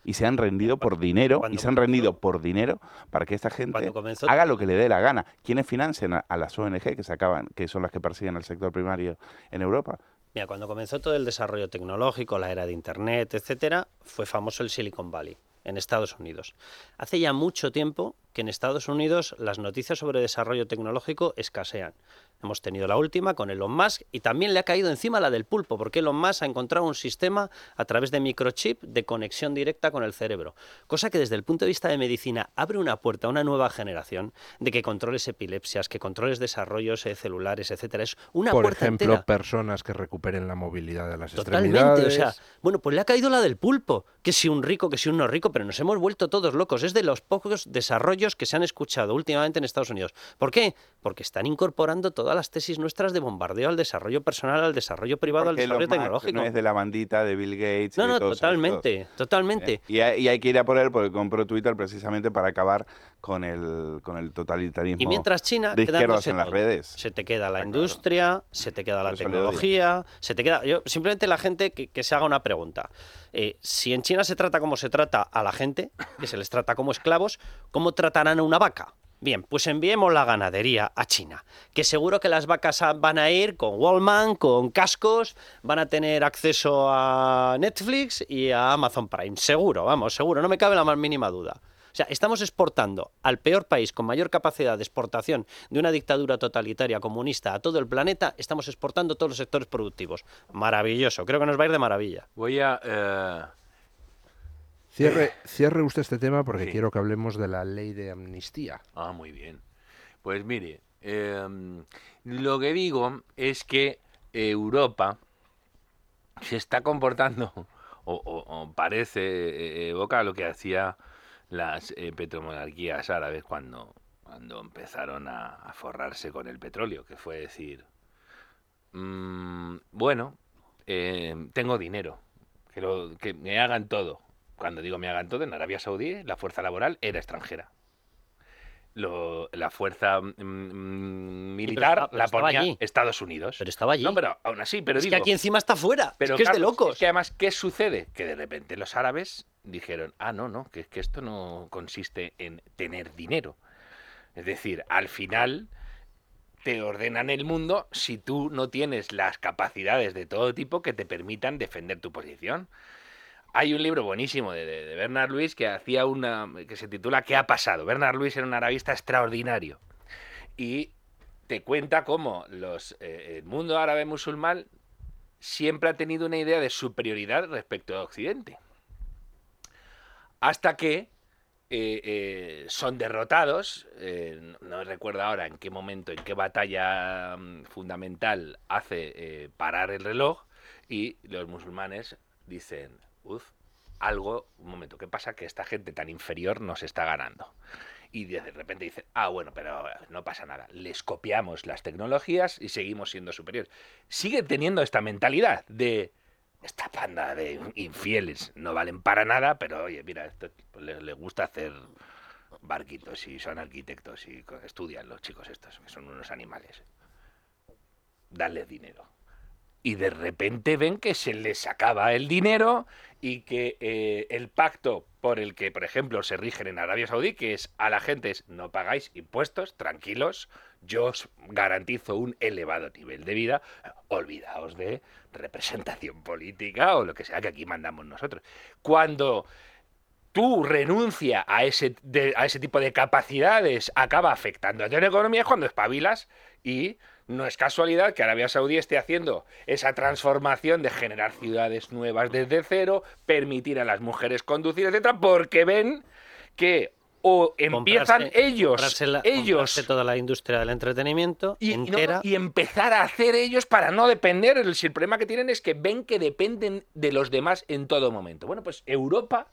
y se han rendido por dinero y se han rendido por dinero para que esta gente comenzó- haga lo que le dé la gana. ¿Quiénes financian a, a las ONG que se acaban, que son las que persiguen al sector primario en Europa? Mira, cuando comenzó todo el desarrollo tecnológico, la era de Internet, etcétera, fue famoso el Silicon Valley en Estados Unidos. Hace ya mucho tiempo que en Estados Unidos las noticias sobre desarrollo tecnológico escasean. Hemos tenido la última con Elon Musk y también le ha caído encima la del pulpo, porque Elon Musk ha encontrado un sistema a través de microchip de conexión directa con el cerebro, cosa que desde el punto de vista de medicina abre una puerta a una nueva generación de que controles epilepsias, que controles desarrollos eh, celulares, etcétera. Es una Por puerta ejemplo, entera. personas que recuperen la movilidad de las Totalmente, extremidades. o sea, bueno, pues le ha caído la del pulpo, que si un rico, que si un no rico, pero nos hemos vuelto todos locos. Es de los pocos desarrollos rollos que se han escuchado últimamente en Estados Unidos. ¿Por qué? Porque están incorporando todas las tesis nuestras de bombardeo al desarrollo personal, al desarrollo privado, al Porque desarrollo Elon Musk tecnológico. No es de la bandita de Bill Gates. No, no, totalmente, estos. totalmente. Eh, Y hay, y hay que ir a por él porque compró Twitter precisamente para acabar con el, con el totalitarismo. Y mientras China de izquierdas en las todo. redes. Se te queda la industria, se te queda la tecnología, se te queda. Yo, simplemente la gente que, que se haga una pregunta. Eh, si en China se trata como se trata a la gente, que se les trata como esclavos, ¿cómo tratarán a una vaca? Bien, pues enviemos la ganadería a China, que seguro que las vacas van a ir con Wallman, con cascos, van a tener acceso a Netflix y a Amazon Prime, seguro, vamos, seguro, no me cabe la más mínima duda. O sea, estamos exportando al peor país con mayor capacidad de exportación de una dictadura totalitaria comunista a todo el planeta, estamos exportando todos los sectores productivos. Maravilloso, creo que nos va a ir de maravilla. Voy a... eh, Cierre, cierre usted este tema porque Sí. quiero que hablemos de la ley de amnistía. Ah, muy bien. Pues mire, em, lo que digo es que Europa se está comportando, o, o- o parece, eh, evoca lo que hacía las eh, petromonarquías árabes cuando, cuando empezaron a, forrarse con el petróleo, que fue decir, mm, bueno, eh, tengo dinero, que, lo- que me hagan todo. Cuando digo me hagan todo, en Arabia Saudí la fuerza laboral era extranjera. Lo- la fuerza mm, mm, militar pero la ponía allí. Estados Unidos. Pero estaba allí. No, pero aún así, pero es que digo, aquí encima está fuera, pero es que es de locos. es que además, ¿qué sucede? Que de repente los árabes dijeron, ah, no, no, que, que esto no consiste en tener dinero. Es decir, al final te ordenan el mundo si tú no tienes las capacidades de todo tipo que te permitan defender tu posición. Hay un libro buenísimo de, de- de Bernard Lewis que hacía una que se titula ¿Qué ha pasado? Bernard Lewis era un arabista extraordinario y te cuenta cómo los, eh, el mundo árabe musulmán siempre ha tenido una idea de superioridad respecto a Occidente. Hasta que eh, eh, son derrotados, no- recuerdo ahora en qué momento, en qué batalla mm, fundamental hace parar el reloj y los musulmanes dicen, uff, algo, un momento, ¿qué pasa? Que esta gente tan inferior nos está ganando. Y de repente dicen, ah, bueno, pero no pasa nada, les copiamos las tecnologías y seguimos siendo superiores. Sigue teniendo esta mentalidad de, esta panda de infieles no valen para nada, pero oye, mira, esto les, les gusta hacer barquitos y son arquitectos y estudian los chicos estos, que son unos animales. Darles dinero. Y de repente ven que se les acaba el dinero y que eh, el pacto por el que, por ejemplo, se rigen en Arabia Saudí, que es a la gente es no pagáis impuestos, tranquilos, yo os garantizo un elevado nivel de vida, olvidaos de representación política o lo que sea que aquí mandamos nosotros. Cuando tu renuncia a ese, de- a ese tipo de capacidades acaba afectando a tu economía cuando espabilas y no es casualidad que Arabia Saudí esté haciendo esa transformación de generar ciudades nuevas desde cero, permitir a las mujeres conducir, etcétera, porque ven que o empiezan Comprarse- ellos, comprarse la- ellos comprarse toda la industria del entretenimiento y, no, entera. y empezar a hacer ellos para no depender. El, el problema que tienen es que ven que dependen de los demás en todo momento. Bueno, pues Europa,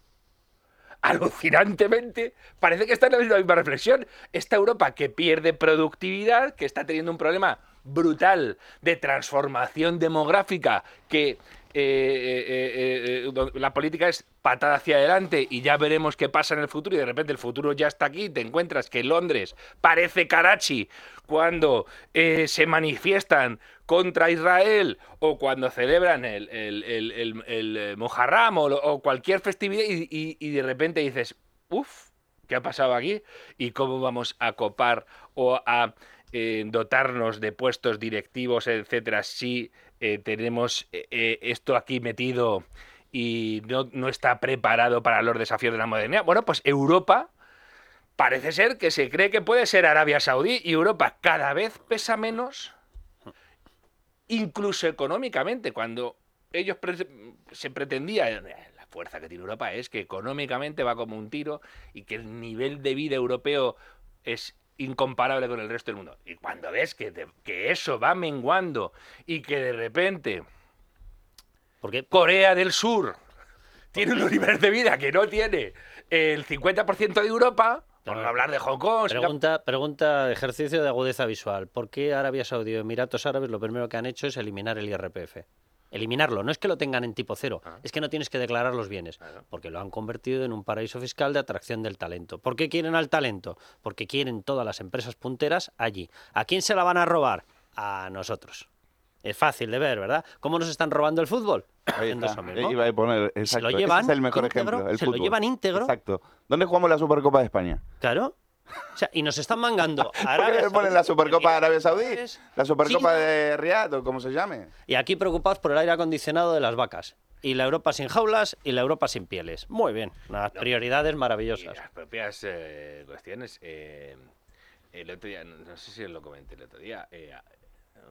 alucinantemente, parece que está en la misma, reflexión. Esta Europa que pierde productividad, que está teniendo un problema brutal de transformación demográfica, que eh, eh, eh, la política es patada hacia adelante y ya veremos qué pasa en el futuro y de repente el futuro ya está aquí, te encuentras que Londres parece Karachi cuando se manifiestan contra Israel o cuando celebran el, el, el, el- eh, o, cualquier festividad y, y- de repente dices, uff, ¿qué ha pasado aquí? ¿Y cómo vamos a copar o a eh, dotarnos de puestos directivos, etcétera, si eh, tenemos esto aquí metido y no, no está preparado para los desafíos de la modernidad? Bueno, pues Europa parece ser que se cree que puede ser Arabia Saudí y Europa cada vez pesa menos, incluso económicamente, cuando ellos pre- se pretendía, eh, la fuerza que tiene Europa es que económicamente va como un tiro y que el nivel de vida europeo es incomparable con el resto del mundo. Y cuando ves que, te- que eso va menguando y que de repente Corea del Sur tiene un nivel de vida que no tiene el 50% de Europa, Por no hablar de Hong Kong. Pregunta, pregunta, ejercicio de agudeza visual. ¿Por qué Arabia Saudí o Emiratos Árabes lo primero que han hecho es eliminar el IRPF? Eliminarlo, no es que lo tengan en tipo cero, es que no tienes que declarar los bienes, porque lo han convertido en un paraíso fiscal de atracción del talento. ¿Por qué quieren al talento? Porque quieren todas las empresas punteras allí. ¿A quién se la van a robar? A nosotros. Es fácil de ver, ¿verdad? ¿Cómo nos están robando el fútbol? Ahí está. mismo. Iba a poner, Se lo ese llevan es el mejor íntegro, ejemplo. El se lo llevan íntegro. Exacto. ¿Dónde jugamos la Supercopa de España? Claro. O sea, y nos están mangando. a ¿Por Arabia ponen la Saudí, Supercopa de Arabia Saudí? La Supercopa China. de Riyadh o como se llame. Y aquí preocupados por el aire acondicionado de las vacas. Y la Europa sin jaulas y la Europa sin pieles. Muy bien. Unas prioridades maravillosas. Las propias eh, cuestiones. eh, el otro día, no no sé si os lo comenté el otro día, eh,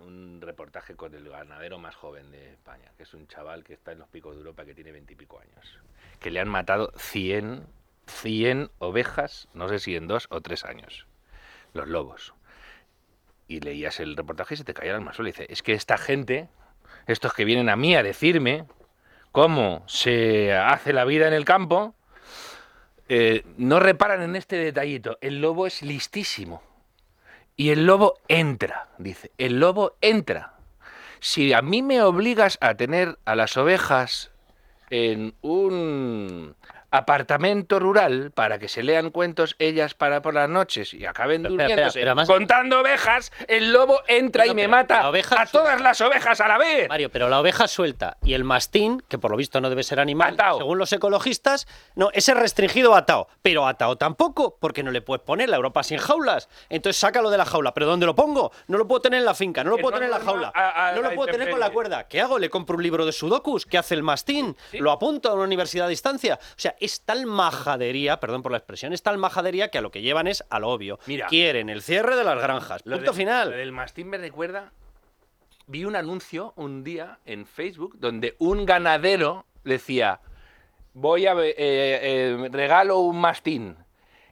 un reportaje con el ganadero más joven de España, que es un chaval que está en los picos de Europa que tiene veintipico años. Que le han matado 100, 100 ovejas, no sé si en dos o tres años. Los lobos. Y leías el reportaje y se te caía el suelo y dice, es que esta gente, estos que vienen a mí a decirme cómo se hace la vida en el campo, eh, no reparan en este detallito. El lobo es listísimo. Y el lobo entra, dice. El lobo entra. Si a mí me obligas a tener a las ovejas en un apartamento rural para que se lean cuentos ellas para por las noches y acaben Pero, durmiéndose pero además- contando ovejas, el lobo entra y me mata a todas las ovejas a la vez. Mario, pero la oveja suelta y el mastín, que por lo visto no debe ser animal, según los ecologistas, no, ese restringido atado. Pero atado tampoco, porque no le puedes poner la Europa sin jaulas. Entonces sácalo de la jaula. ¿Pero dónde lo pongo? No lo puedo tener en la finca, no lo puedo no tener en la jaula. a- a no lo puedo tener con la cuerda. ¿Qué hago? ¿Le compro un libro de sudokus? ¿Qué hace el mastín? ¿Lo apunto a una universidad a distancia? O sea, es tal majadería, perdón por la expresión, es tal majadería que a lo que llevan es a lo obvio. Mira. Quieren el cierre de las granjas. Punto final. Del mastín me recuerda. Vi un anuncio un día en Facebook donde un ganadero decía: Voy a. eh, eh, regalo un mastín.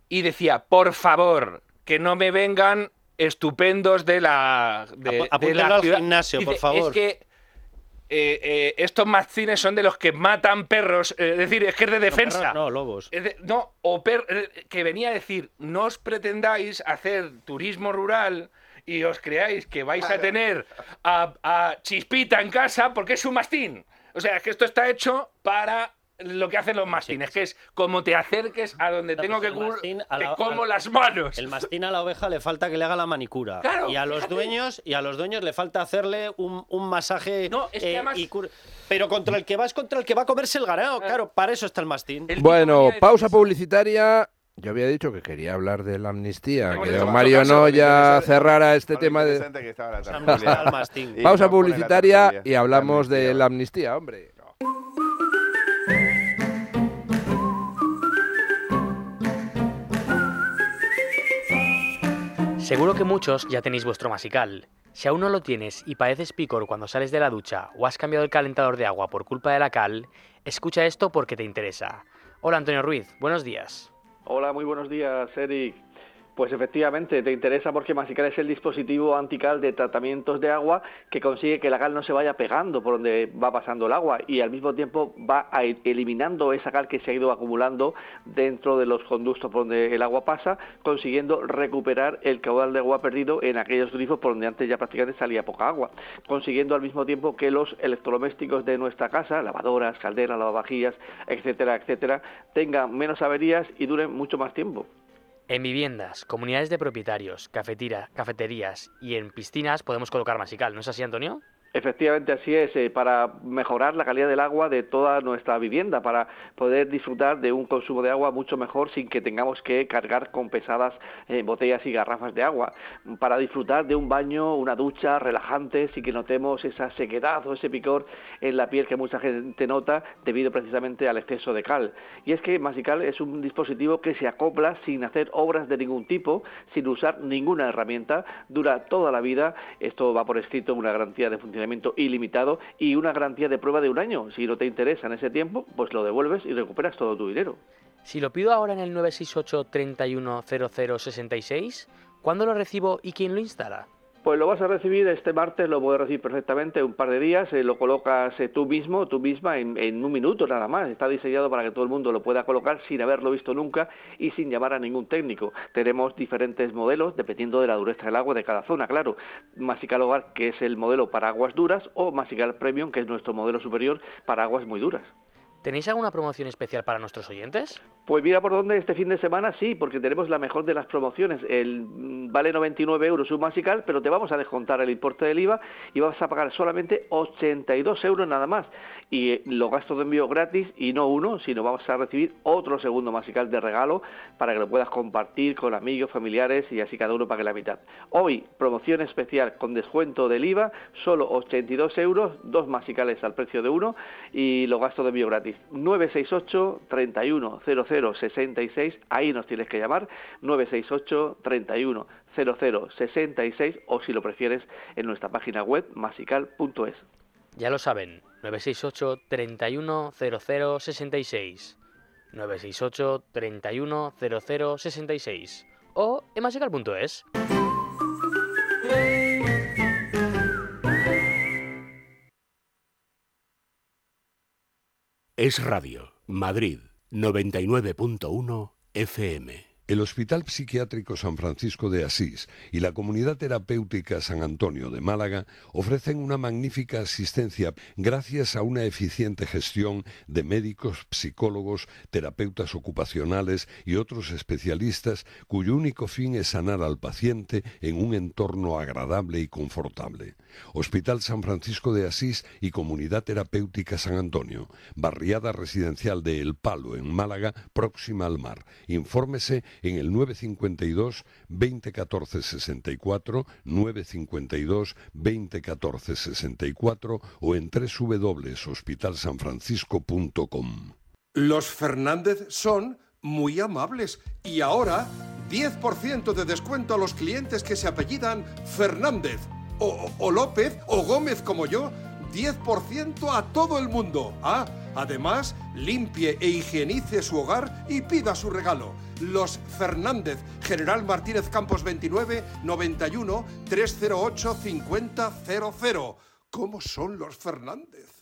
Y decía: Por favor, que no me vengan estupendos de la. De, de la al ciudad". gimnasio, por favor. Es que. Eh, eh, estos mastines son de los que matan perros, eh, es decir, es que es de defensa. perros no, lobos. Es de- no, o per- eh, que venía a decir, no os pretendáis hacer turismo rural y os creáis que vais a tener a, a Chispita en casa porque es un mastín. O sea, es que esto está hecho para lo que hacen los mastines, que es como te acerques a donde tengo que el cubrir, te la- como al- las manos. El mastín a la oveja le falta que le haga la manicura. Claro, y a los fíjate. dueños y a los dueños le falta hacerle un, un masaje. No, es que eh, además- y cur- Pero contra el que va es contra el que va a comerse el ganado. Claro, para eso está el mastín. Bueno, pausa publicitaria. Yo había dicho que quería hablar de la amnistía, que don Mario caso, no lo ya interesante- cerrara este tema de... que la Pausa publicitaria y hablamos La de la amnistía, hombre. Seguro que muchos ya tenéis vuestro masical. Si aún no lo tienes y padeces picor cuando sales de la ducha o has cambiado el calentador de agua por culpa de la cal, escucha esto porque te interesa. Hola Antonio Ruiz, buenos días. Hola, muy buenos días, Eric. Pues efectivamente, te interesa porque Masical es el dispositivo antical de tratamientos de agua que consigue que la cal no se vaya pegando por donde va pasando el agua y al mismo tiempo va ir eliminando esa cal que se ha ido acumulando dentro de los conductos por donde el agua pasa, consiguiendo recuperar el caudal de agua perdido en aquellos grifos por donde antes ya prácticamente salía poca agua, consiguiendo al mismo tiempo que los electrodomésticos de nuestra casa, lavadoras, calderas, lavavajillas, etcétera, etcétera, tengan menos averías y duren mucho más tiempo. En viviendas, comunidades de propietarios, cafetira- cafeterías y en piscinas podemos colocar masical, ¿no es así Antonio? Efectivamente, así es, eh, para mejorar la calidad del agua de toda nuestra vivienda, para poder disfrutar de un consumo de agua mucho mejor sin que tengamos que cargar con pesadas eh, botellas y garrafas de agua, para disfrutar de un baño, una ducha relajante sin que notemos esa sequedad o ese picor en la piel que mucha gente nota debido precisamente al exceso de cal. Y es que Masical es un dispositivo que se acopla sin hacer obras de ningún tipo, sin usar ninguna herramienta, dura toda la vida, esto va por escrito una garantía de funcionamiento ilimitado y una garantía de prueba de un año. Si no te interesa en ese tiempo, pues lo devuelves y recuperas todo tu dinero. Si lo pido ahora en el 968 310066, ¿cuándo lo recibo y quién lo instala? Pues lo vas a recibir este martes, lo puedes recibir perfectamente un par de días, eh, lo colocas eh, tú mismo, tú misma, en, en, un minuto nada más. Está diseñado para que todo el mundo lo pueda colocar sin haberlo visto nunca y sin llamar a ningún técnico. Tenemos diferentes modelos dependiendo de la dureza del agua de cada zona, claro. Masical Hogar, que es el modelo para aguas duras, o Masical Premium, que es nuestro modelo superior para aguas muy duras. ¿Tenéis alguna promoción especial para nuestros oyentes? Pues mira por dónde este fin de semana sí, porque tenemos la mejor de las promociones. El mm, vale 99 euros un masical, pero te vamos a descontar el importe del IVA y vas a pagar solamente 82 euros nada más. Y eh, los gastos de envío gratis y no uno, sino vamos a recibir otro segundo masical de regalo para que lo puedas compartir con amigos, familiares y así cada uno pague la mitad. Hoy, promoción especial con descuento del IVA, solo 82 euros, dos masicales al precio de uno y los gastos de envío gratis. 968 31 00 66, ahí nos tienes que llamar, 968 31 00 66 o si lo prefieres en nuestra página web masical.es. Ya lo saben, 968 31 00 66 968 31 00 66 o en masical.es. Es Radio, Madrid, 99.1 FM. El Hospital Psiquiátrico San Francisco de Asís y la Comunidad Terapéutica San Antonio de Málaga ofrecen una magnífica asistencia gracias a una eficiente gestión de médicos, psicólogos, terapeutas ocupacionales y otros especialistas cuyo único fin es sanar al paciente en un entorno agradable y confortable. Hospital San Francisco de Asís y Comunidad Terapéutica San Antonio, barriada residencial de El Palo en Málaga, próxima al mar. Infórmese en el 952 2014 64, 952 2014 64 o en www.hospitalsanfrancisco.com. Los Fernández son muy amables y ahora 10% de descuento a los clientes que se apellidan Fernández o, o López o Gómez como yo. 10% a todo el mundo. Ah, además, limpie e higienice su hogar y pida su regalo. Los Fernández, General Martínez Campos 29, 91 308 5000. ¿Cómo son los Fernández?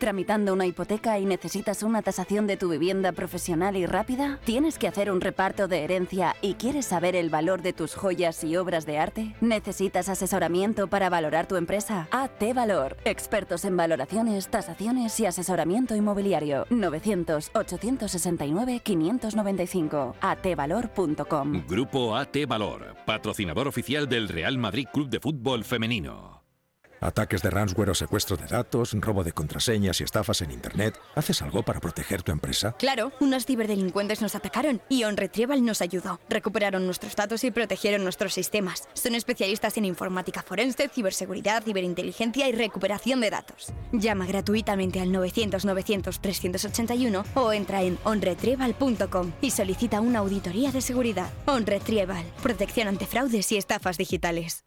¿Tramitando una hipoteca y necesitas una tasación de tu vivienda profesional y rápida? ¿Tienes que hacer un reparto de herencia y quieres saber el valor de tus joyas y obras de arte? ¿Necesitas asesoramiento para valorar tu empresa? AT Valor, expertos en valoraciones, tasaciones y asesoramiento inmobiliario. 900-869-595. atvalor.com. Grupo AT Valor, patrocinador oficial del Real Madrid Club de Fútbol Femenino. Ataques de ransomware o secuestro de datos, robo de contraseñas y estafas en Internet. ¿Haces algo para proteger tu empresa? Claro, unos ciberdelincuentes nos atacaron y OnRetrieval nos ayudó. Recuperaron nuestros datos y protegieron nuestros sistemas. Son especialistas en informática forense, ciberseguridad, ciberinteligencia y recuperación de datos. Llama gratuitamente al 900-900-381 o entra en onretrieval.com y solicita una auditoría de seguridad. OnRetrieval, protección ante fraudes y estafas digitales.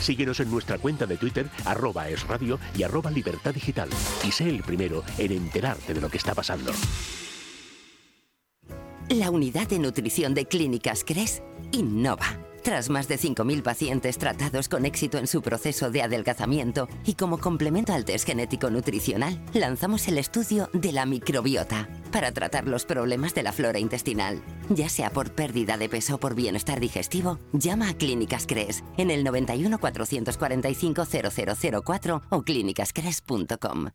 Síguenos en nuestra cuenta de Twitter, arroba es radio y arroba libertad digital. Y sé el primero en enterarte de lo que está pasando. La unidad de nutrición de Clínicas Cres innova. Tras más de 5.000 pacientes tratados con éxito en su proceso de adelgazamiento y como complemento al test genético nutricional, lanzamos el estudio de la microbiota para tratar los problemas de la flora intestinal. Ya sea por pérdida de peso o por bienestar digestivo, llama a Clínicas Cres en el 91 445 0004 o clínicascres.com.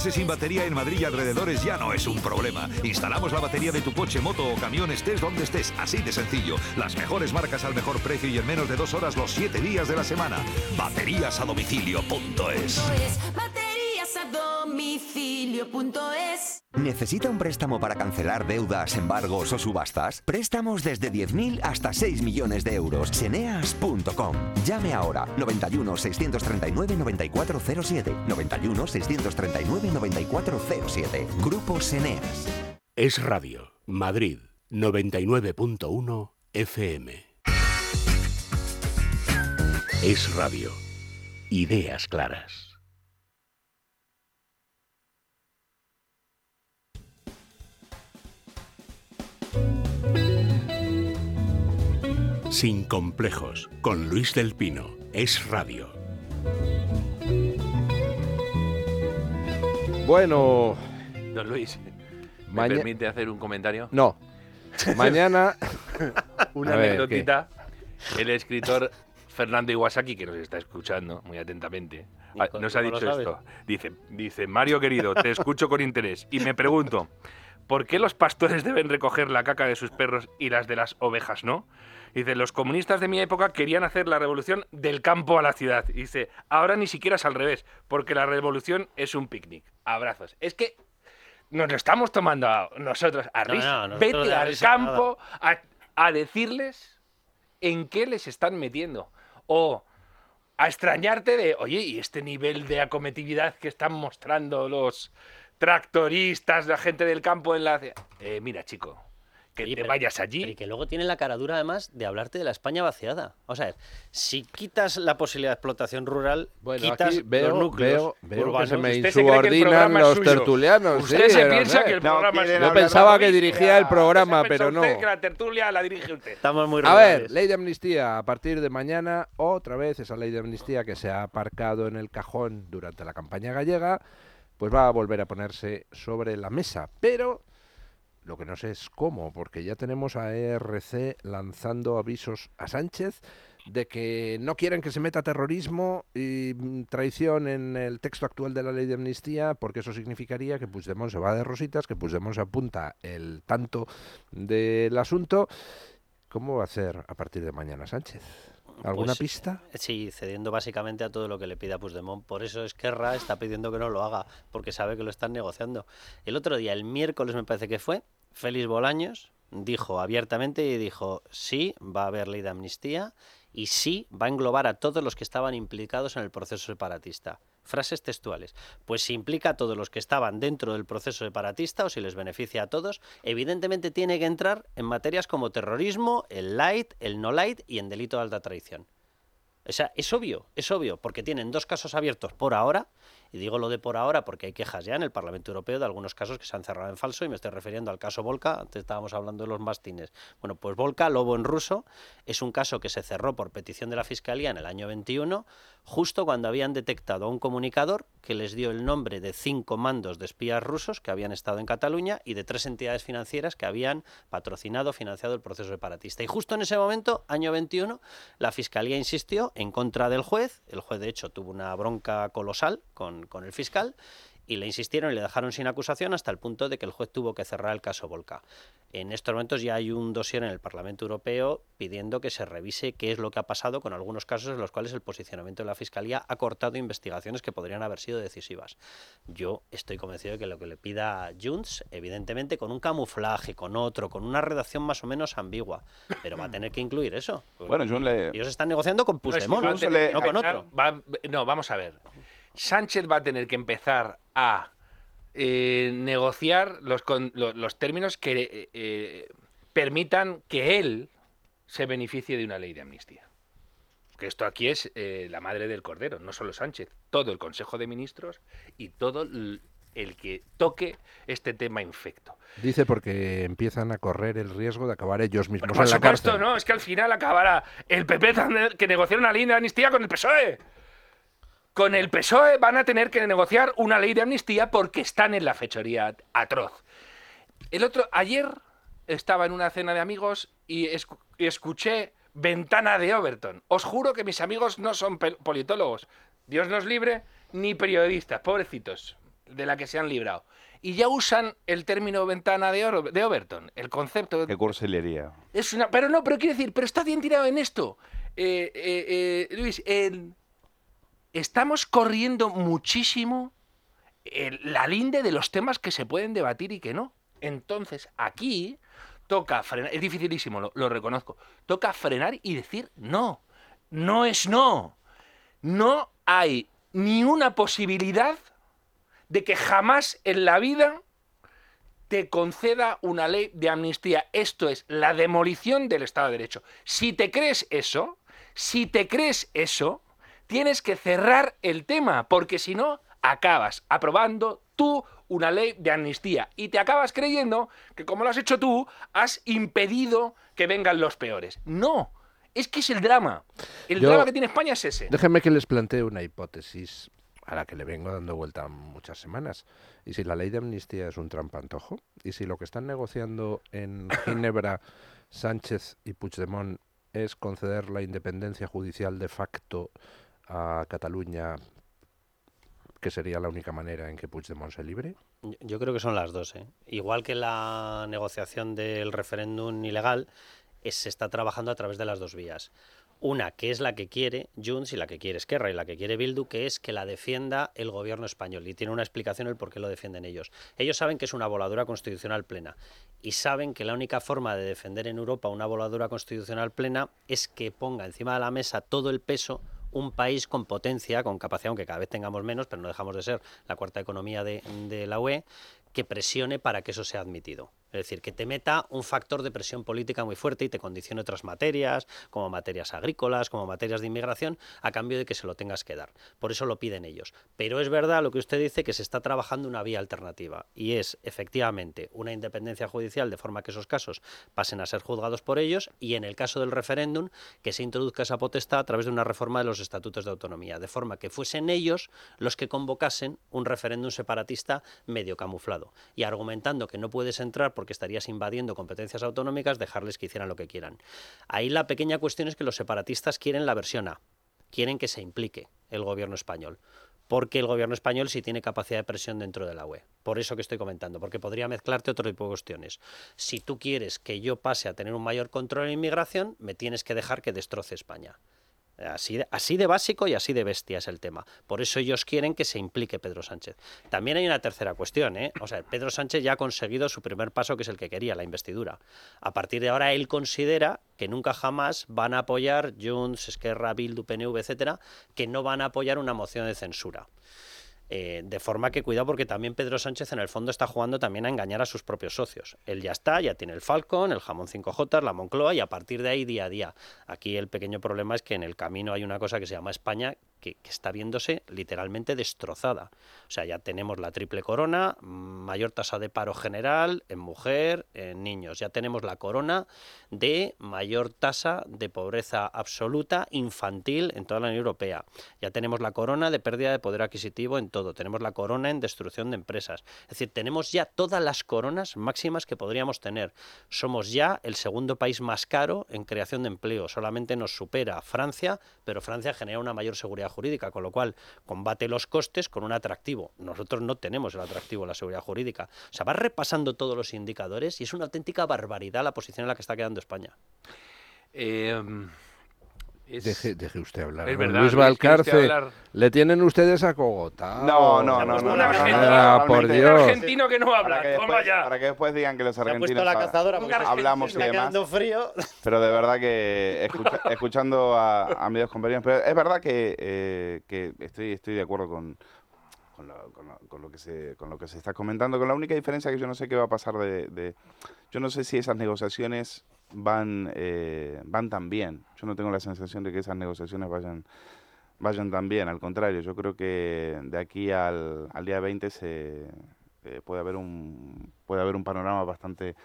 Sin batería en Madrid y alrededores ya no es un problema. Instalamos la batería de tu coche, moto o camión, estés donde estés, así de sencillo. Las mejores marcas al mejor precio y en menos de dos horas los siete días de la semana. Baterías a domicilio.es. ¿Necesita un préstamo para cancelar deudas, embargos o subastas? Préstamos desde 10.000 hasta 6 millones de euros. Seneas.com. Llame ahora 91 639 9407. 91 639 9407. Grupo Seneas. Es Radio, Madrid, 99.1 FM. Es Radio. Ideas claras. Sin complejos, con Luis del Pino. Es Radio. Bueno, Don Luis, ¿me Maña- permite hacer un comentario? no. Mañana. Una ver, anécdotita. El escritor Fernando Iwasaki, que nos está escuchando muy atentamente, ¿Y ah, co- nos ha dicho esto. Dice, dice, Mario querido, te escucho con interés y me pregunto, ¿por qué los pastores deben recoger la caca de sus perros y las de las ovejas no? Dice, los comunistas de mi época querían hacer la revolución del campo a la ciudad. Dice, ahora ni siquiera es al revés, porque la revolución es un picnic. Abrazos. Es que nos lo estamos tomando a nosotros a No, risa. no, nosotros Vete al risa campo a, a decirles en qué les están metiendo. O a extrañarte de, oye, ¿y este nivel de acometividad que están mostrando los tractoristas, la gente del campo en la... Eh, mira, chico, que te vayas allí. Pero y que luego tiene la cara dura, además, de hablarte de la España vaciada. O sea, si quitas la posibilidad de explotación rural, Bueno, quitas aquí veo, los núcleos veo, veo que se me insubordinan los suyo. tertulianos. Usted sí, se no piensa que el programa es Yo pensaba que dirigía el programa, pero no. usted que la tertulia la dirige usted. Estamos muy A ver, ley de amnistía. A partir de mañana, otra vez esa ley de amnistía que se ha aparcado en el cajón durante la campaña gallega, pues va a volver a ponerse sobre la mesa. Pero lo que no sé es cómo, porque ya tenemos a ERC lanzando avisos a Sánchez de que no quieren que se meta terrorismo y mm, traición en el texto actual de la ley de amnistía, porque eso significaría que Puigdemont se va de rositas, que Puigdemont se apunta el tanto del asunto. ¿Cómo va a hacer a partir de mañana Sánchez? ¿Alguna Pues, pista? Sí, cediendo básicamente a todo lo que le pida Puigdemont. Por eso Esquerra está pidiendo que no lo haga, porque sabe que lo están negociando. El otro día, el miércoles me parece que fue, Félix Bolaños dijo abiertamente y dijo, sí, va a haber ley de amnistía y sí, va a englobar a todos los que estaban implicados en el proceso separatista. Frases textuales. Pues si implica a todos los que estaban dentro del proceso separatista o si les beneficia a todos, evidentemente tiene que entrar en materias como terrorismo, el light, el no light y en delito de alta traición. O sea, es obvio, es obvio, porque tienen dos casos abiertos por ahora, y digo lo de por ahora porque hay quejas ya en el Parlamento Europeo de algunos casos que se han cerrado en falso, y me estoy refiriendo al caso Volca, antes estábamos hablando de los mastines. Bueno, pues Volca, lobo en ruso, es un caso que se cerró por petición de la Fiscalía en el año 21, justo cuando habían detectado a un comunicador que les dio el nombre de cinco mandos de espías rusos que habían estado en Cataluña y de tres entidades financieras que habían patrocinado, financiado el proceso separatista. Y justo en ese momento, año 21, la Fiscalía insistió en contra del juez. El juez, de hecho, tuvo una bronca colosal con, con el fiscal y le insistieron y le dejaron sin acusación hasta el punto de que el juez tuvo que cerrar el caso Volca. En estos momentos ya hay un dossier en el Parlamento Europeo pidiendo que se revise qué es lo que ha pasado con algunos casos en los cuales el posicionamiento de la Fiscalía ha cortado investigaciones que podrían haber sido decisivas. Yo estoy convencido de que lo que le pida Junts, evidentemente con un camuflaje, con otro, con una redacción más o menos ambigua, pero va a tener que incluir eso. Bueno, Junts le... Ellos están negociando con No, es que Puigdemont, no con otro. va- no, vamos a ver. Sánchez va a tener que empezar a eh, negociar los, con- lo- los términos que eh, eh, permitan que él se beneficie de una ley de amnistía. Que esto aquí es eh, la madre del cordero, no solo Sánchez, todo el Consejo de Ministros y todo el que toque este tema infecto. Dice porque empiezan a correr el riesgo de acabar ellos mismos Por en la supuesto, cárcel. no, es que al final acabará el PP que negociar una ley de amnistía con el PSOE. Con el PSOE van a tener que negociar una ley de amnistía porque están en la fechoría atroz. El otro, ayer estaba en una cena de amigos y, escu- y escuché Ventana de Overton. Os juro que mis amigos no son politólogos, Dios nos libre, ni periodistas, pobrecitos, de la que se han librado. Y ya usan el término ventana de, Or- de Overton, el concepto Qué cursilería. es una, pero no, pero quiero decir, pero está bien tirado en esto. Eh, eh, eh, Luis, el- estamos corriendo muchísimo la linde de los temas que se pueden debatir y que no. Entonces, aquí toca frenar, es dificilísimo, lo reconozco, toca frenar y decir no, no es no. No hay ni una posibilidad de que jamás en la vida te conceda una ley de amnistía. Esto es la demolición del Estado de Derecho. Si te crees eso, si te crees eso, tienes que cerrar el tema, porque si no, acabas aprobando tú una ley de amnistía y te acabas creyendo que como lo has hecho tú, has impedido que vengan los peores. No, es que es el drama. El Yo- drama que tiene España es ese. Déjenme que les plantee una hipótesis a la que le vengo dando vuelta muchas semanas. ¿Y si la ley de amnistía es un trampantojo? ¿Y si lo que están negociando en Ginebra Sánchez y Puigdemont es conceder la independencia judicial de facto a Cataluña, que sería la única manera en que Puigdemont se libre? Yo- creo que son las dos. ¿eh? Igual que la negociación del referéndum ilegal, es- se está trabajando a través de las dos vías. Una, que es la que quiere Junts y la que quiere Esquerra y la que quiere Bildu, que es que la defienda el gobierno español. Y tiene una explicación el por qué lo defienden ellos. Ellos saben que es una voladura constitucional plena y saben que la única forma de defender en Europa una voladura constitucional plena es que ponga encima de la mesa todo el peso un país con potencia, con capacidad, aunque cada vez tengamos menos, pero no dejamos de ser la cuarta economía de, la UE, que presione para que eso sea admitido. Es decir, que te meta un factor de presión política muy fuerte y te condicione otras materias, como materias agrícolas, como materias de inmigración, a cambio de que se lo tengas que dar. Por eso lo piden ellos. Pero es verdad lo que usted dice, que se está trabajando una vía alternativa, y es efectivamente una independencia judicial, de forma que esos casos pasen a ser juzgados por ellos, y en el caso del referéndum, que se introduzca esa potestad a través de una reforma de los estatutos de autonomía, de forma que fuesen ellos los que convocasen un referéndum separatista medio camuflado, y argumentando que no puedes entrar porque estarías invadiendo competencias autonómicas, dejarles que hicieran lo que quieran. Ahí la pequeña cuestión es que los separatistas quieren la versión A, quieren que se implique el gobierno español. Porque el gobierno español sí tiene capacidad de presión dentro de la UE. Por eso que estoy comentando, porque podría mezclarte otro tipo de cuestiones. Si tú quieres que yo pase a tener un mayor control en inmigración, me tienes que dejar que destroce España. Así de, así de básico y así de bestia es el tema. Por eso ellos quieren que se implique Pedro Sánchez. También hay una tercera cuestión, ¿eh? O sea, Pedro Sánchez ya ha conseguido su primer paso, que es el que quería, la investidura. A partir de ahora, él considera que nunca jamás van a apoyar Junts, Esquerra, Bildu, PNV, etcétera, que no van a apoyar una moción de censura. Eh, de forma que cuidado porque también Pedro Sánchez en el fondo está jugando también a engañar a sus propios socios. Él ya está, ya tiene el Falcon, el jamón 5J, la Moncloa y a partir de ahí día a día. Aquí el pequeño problema es que en el camino hay una cosa que se llama España que, está viéndose literalmente destrozada. O sea, ya tenemos la triple corona, mayor tasa de paro general en mujer, en niños. Ya tenemos la corona de mayor tasa de pobreza absoluta infantil en toda la Unión Europea. Ya tenemos la corona de pérdida de poder adquisitivo en todo. Tenemos la corona en destrucción de empresas. Es decir, tenemos ya todas las coronas máximas que podríamos tener. Somos ya el segundo país más caro en creación de empleo. Solamente nos supera Francia, pero Francia genera una mayor seguridad jurídica, con lo cual combate los costes con un atractivo. Nosotros no tenemos el atractivo de la seguridad jurídica. O sea, va repasando todos los indicadores y es una auténtica barbaridad la posición en la que está quedando España. Eh, es- Deje, deje usted hablar. Es don verdad, Luis Luis, ¿quiere usted Valcarce, hablar? le tienen ustedes acogotado. No, no, no, no. no, Ah, no, por Dios. argentino que no habla, Para que, toma después, ya. para que después digan que los argentinos la cazadora hablamos y demás. frío. Pero de verdad que escucha- escuchando a, a mis dos compañeros, pero es verdad que, eh, que estoy, estoy de acuerdo con, con, lo, con lo- con lo que se, con lo que se está comentando, con la única diferencia que yo no sé qué va a pasar de... de- yo no sé si esas negociaciones van, eh, van tan bien. Yo no tengo la sensación de que esas negociaciones vayan vayan tan bien, al contrario, yo creo que de aquí al, al día 20 se, eh, puede haber un puede haber un panorama bastante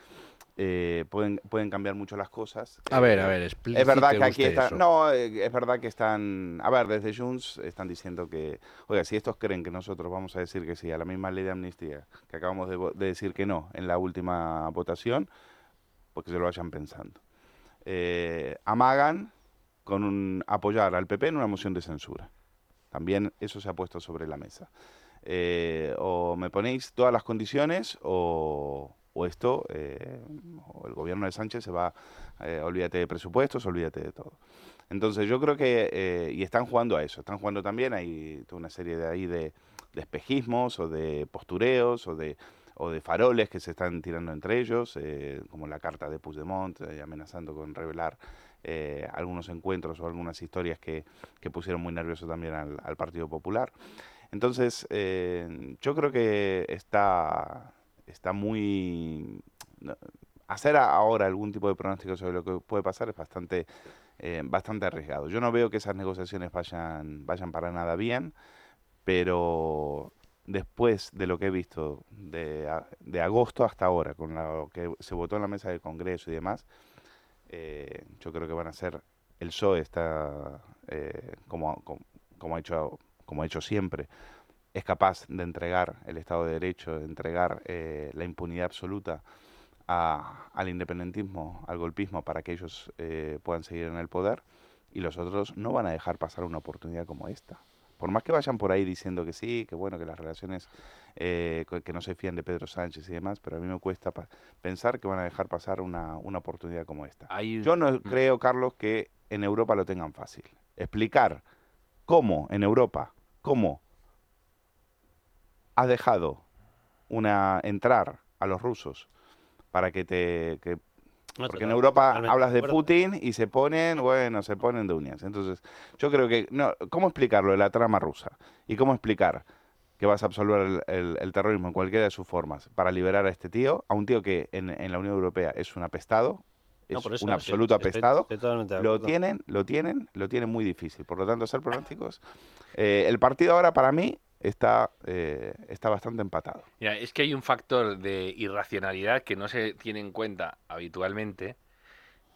eh, pueden pueden cambiar mucho las cosas A ver, a Eh, ver, es verdad que explícite aquí usted está eso. no eh, es verdad que están a ver desde Junts están diciendo que oiga si estos creen que nosotros vamos a decir que sí a la misma ley de amnistía que acabamos de, de decir que no en la última votación pues que se lo vayan pensando. Eh, amagan con un, apoyar al PP en una moción de censura. También eso se ha puesto sobre la mesa. Eh, o me ponéis todas las condiciones o, esto, eh, o el gobierno de Sánchez se va, olvídate de presupuestos, olvídate de todo. Entonces yo creo que, y están jugando a eso, están jugando también, hay toda una serie de ahí de espejismos o de postureos o de, o de faroles que se están tirando entre ellos, eh, como la carta de Puigdemont eh, amenazando con revelar eh, algunos encuentros o algunas historias que, que pusieron muy nervioso también al, al Partido Popular. Entonces, eh, yo creo que está, está muy... Hacer ahora algún tipo de pronóstico sobre lo que puede pasar es bastante, eh, bastante arriesgado. Yo no veo que esas negociaciones vayan, vayan para nada bien, pero después de lo que he visto de, de agosto hasta ahora, con lo que se votó en la mesa del Congreso y demás, eh, yo creo que van a ser, el PSOE está, eh, como, como, como ha hecho, como ha hecho siempre, es capaz de entregar el Estado de Derecho, de entregar eh, la impunidad absoluta a- al independentismo, al golpismo, para que ellos eh, puedan seguir en el poder, y los otros no van a dejar pasar una oportunidad como esta. Por más que vayan por ahí diciendo que sí, que bueno, que las relaciones, eh, que no se fían de Pedro Sánchez y demás, pero a mí me cuesta pensar que van a dejar pasar una, una oportunidad como esta. Yo no creo, Carlos, que en Europa lo tengan fácil. Explicar cómo en Europa, cómo has dejado una entrar a los rusos para que te que- No, porque en Europa hablas de. Putin y se ponen, bueno, se ponen de uñas. Entonces, yo creo que no, ¿cómo explicarlo de la trama rusa? ¿Y cómo explicar que vas a absolver el, el- el terrorismo en cualquiera de sus formas para liberar a este tío, a un tío que en, en la Unión Europea es un apestado, es No, por eso, un absoluto apestado, estoy totalmente de lo tienen, lo tienen, lo tienen muy difícil. Por lo tanto, ser pronósticos, eh, el partido ahora para mí está, eh, está bastante empatado. Mira, es que hay un factor de irracionalidad que no se tiene en cuenta habitualmente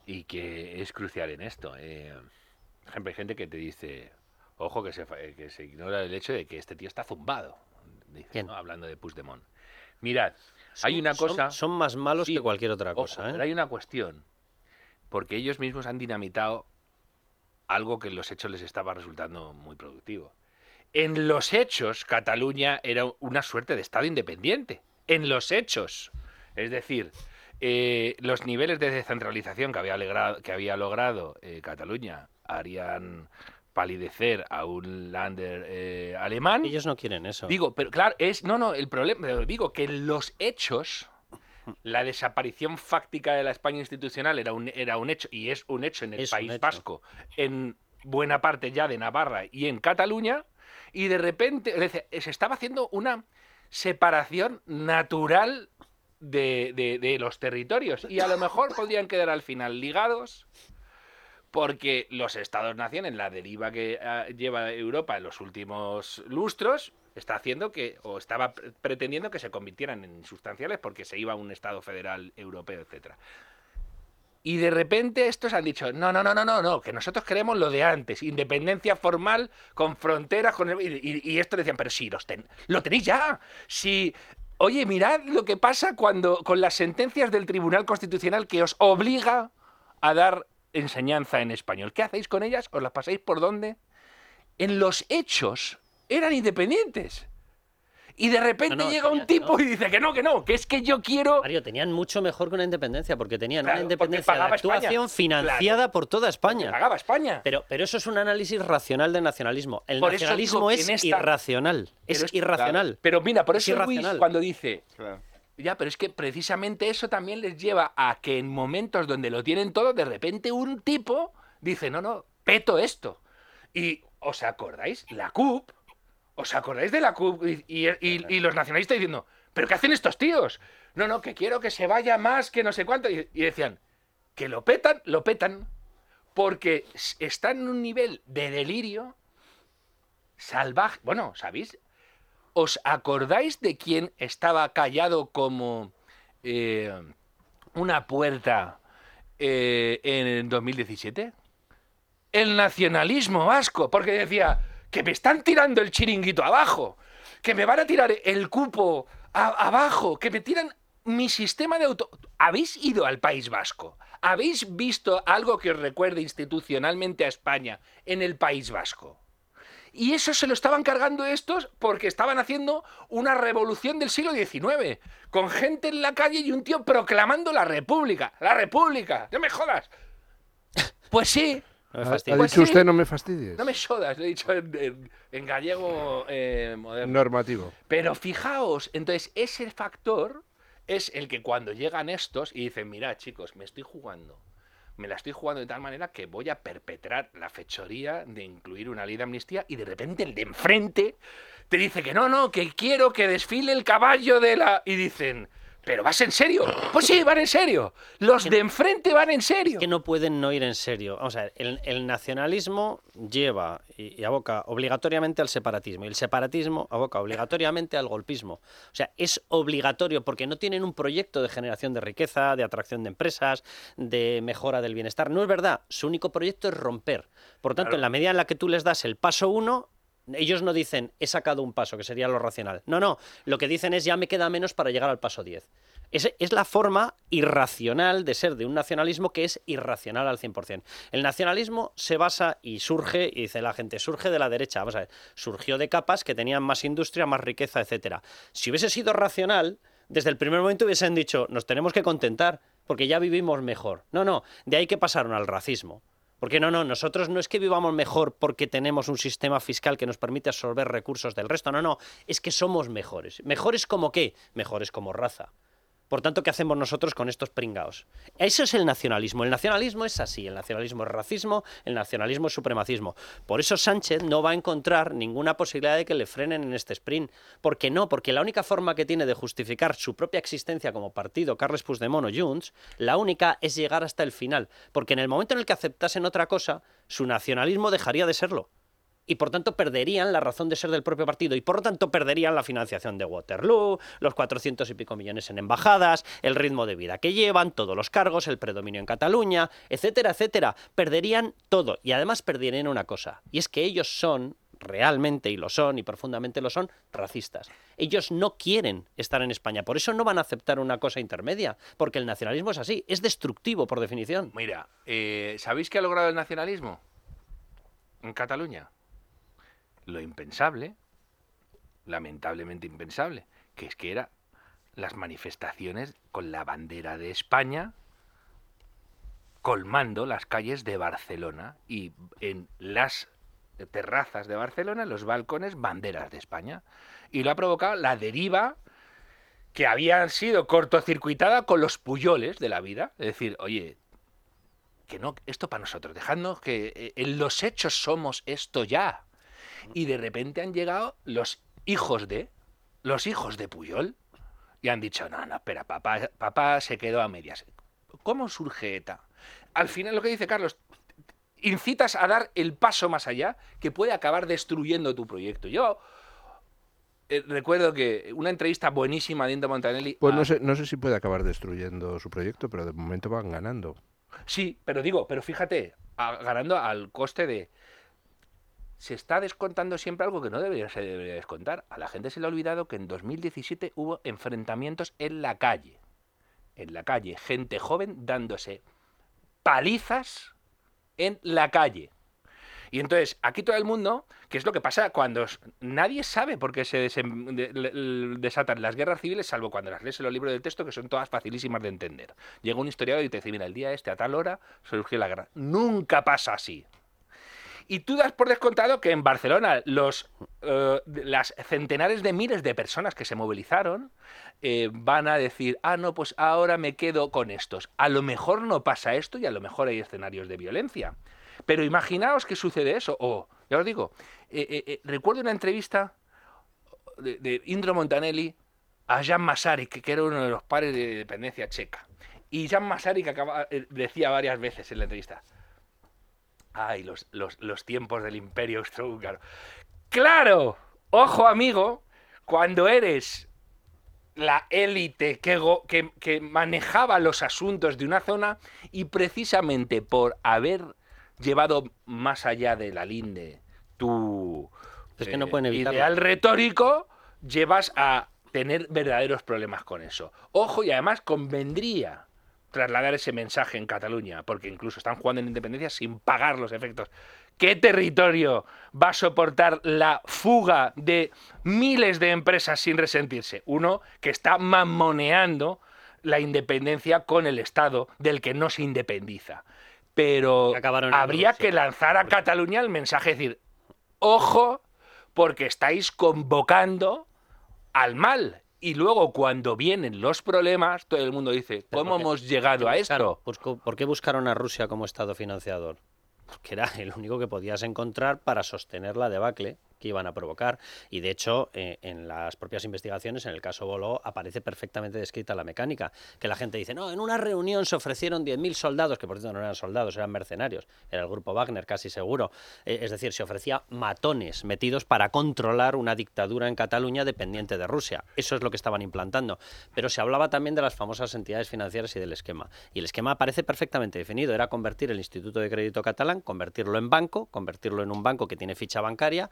y que es crucial en esto. Eh, por ejemplo, hay gente que te dice, ojo, que se, fa- eh, que se ignora el hecho de que este tío está zumbado, dice, ¿no? hablando de Puigdemont. Mirad, hay una cosa... Son, más malos Sí, que cualquier otra ojo, cosa, ¿eh? pero hay una cuestión, porque ellos mismos han dinamitado algo que en los hechos les estaba resultando muy productivo. En los hechos, Cataluña era una suerte de Estado independiente. En los hechos. Es decir, eh, los niveles de descentralización que había, alegrado- que había logrado eh, Cataluña harían palidecer a un lander eh, alemán. Ellos no quieren eso. Digo, pero claro, es. No, no, el problema. Digo que en los hechos. La desaparición fáctica de la España institucional era un, era un hecho, y es un hecho en el Es País. Vasco, en buena parte ya de Navarra y en Cataluña, y de repente se estaba haciendo una separación natural de, de- de los territorios, y a lo mejor podrían quedar al final ligados, porque los estados-nación, en la deriva que ah, lleva Europa en los últimos lustros, está haciendo que, o estaba pre- pretendiendo que se convirtieran en insustanciales porque se iba a un Estado federal europeo, etcétera. Y de repente estos han dicho, no, no, no, no, no, no, que nosotros queremos lo de antes, independencia formal con fronteras, con el- y, y- esto decían, pero sí, los ten- lo tenéis ya. Si, oye, mirad lo que pasa cuando con las sentencias del Tribunal Constitucional que os obliga a dar enseñanza en español. ¿Qué hacéis con ellas? ¿Os las pasáis por dónde? En los hechos eran independientes. Y de repente No, no, llega un tipo y dice que no, que no, que es que yo quiero... Mario, tenían mucho mejor que una independencia, porque tenían Claro, una independencia de pagaba España. actuación financiada Claro. por toda España. pagaba España. Pero, pero eso es un análisis racional del nacionalismo. El Por nacionalismo digo es esta- irracional. Es, Pero es- irracional. Claro. Pero mira, por Es eso Luis, irracional. cuando dice, ya, pero es que precisamente eso también les lleva a que en momentos donde lo tienen todo, de repente un tipo dice, no, no, peto esto. Y, ¿os acordáis? La CUP, ¿os acordáis de la CUP? Y, y- y- y los nacionalistas diciendo, ¿pero qué hacen estos tíos? No, no, que quiero que se vaya más, que no sé cuánto. Y, decían, que lo petan, lo petan, porque están en un nivel de delirio salvaje. Bueno, ¿sabéis? ¿Os acordáis de quién estaba callado como eh, una puerta eh, en 2017? El nacionalismo vasco, porque decía que me están tirando el chiringuito abajo, que me van a tirar el cupo a- abajo, que me tiran mi sistema de auto... ¿Habéis ido al País Vasco? ¿Habéis visto algo que os recuerde institucionalmente a España en el País Vasco? Y eso se lo estaban cargando estos porque estaban haciendo una revolución del siglo XIX, con gente en la calle y un tío proclamando la República. ¡La República! ¡No me jodas! Pues sí, No me Ha- fastidies. ha Pues dicho sí. usted no me fastidies. No me sodas, lo he dicho en, en- en gallego eh, moderno. Normativo. Pero fijaos, entonces ese factor es el que cuando llegan estos y dicen, mira chicos, me estoy jugando, me la estoy jugando de tal manera que voy a perpetrar la fechoría de incluir una ley de amnistía y de repente el de enfrente te dice que no, no, que quiero que desfile el caballo de la... Y dicen, ¿pero vas en serio? Pues sí, van en serio. Los de enfrente van en serio. que no pueden no ir en serio. Vamos a ver, el, el nacionalismo lleva y, y aboca obligatoriamente al separatismo y el separatismo aboca obligatoriamente al golpismo. O sea, es obligatorio porque no tienen un proyecto de generación de riqueza, de atracción de empresas, de mejora del bienestar. No es verdad, su único proyecto es romper. Por tanto, Claro. en la medida en la que tú les das el paso uno, ellos no dicen, he sacado un paso, que sería lo racional. No, no, lo que dicen es, ya me queda menos para llegar al paso 10. Es, es la forma irracional de ser de un nacionalismo que es irracional al 100%. El nacionalismo se basa y surge, y dice la gente, surge de la derecha. Vamos a ver, surgió de capas que tenían más industria, más riqueza, etcétera. Si hubiese sido racional, desde el primer momento hubiesen dicho, nos tenemos que contentar, porque ya vivimos mejor. No, no, de ahí que pasaron al racismo. Porque no, no, nosotros no es que vivamos mejor porque tenemos un sistema fiscal que nos permite absorber recursos del resto, no, no, es que somos mejores. ¿Mejores como qué? Mejores como raza. Por tanto, ¿qué hacemos nosotros con estos pringaos? Eso es el nacionalismo. El nacionalismo es así. El nacionalismo es racismo, el nacionalismo es supremacismo. Por eso Sánchez no va a encontrar ninguna posibilidad de que le frenen en este sprint. ¿Por qué no? Porque la única forma que tiene de justificar su propia existencia como partido, Carles Puigdemont o Junts, la única es llegar hasta el final. Porque en el momento en el que aceptasen otra cosa, su nacionalismo dejaría de serlo y por tanto perderían la razón de ser del propio partido y por lo tanto perderían la financiación de Waterloo, los 400 y pico millones en embajadas, el ritmo de vida que llevan, todos los cargos, el predominio en Cataluña, etcétera, etcétera. Perderían todo y además perderían una cosa y es que ellos son realmente y lo son y profundamente lo son racistas. Ellos no quieren estar en España, por eso no van a aceptar una cosa intermedia, porque el nacionalismo es así, es destructivo por definición. Mira, eh, ¿sabéis qué ha logrado el nacionalismo en Cataluña? Lo impensable, lamentablemente impensable, que es que era las manifestaciones con la bandera de España colmando las calles de Barcelona y en las terrazas de Barcelona, los balcones, banderas de España. Y lo ha provocado la deriva que había sido cortocircuitada con los puyoles de la vida. Es decir, oye, que no, esto para nosotros, dejadnos que eh, en los hechos somos esto ya. Y de repente han llegado los hijos de, los hijos de Puyol, y han dicho, no, no, espera, papá, papá se quedó a medias. ¿Cómo surge ETA? Al final lo que dice Carlos, incitas a dar el paso más allá que puede acabar destruyendo tu proyecto. Yo eh, recuerdo que una entrevista buenísima de Indra Montanelli. Pues a- no sé, no sé si puede acabar destruyendo su proyecto, pero de momento van ganando. Sí, pero digo, pero fíjate, a- ganando al coste de. Se está descontando siempre algo que no debería, se debería descontar. A la gente se le ha olvidado que en 2017 hubo enfrentamientos en la calle. En la calle, gente joven dándose palizas en la calle. Y entonces, aquí todo el mundo, que es lo que pasa cuando nadie sabe por qué se desatan las guerras civiles, salvo cuando las lees en los libros del texto, que son todas facilísimas de entender. Llega un historiador y te dice, mira, el día este, a tal hora, surgió la guerra. Nunca pasa así. Y tú das por descontado que en Barcelona los, eh, las centenares de miles de personas que se movilizaron eh, van a decir, ah, no, pues ahora me quedo con estos. A lo mejor no pasa esto y a lo mejor hay escenarios de violencia. Pero imaginaos que sucede eso. O, ya os digo, eh, recuerdo una entrevista de, Indro Montanelli a Jan Masaryk, que era uno de los padres de dependencia checa. Y Jan Masaryk decía varias veces en la entrevista, ay, los, los, los tiempos del imperio austrohúngaro. ¡Claro! Ojo, amigo, cuando eres la élite que, que, que manejaba los asuntos de una zona y precisamente por haber llevado más allá de la linde tu Es que no eh, pueden ideal retórico, llevas a tener verdaderos problemas con eso. Ojo, y además convendría trasladar ese mensaje en Cataluña, porque incluso están jugando en independencia sin pagar los efectos. ¿Qué territorio va a soportar la fuga de miles de empresas sin resentirse? Uno que está mamoneando la independencia con el Estado del que no se independiza. pero Acabaron habría que lanzar a Cataluña el mensaje, decir, ojo, porque estáis convocando al mal. Y luego cuando vienen los problemas, todo el mundo dice, ¿cómo porque- hemos llegado a Claro, esto? ¿Por qué buscaron a Rusia como Estado financiador? Porque era el único que podías encontrar para sostener la debacle que iban a provocar. Y de hecho, eh, en las propias investigaciones, en el caso Boló, aparece perfectamente descrita la mecánica. Que la gente dice, no, en una reunión se ofrecieron 10.000 soldados, que por cierto no eran soldados, eran mercenarios. Era el grupo Wagner, casi seguro. Eh, es decir, se ofrecía matones metidos para controlar una dictadura en Cataluña dependiente de Rusia. Eso es lo que estaban implantando. Pero se hablaba también de las famosas entidades financieras y del esquema. Y el esquema aparece perfectamente definido. Era convertir el Instituto de Crédito Catalán, convertirlo en banco, convertirlo en un banco que tiene ficha bancaria,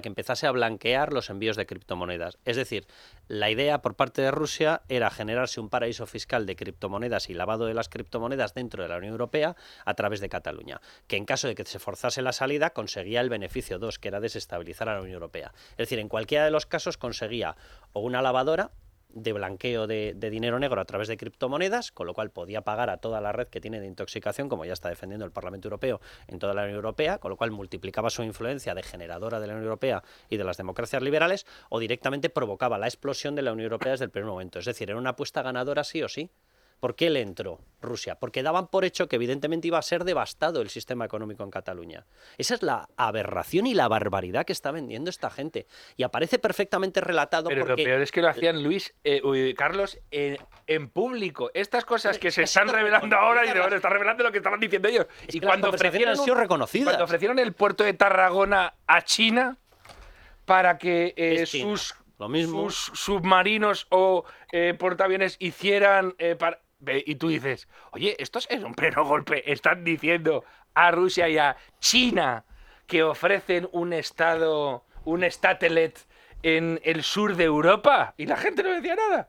que empezase a blanquear los envíos de criptomonedas. Es decir, la idea por parte de Rusia era generarse un paraíso fiscal de criptomonedas y lavado de las criptomonedas dentro de la Unión Europea a través de Cataluña, que en caso de que se forzase la salida conseguía el beneficio 2, que era desestabilizar a la Unión Europea. Es decir, en cualquiera de los casos conseguía o una lavadora de blanqueo de, de dinero negro a través de criptomonedas, con lo cual podía pagar a toda la red que tiene de intoxicación, como ya está defendiendo el Parlamento Europeo en toda la Unión Europea, con lo cual multiplicaba su influencia de generadora de la Unión Europea y de las democracias liberales, o directamente provocaba la explosión de la Unión Europea desde el primer momento. Es decir, era una apuesta ganadora sí o sí. ¿Por qué le entró Rusia? Porque daban por hecho que evidentemente iba a ser devastado el sistema económico en Cataluña. Esa es la aberración y la barbaridad que está vendiendo esta gente. Y aparece perfectamente relatado Pero porque... lo peor es que lo hacían Luis, eh, Carlos, en, en público. Estas cosas que se están revelando ahora y de bueno, están revelando lo que estaban diciendo ellos. y cuando ofrecieron, han sido un- reconocidas. cuando ofrecieron el puerto de Tarragona a China para que eh, sus, Lo mismo. sus submarinos o eh, portaaviones hicieran... eh, para- Y tú dices, oye, estos es un pleno golpe. Están diciendo a Rusia y a China que ofrecen un estado, un statelet en el sur de Europa. Y la gente no decía nada.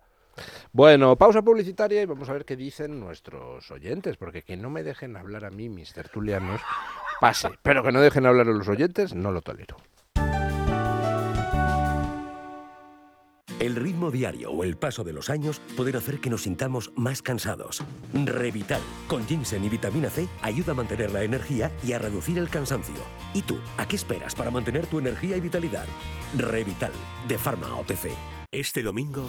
Bueno, pausa publicitaria y vamos a ver qué dicen nuestros oyentes, porque que no me dejen hablar a mí, mis tertulianos, pase, pero que no dejen hablar a los oyentes, no lo tolero. El ritmo diario o el paso de los años pueden hacer que nos sintamos más cansados. Revital, con ginseng y vitamina C, ayuda a mantener la energía y a reducir el cansancio. ¿Y tú, a qué esperas para mantener tu energía y vitalidad? Revital, de Pharma OTC. Este domingo,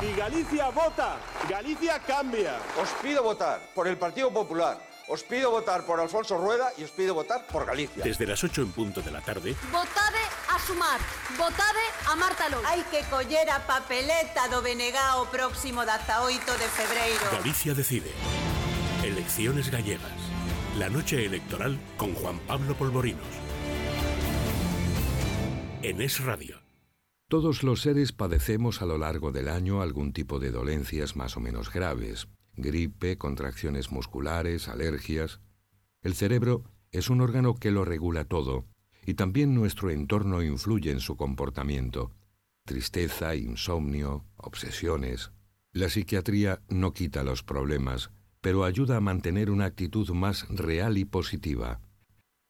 Y Galicia vota, Galicia cambia. Os pido votar por el Partido Popular, os pido votar por Alfonso Rueda y os pido votar por Galicia. desde las 8 en punto de la tarde, Votade a sumar, votade a Marta. Hai que coller a papeleta do BNG o próximo 18 de febreiro. Galicia decide. Elecciones gallegas. La noche electoral con Juan Pablo Polvorinos. En Es Radio. Todos los seres padecemos a lo largo del año algún tipo de dolencias más o menos graves, gripe, contracciones musculares, alergias. El cerebro es un órgano que lo regula todo y también nuestro entorno influye en su comportamiento. Tristeza, insomnio, obsesiones. La psiquiatría no quita los problemas, pero ayuda a mantener una actitud más real y positiva.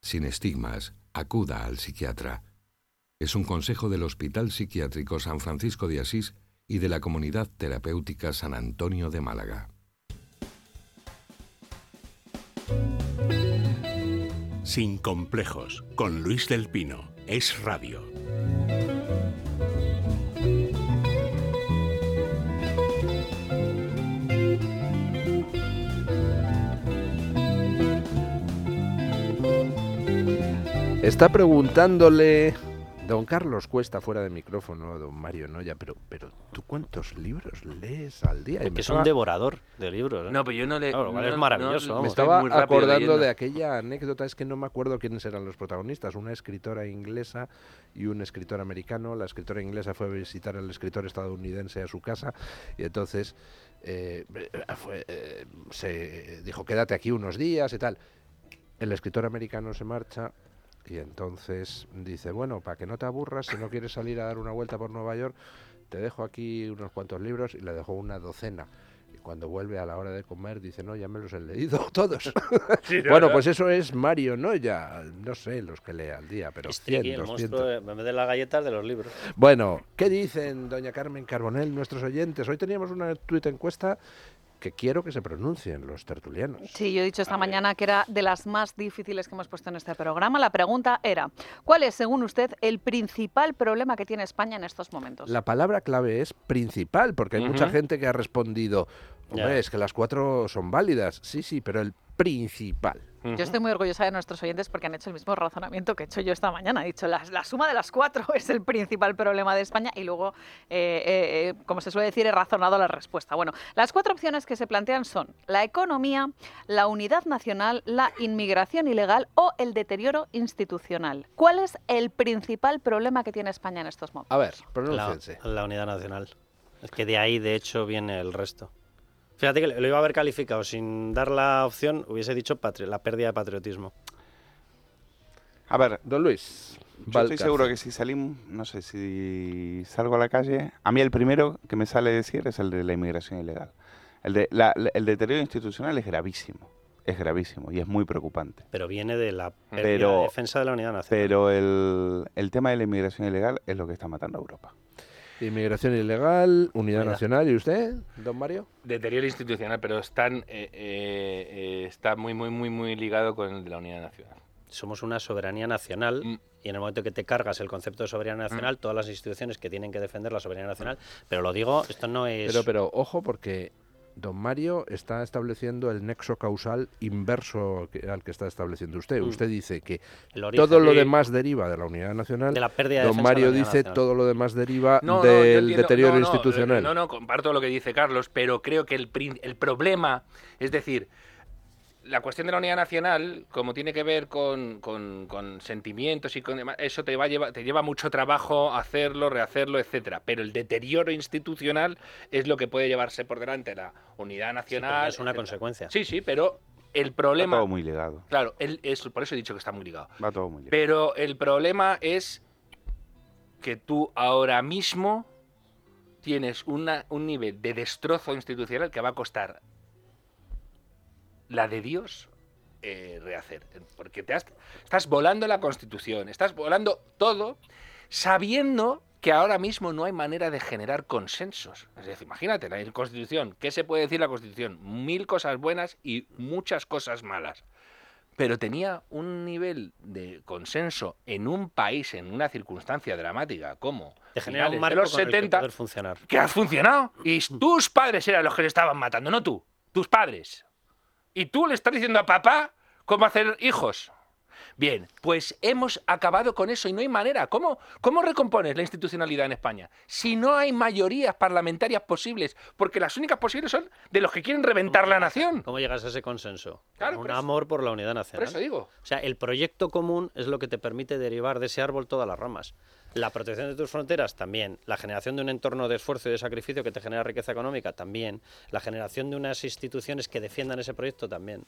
Sin estigmas, acuda al psiquiatra. Es un consejo del Hospital Psiquiátrico San Francisco de Asís y de la Comunidad Terapéutica San Antonio de Málaga. Sin complejos, con Luis del Pino. Es Radio. Está preguntándole don Carlos Cuesta fuera de micrófono, don Mario Noya, pero, pero ¿tú cuántos libros lees al día? Que es estaba- un devorador de libros. ¿eh? No, pero yo no le- Claro, no- es maravilloso. no-. Me estaba acordando leyendo. de aquella anécdota, es que no me acuerdo quiénes eran los protagonistas, una escritora inglesa y un escritor americano. La escritora inglesa fue a visitar al escritor estadounidense a su casa y entonces eh, fue, eh, se dijo, quédate aquí unos días y tal. El escritor americano se marcha y entonces dice, bueno, para que no te aburras, si no quieres salir a dar una vuelta por Nueva York, te dejo aquí unos cuantos libros y le dejó una docena. Y cuando vuelve a la hora de comer dice, no, ya me los he leído todos. Sí, ¿no? bueno, pues eso es Mario, ¿no? Ya, no sé los que lee al día, pero el 100, 200. monstruo, de- las galletas, de los libros. Bueno, ¿qué dicen doña Carmen Carbonell, nuestros oyentes? Hoy teníamos una tuit encuesta que quiero que se pronuncien los tertulianos. Sí, yo he dicho esta mañana que era de las más difíciles que hemos puesto en este programa. La pregunta era, ¿cuál es, según usted, el principal problema que tiene España en estos momentos? La palabra clave es principal, porque hay mucha gente que ha respondido, hombre, es que las cuatro son válidas. Sí, sí, pero el principal. Yo estoy muy orgullosa de nuestros oyentes porque han hecho el mismo razonamiento que he hecho yo esta mañana. He dicho, la, la suma de las cuatro es el principal problema de España y luego, eh, eh, eh, como se suele decir, he razonado la respuesta. Bueno, las cuatro opciones que se plantean son la economía, la unidad nacional, la inmigración ilegal o el deterioro institucional. ¿Cuál es el principal problema que tiene España en estos momentos? A ver, La, pronúnciense. la unidad nacional. Es que de ahí, de hecho, viene el resto. Fíjate que lo iba a haber calificado sin dar la opción, hubiese dicho patri- la pérdida de patriotismo. A ver, don Luis. Yo estoy seguro que si salimos, no sé, si salgo a la calle, a mí el primero que me sale decir es el de la inmigración ilegal. El, de, la- el deterioro institucional es gravísimo, es gravísimo y es muy preocupante. Pero viene de la pérdida Pero- de defensa de la unidad nacional. Pero el, el tema de la inmigración ilegal es lo que está matando a Europa. Inmigración ilegal, unidad nacional. ¿Y usted, don Mario? Deterioro institucional, pero están, eh, eh, eh, está muy, muy, muy, muy ligado con el de la unidad nacional. Somos una soberanía nacional Mm. y en el momento que te cargas el concepto de soberanía nacional, todas las instituciones que tienen que defender la soberanía nacional, pero lo digo, esto no es... Pero, pero, ojo, porque don Mario está estableciendo el nexo causal inverso que- al que está estableciendo usted. Mm. Usted dice que todo lo demás deriva de la unidad nacional. De la pérdida de don de Mario dice nacional. todo lo demás deriva No, no, yo del entiendo- deterioro no, institucional. No, no, comparto lo que dice Carlos, pero creo que el, prin- el problema, es decir, la cuestión de la unidad nacional, como tiene que ver con, con- con sentimientos y con demás, eso te va a llevar, te lleva mucho trabajo hacerlo, rehacerlo, etcétera. Pero el deterioro institucional es lo que puede llevarse por delante la unidad nacional. es una etcétera. consecuencia. Sí, sí, pero el Está problema. todo muy ligado. Claro, el- es, por eso he dicho que está muy ligado. Va todo muy ligado. Pero el problema es que tú ahora mismo tienes una- un nivel de destrozo institucional que va a costar la de Dios eh, rehacer. Porque te has- estás volando la Constitución, estás volando todo sabiendo que ahora mismo no hay manera de generar consensos. Es decir, imagínate, la Constitución, ¿qué se puede decir la Constitución? Mil cosas buenas y muchas cosas malas pero tenía un nivel de consenso en un país, en una circunstancia dramática como Te genera un finales de marco los con el que 70, poder funcionar. que ha funcionado. Y tus padres eran los que le estaban matando, no tú, tus padres. Y tú le estás diciendo a papá cómo hacer hijos. Bien, pues hemos acabado con eso y no hay manera. ¿Cómo, ¿Cómo recompones la institucionalidad en España? Si no hay mayorías parlamentarias posibles, porque las únicas posibles son de los que quieren reventar la nación. ¿Cómo llegas a ese consenso? Claro, Con un por eso- amor por la unidad nacional. eso digo. O sea, el proyecto común es lo que te permite derivar de ese árbol todas las ramas. La protección de tus fronteras también. La generación de un entorno de esfuerzo y de sacrificio que te genera riqueza económica también. La generación de unas instituciones que defiendan ese proyecto también.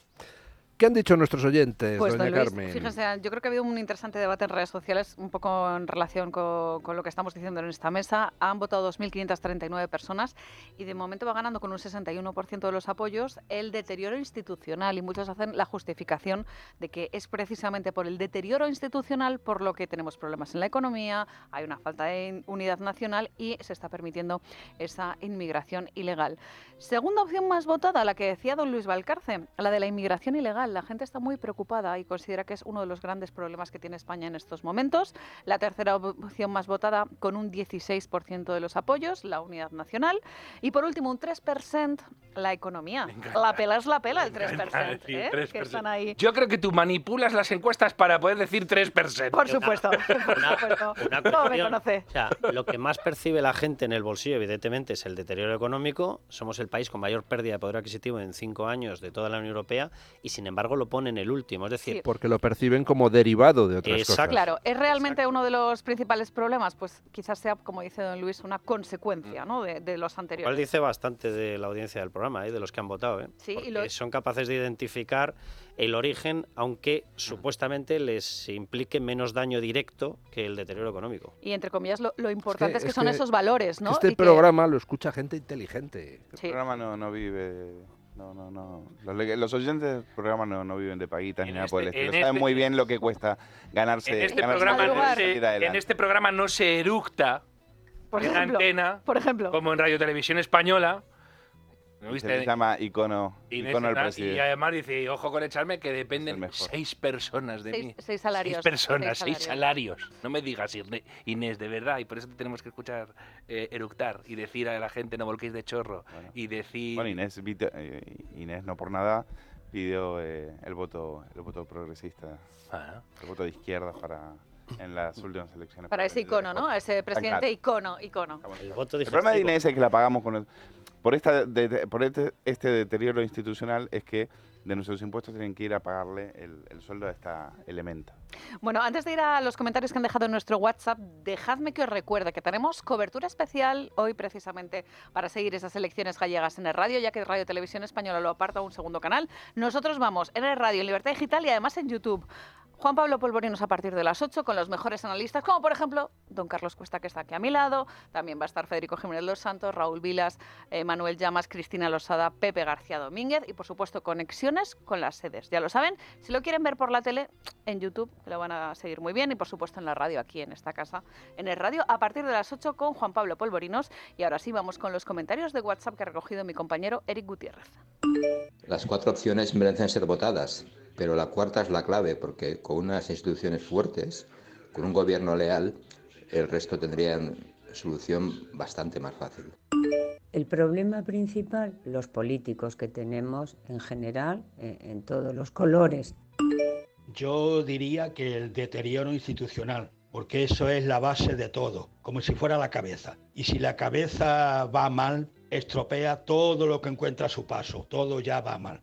¿Qué han dicho nuestros oyentes, Pues, doña don Luis, Carmen? fíjese, yo creo que ha habido un interesante debate en redes sociales, un poco en relación co- con, lo que estamos diciendo en esta mesa. Han votado 2.539 personas y de momento va ganando con un 61% de los apoyos el deterioro institucional y muchos hacen la justificación de que es precisamente por el deterioro institucional por lo que tenemos problemas en la economía, hay una falta de unidad nacional y se está permitiendo esa inmigración ilegal. Segunda opción más votada, la que decía don Luis Valcarce, la de la inmigración ilegal. La gente está muy preocupada y considera que es uno de los grandes problemas que tiene España en estos momentos. La tercera opción más votada, con un 16% de los apoyos, la unidad nacional. Y por último, un 3%, la economía. La pela es la pela, el 3%. decir ¿eh? 3%. Que están ahí. Yo creo que tú manipulas las encuestas para poder decir 3%. Por supuesto, por supuesto. Una ¿Cómo me cuestión- conoce? O sea, lo que más percibe la gente en el bolsillo, evidentemente, es el deterioro económico. Somos el país con mayor pérdida de poder adquisitivo en cinco años de toda la Unión Europea y, sin embargo, lo pone en el último. Es decir, Porque lo perciben como derivado de otras cosas. Claro, ¿es realmente uno de los principales problemas? Pues quizás sea, como dice don Luis, una consecuencia ¿no? de, de los anteriores. Igual dice bastante de la audiencia del programa, ¿eh? de los que han votado. ¿eh? Sí, y lo- son capaces de identificar el origen, aunque Mm. supuestamente les implique menos daño directo que el deterioro económico. Y entre comillas, lo, lo importante es que, es son que- esos valores, ¿no? Este Y que- programa lo escucha gente inteligente. El Sí. programa no, no vive. No, no, no. Los, oyentes del programa no, no viven de paguitas ni nada por el este- estilo. en Saben este- muy bien lo que cuesta ganarse. En este, ganarse programa se, en este programa no se eructa Por en ejemplo, antena por ejemplo. como en Radio Televisión Española ¿No Se viste? le llama icono, Inés icono Fernández, presidente. y además dice, ojo con echarme, que dependen seis personas de Seis- mí. seis salarios, Seis personas, seis seis salarios. No me digas, Inés, de verdad. Y por eso te tenemos que escuchar eh, eructar y decir a la gente no volquéis de chorro. Y decir... Bueno, Inés, vito- eh, Inés no por nada pidió eh, el voto el voto progresista, Ah. el voto de izquierda para en las últimas elecciones. Para ese icono, ¿no? Ese presidente icono, icono. El voto El problema de Inés es que la pagamos con el- por esta de- este, este deterioro institucional es que de nuestros impuestos tienen que ir a pagarle el, el sueldo a esta elemento. Bueno, antes de ir a los comentarios que han dejado en nuestro WhatsApp, dejadme que os recuerde que tenemos cobertura especial hoy precisamente para seguir esas elecciones gallegas en el radio, ya que Radio Televisión Española lo aparta a un segundo canal. Nosotros vamos en el radio, en Libertad Digital y además en YouTube. Juan Pablo Polvorinos a partir de las 8 con los mejores analistas, como por ejemplo don Carlos Cuesta, que está aquí a mi lado. También va a estar Federico Jiménez Los Santos, Raúl Vilas, eh, Manuel Llamas, Cristina Losada, Pepe García Domínguez y por supuesto conexiones con las sedes. Ya lo saben, si lo quieren ver por la tele, en YouTube lo van a seguir muy bien y por supuesto en la radio aquí en esta casa, en el radio a partir de las 8 con Juan Pablo Polvorinos. Y ahora sí vamos con los comentarios de WhatsApp que ha recogido mi compañero Eric Gutiérrez. Las cuatro opciones merecen ser votadas, pero la cuarta es la clave, porque con unas instituciones fuertes, con un gobierno leal, el resto tendrían solución bastante más fácil. El problema principal, los políticos que tenemos en general, eh, en todos los colores. Yo diría que el deterioro institucional, porque eso es la base de todo, como si fuera la cabeza. Y si la cabeza va mal, estropea todo lo que encuentra a su paso, todo ya va mal.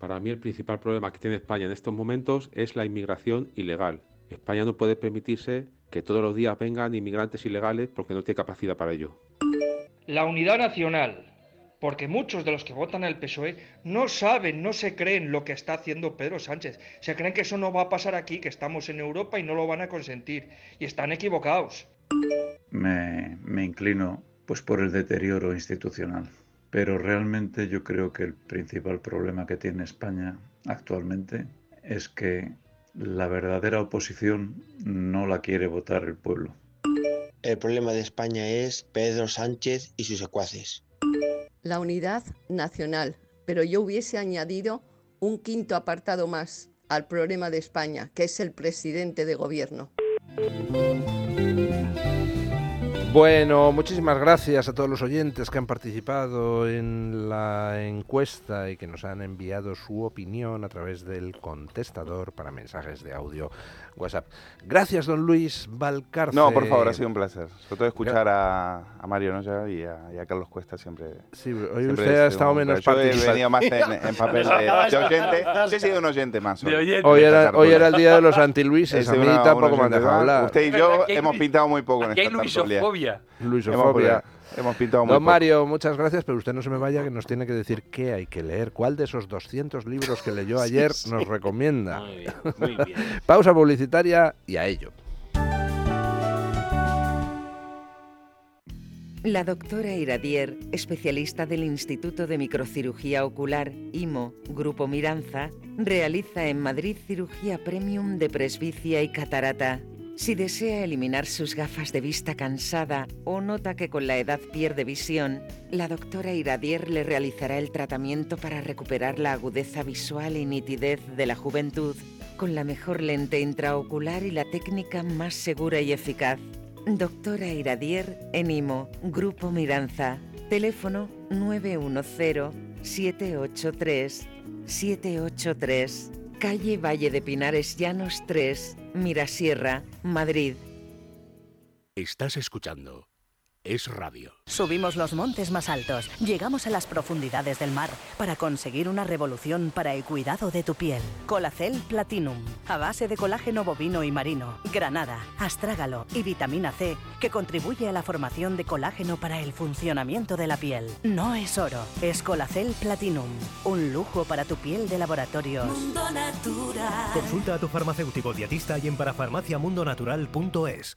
Para mí el principal problema que tiene España en estos momentos es la inmigración ilegal. España no puede permitirse que todos los días vengan inmigrantes ilegales porque no tiene capacidad para ello. La unidad nacional, porque muchos de los que votan al PSOE E no saben, no se creen lo que está haciendo Pedro Sánchez. Se creen que eso no va a pasar aquí, que estamos en Europa y no lo van a consentir. Y están equivocados. me, me inclino pues por el deterioro institucional. Pero realmente yo creo que el principal problema que tiene España actualmente es que la verdadera oposición no la quiere votar el pueblo. El problema de España es Pedro Sánchez y sus secuaces. la unidad nacional, pero yo hubiese añadido un quinto apartado más al problema de España, que es el presidente de gobierno. Bueno, muchísimas gracias a todos los oyentes que han participado en la encuesta y que nos han enviado su opinión a través del contestador para mensajes de audio WhatsApp. Gracias, don Luis Valcarce. No, por favor, ha sido un placer. Sobre todo escuchar a, a Mario Noya y a, y a Carlos Cuesta siempre. Sí, hoy siempre usted ha es estado un menos. Yo he venido más en, en papel de, de oyente. Yo he sido un oyente más. hoy. Hoy era, hoy era el día de los antiluises, a mí una- tampoco me han dejado hablar. Usted y yo hemos pintado muy poco en esta tertulia. Luisofobia. Luisofobia. Hemos, pintado muy Don poco. Mario, muchas gracias, pero usted no se me vaya que nos tiene que decir qué hay que leer. ¿Cuál de esos 200 libros que leyó Sí, ayer sí. nos recomienda? Muy bien, muy bien. Pausa publicitaria y a ello. La doctora Iradier, especialista del Instituto de Microcirugía Ocular, IMO, Grupo Miranza, realiza en Madrid cirugía premium de presbicia y catarata. Si desea eliminar sus gafas de vista cansada o nota que con la edad pierde visión, la doctora Iradier le realizará el tratamiento para recuperar la agudeza visual y nitidez de la juventud con la mejor lente intraocular y la técnica más segura y eficaz. Doctora Iradier en IMO, Grupo Miranza. Teléfono 910-783-783. Calle Valle de Pinares Llanos 3, Mirasierra, Madrid. Estás escuchando Es Radio. Subimos los montes más altos, llegamos a las profundidades del mar para conseguir una revolución para el cuidado de tu piel. Colacel Platinum, a base de colágeno bovino y marino, granada, astrágalo y vitamina C, que contribuye a la formación de colágeno para el funcionamiento de la piel. No es oro, es Colacel Platinum, un lujo para tu piel de laboratorios. Mundo Natural. Consulta a tu farmacéutico dietista y en parafarmaciamundonatural.es.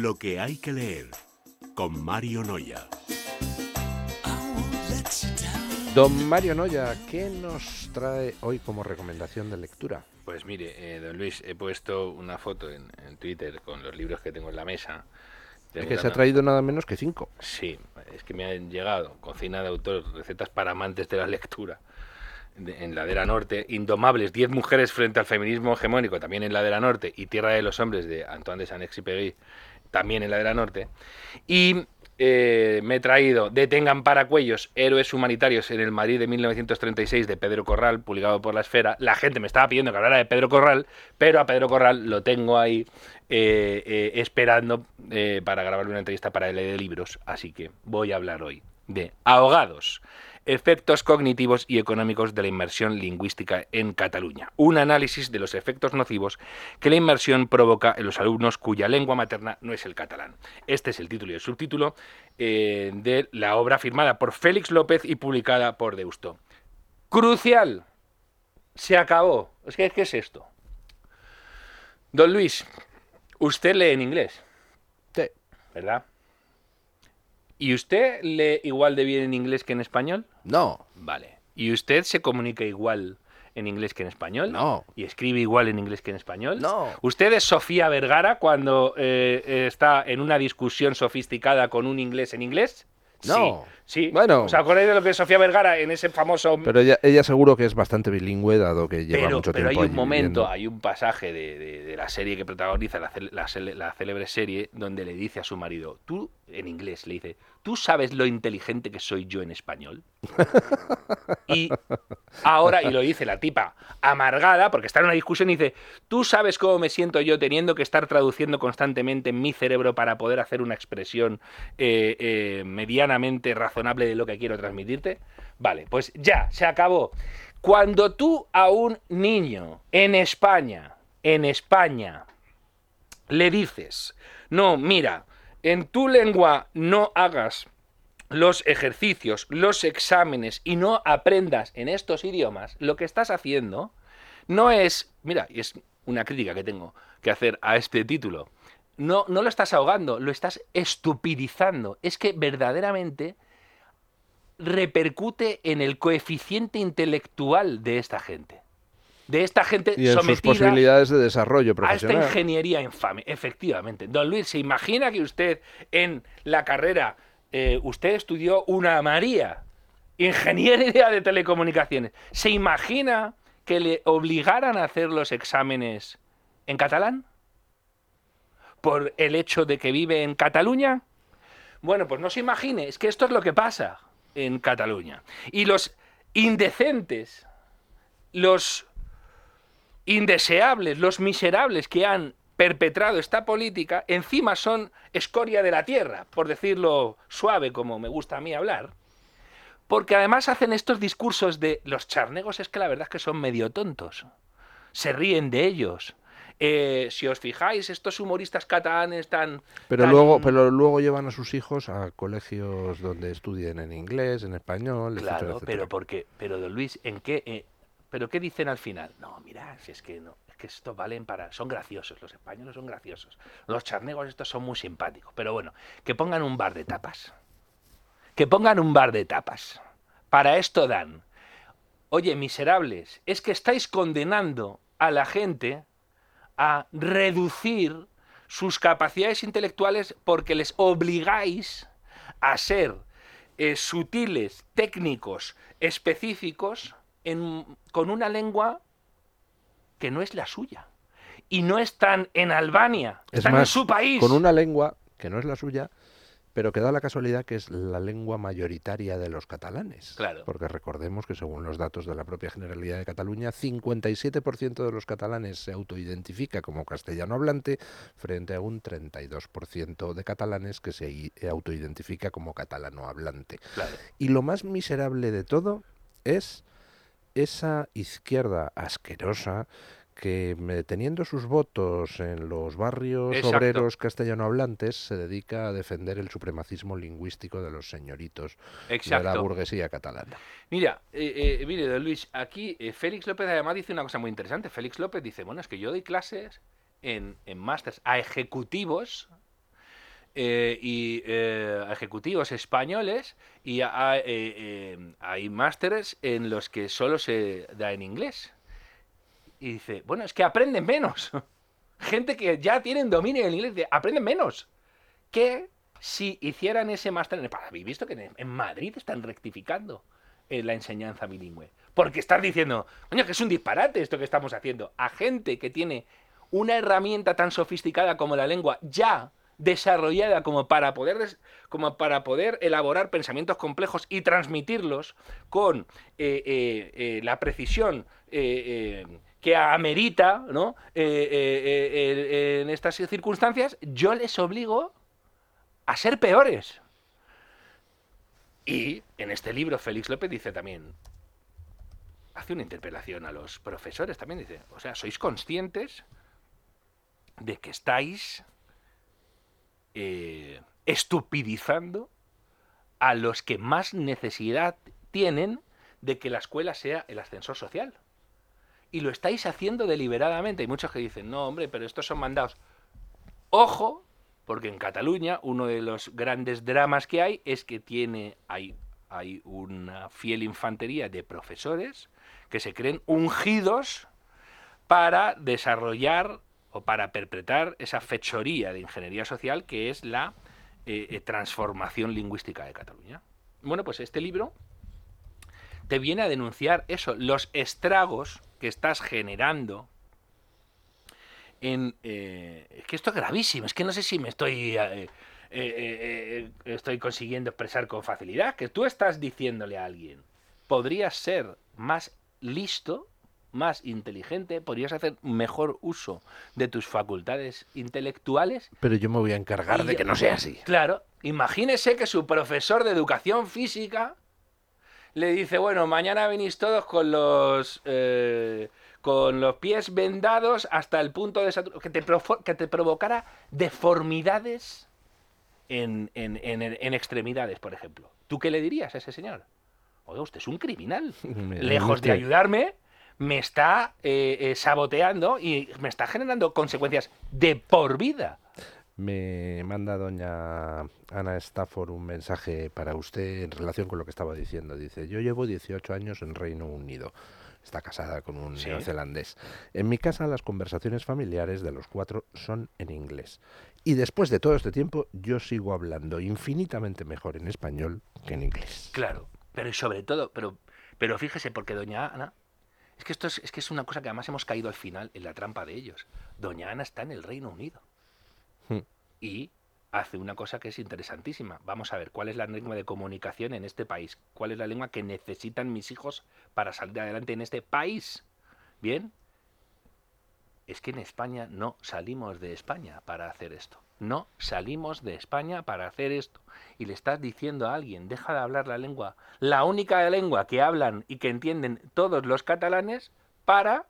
Lo que hay que leer con Mario Noya. Don Mario Noya, ¿qué nos trae hoy como recomendación de lectura? Pues mire, eh, don Luis, he puesto una foto en, en Twitter con los libros que tengo en la mesa. Es que se ha traído nada menos que cinco. Sí, es que me han llegado Cocina de autor, recetas para amantes de la lectura. de- en Ladera Norte, Indomables, 10 mujeres frente al feminismo hegemónico, también en Ladera Norte, y Tierra de los Hombres de Antoine de Saint-Exupéry, también en Ladera Norte. Y eh, me he traído Detengan paracuellos, héroes humanitarios en el Madrid de 1936 de Pedro Corral, publicado por La Esfera. La gente me estaba pidiendo que hablara de Pedro Corral, pero a Pedro Corral lo tengo ahí eh, eh, esperando para grabarle una entrevista para el de libros, así que voy a hablar hoy de Ahogados, efectos cognitivos y económicos de la inmersión lingüística en Cataluña. Un análisis de los efectos nocivos que la inmersión provoca en los alumnos cuya lengua materna no es el catalán. Este es el título y el subtítulo eh, de la obra firmada por Félix López y publicada por Deusto. Crucial. Se acabó. Es que, ¿qué es esto? Don Luis, usted lee en inglés. Sí. ¿Verdad? ¿Y usted lee igual de bien en inglés que en español? No. Vale. ¿Y usted se comunica igual en inglés que en español? No. ¿Y escribe igual en inglés que en español? No. ¿Usted es Sofía Vergara cuando eh, eh, está en una discusión sofisticada con un inglés en inglés? No. Sí. Sí. Bueno. ¿Os acordáis de lo que Sofía Vergara en ese famoso Pero ella, ella seguro que es bastante bilingüe, dado que lleva pero, mucho pero hay tiempo un allí momento, viviendo. hay un pasaje de, de- de la serie que protagoniza la, la célebre serie donde le dice a su marido, tú, en inglés, le dice, ¿tú sabes lo inteligente que soy yo en español? Y ahora, y lo dice la tipa, amargada, porque está en una discusión y dice, ¿tú sabes cómo me siento yo teniendo que estar traduciendo constantemente en mi cerebro para poder hacer una expresión eh, eh, medianamente razonable de lo que quiero transmitirte? Vale, pues ya, se acabó. Cuando tú a un niño en España, en España, le dices, no, mira, en tu lengua no hagas los ejercicios, los exámenes y no aprendas en estos idiomas, lo que estás haciendo no es, mira, y es una crítica que tengo que hacer a este título, no, no lo estás ahogando, lo estás estupidizando. Es que verdaderamente repercute en el coeficiente intelectual de esta gente. De esta gente Y en sus sometida posibilidades de desarrollo a esta profesional. ingeniería infame, efectivamente. Don Luis, ¿se imagina que usted en la carrera, eh, usted estudió una María, ingeniería de telecomunicaciones? ¿Se imagina que le obligaran a hacer los exámenes en catalán? ¿Por el hecho de que vive en Cataluña? Bueno, pues no se imagine, es que esto es lo que pasa en Cataluña. Y los indecentes, los indeseables, los miserables que han perpetrado esta política, encima son escoria de la tierra, por decirlo suave como me gusta a mí hablar, porque además hacen estos discursos de los charnegos es que la verdad es que son medio tontos, se ríen de ellos. Eh, si os fijáis, estos humoristas catalanes tan... Pero tan- luego, pero luego llevan a sus hijos a colegios donde estudien en inglés, en español, etcétera, Claro, etcétera. pero porque, pero don Luis, ¿en qué? eh, ¿Pero qué dicen al final? No, mira, si es que no, es que estos valen para, son graciosos, los españoles son graciosos, los charnegos estos son muy simpáticos, pero bueno, que pongan un bar de tapas, que pongan un bar de tapas. Para esto dan. Oye, miserables, es que estáis condenando a la gente a reducir sus capacidades intelectuales porque les obligáis a ser eh, sutiles, técnicos, específicos, en- con una lengua que no es la suya. Y no están en Albania, Es están en su país. con una lengua que no es la suya, pero que da la casualidad que es la lengua mayoritaria de los catalanes. Claro. Porque recordemos que según los datos de la propia Generalidad de Cataluña, 57% de los catalanes se autoidentifica como castellano hablante frente a un 32% de catalanes que se i- autoidentifica como catalano hablante. Claro. Y lo más miserable de todo es esa izquierda asquerosa que teniendo sus votos en los barrios Exacto. obreros castellanohablantes se dedica a defender el supremacismo lingüístico de los señoritos de la burguesía catalana. Mira, eh, eh, mire, don Luis, aquí eh, Félix López además dice una cosa muy interesante. Félix López dice, bueno, es que yo doy clases en, en másters a ejecutivos eh, y eh, a ejecutivos españoles y a- hay másteres en los que solo se da en inglés. Y dice, bueno, es que aprenden menos. Gente que ya tienen dominio del inglés, aprenden menos. Que si hicieran ese máster, en- habéis visto que en, en Madrid están rectificando eh, la enseñanza bilingüe. Porque estás diciendo, coño, que es un disparate esto que estamos haciendo. A gente que tiene una herramienta tan sofisticada como la lengua ya desarrollada como para poder como para poder elaborar pensamientos complejos y transmitirlos con eh, eh, la precisión amerita ¿no? Eh, eh, eh, en estas circunstancias, yo les obligo a ser peores. Y en este libro Félix López dice también, hace una interpelación a los profesores también, dice, o sea, sois conscientes de que estáis estupidizando a los que más necesidad tienen de que la escuela sea el ascensor social. Y lo estáis haciendo deliberadamente. Hay muchos que dicen, no, hombre, pero estos son mandados. Ojo, porque en Cataluña uno de los grandes dramas que hay es que tiene hay, hay una fiel infantería de profesores que se creen ungidos para desarrollar o para perpetrar esa fechoría de ingeniería social que es la eh, eh, transformación lingüística de Cataluña. Bueno, pues este libro te viene a denunciar eso, los estragos que estás generando en... eh, es que esto es gravísimo, es que no sé si me estoy... eh, eh, eh, estoy consiguiendo expresar con facilidad, que tú estás diciéndole a alguien, podrías ser más listo, más inteligente, podrías hacer mejor uso de tus facultades intelectuales Pero yo me voy a encargar y de que no sea así. Claro, imagínese que su profesor de educación física le dice, bueno, mañana venís todos con los eh, con los pies vendados hasta el punto de que te, que te provocara deformidades en, en- en- en extremidades, por ejemplo. ¿Tú qué le dirías a ese señor? Oiga, usted es un criminal. Me- Lejos de ayudarme, me está eh, eh, saboteando y me está generando consecuencias de por vida. Me manda doña Ana Stafford un mensaje para usted en relación con lo que estaba diciendo. Dice, yo llevo 18 años en Reino Unido. Está casada con un Sí. neozelandés. En mi casa las conversaciones familiares de los cuatro son en inglés. Y después de todo este tiempo yo sigo hablando infinitamente mejor en español que en inglés. Claro, pero sobre todo, pero, pero fíjese, porque doña Ana, es que esto es, es que es una cosa que además hemos caído al final en la trampa de ellos. Doña Ana está en el Reino Unido Hmm. y hace una cosa que es interesantísima. Vamos a ver cuál es la lengua de comunicación en este país, cuál es la lengua que necesitan mis hijos para salir adelante en este país. Bien, es que en España no salimos de España para hacer esto. No salimos de España para hacer esto. Y le estás diciendo a alguien, deja de hablar la lengua, la única lengua que hablan y que entienden todos los catalanes, para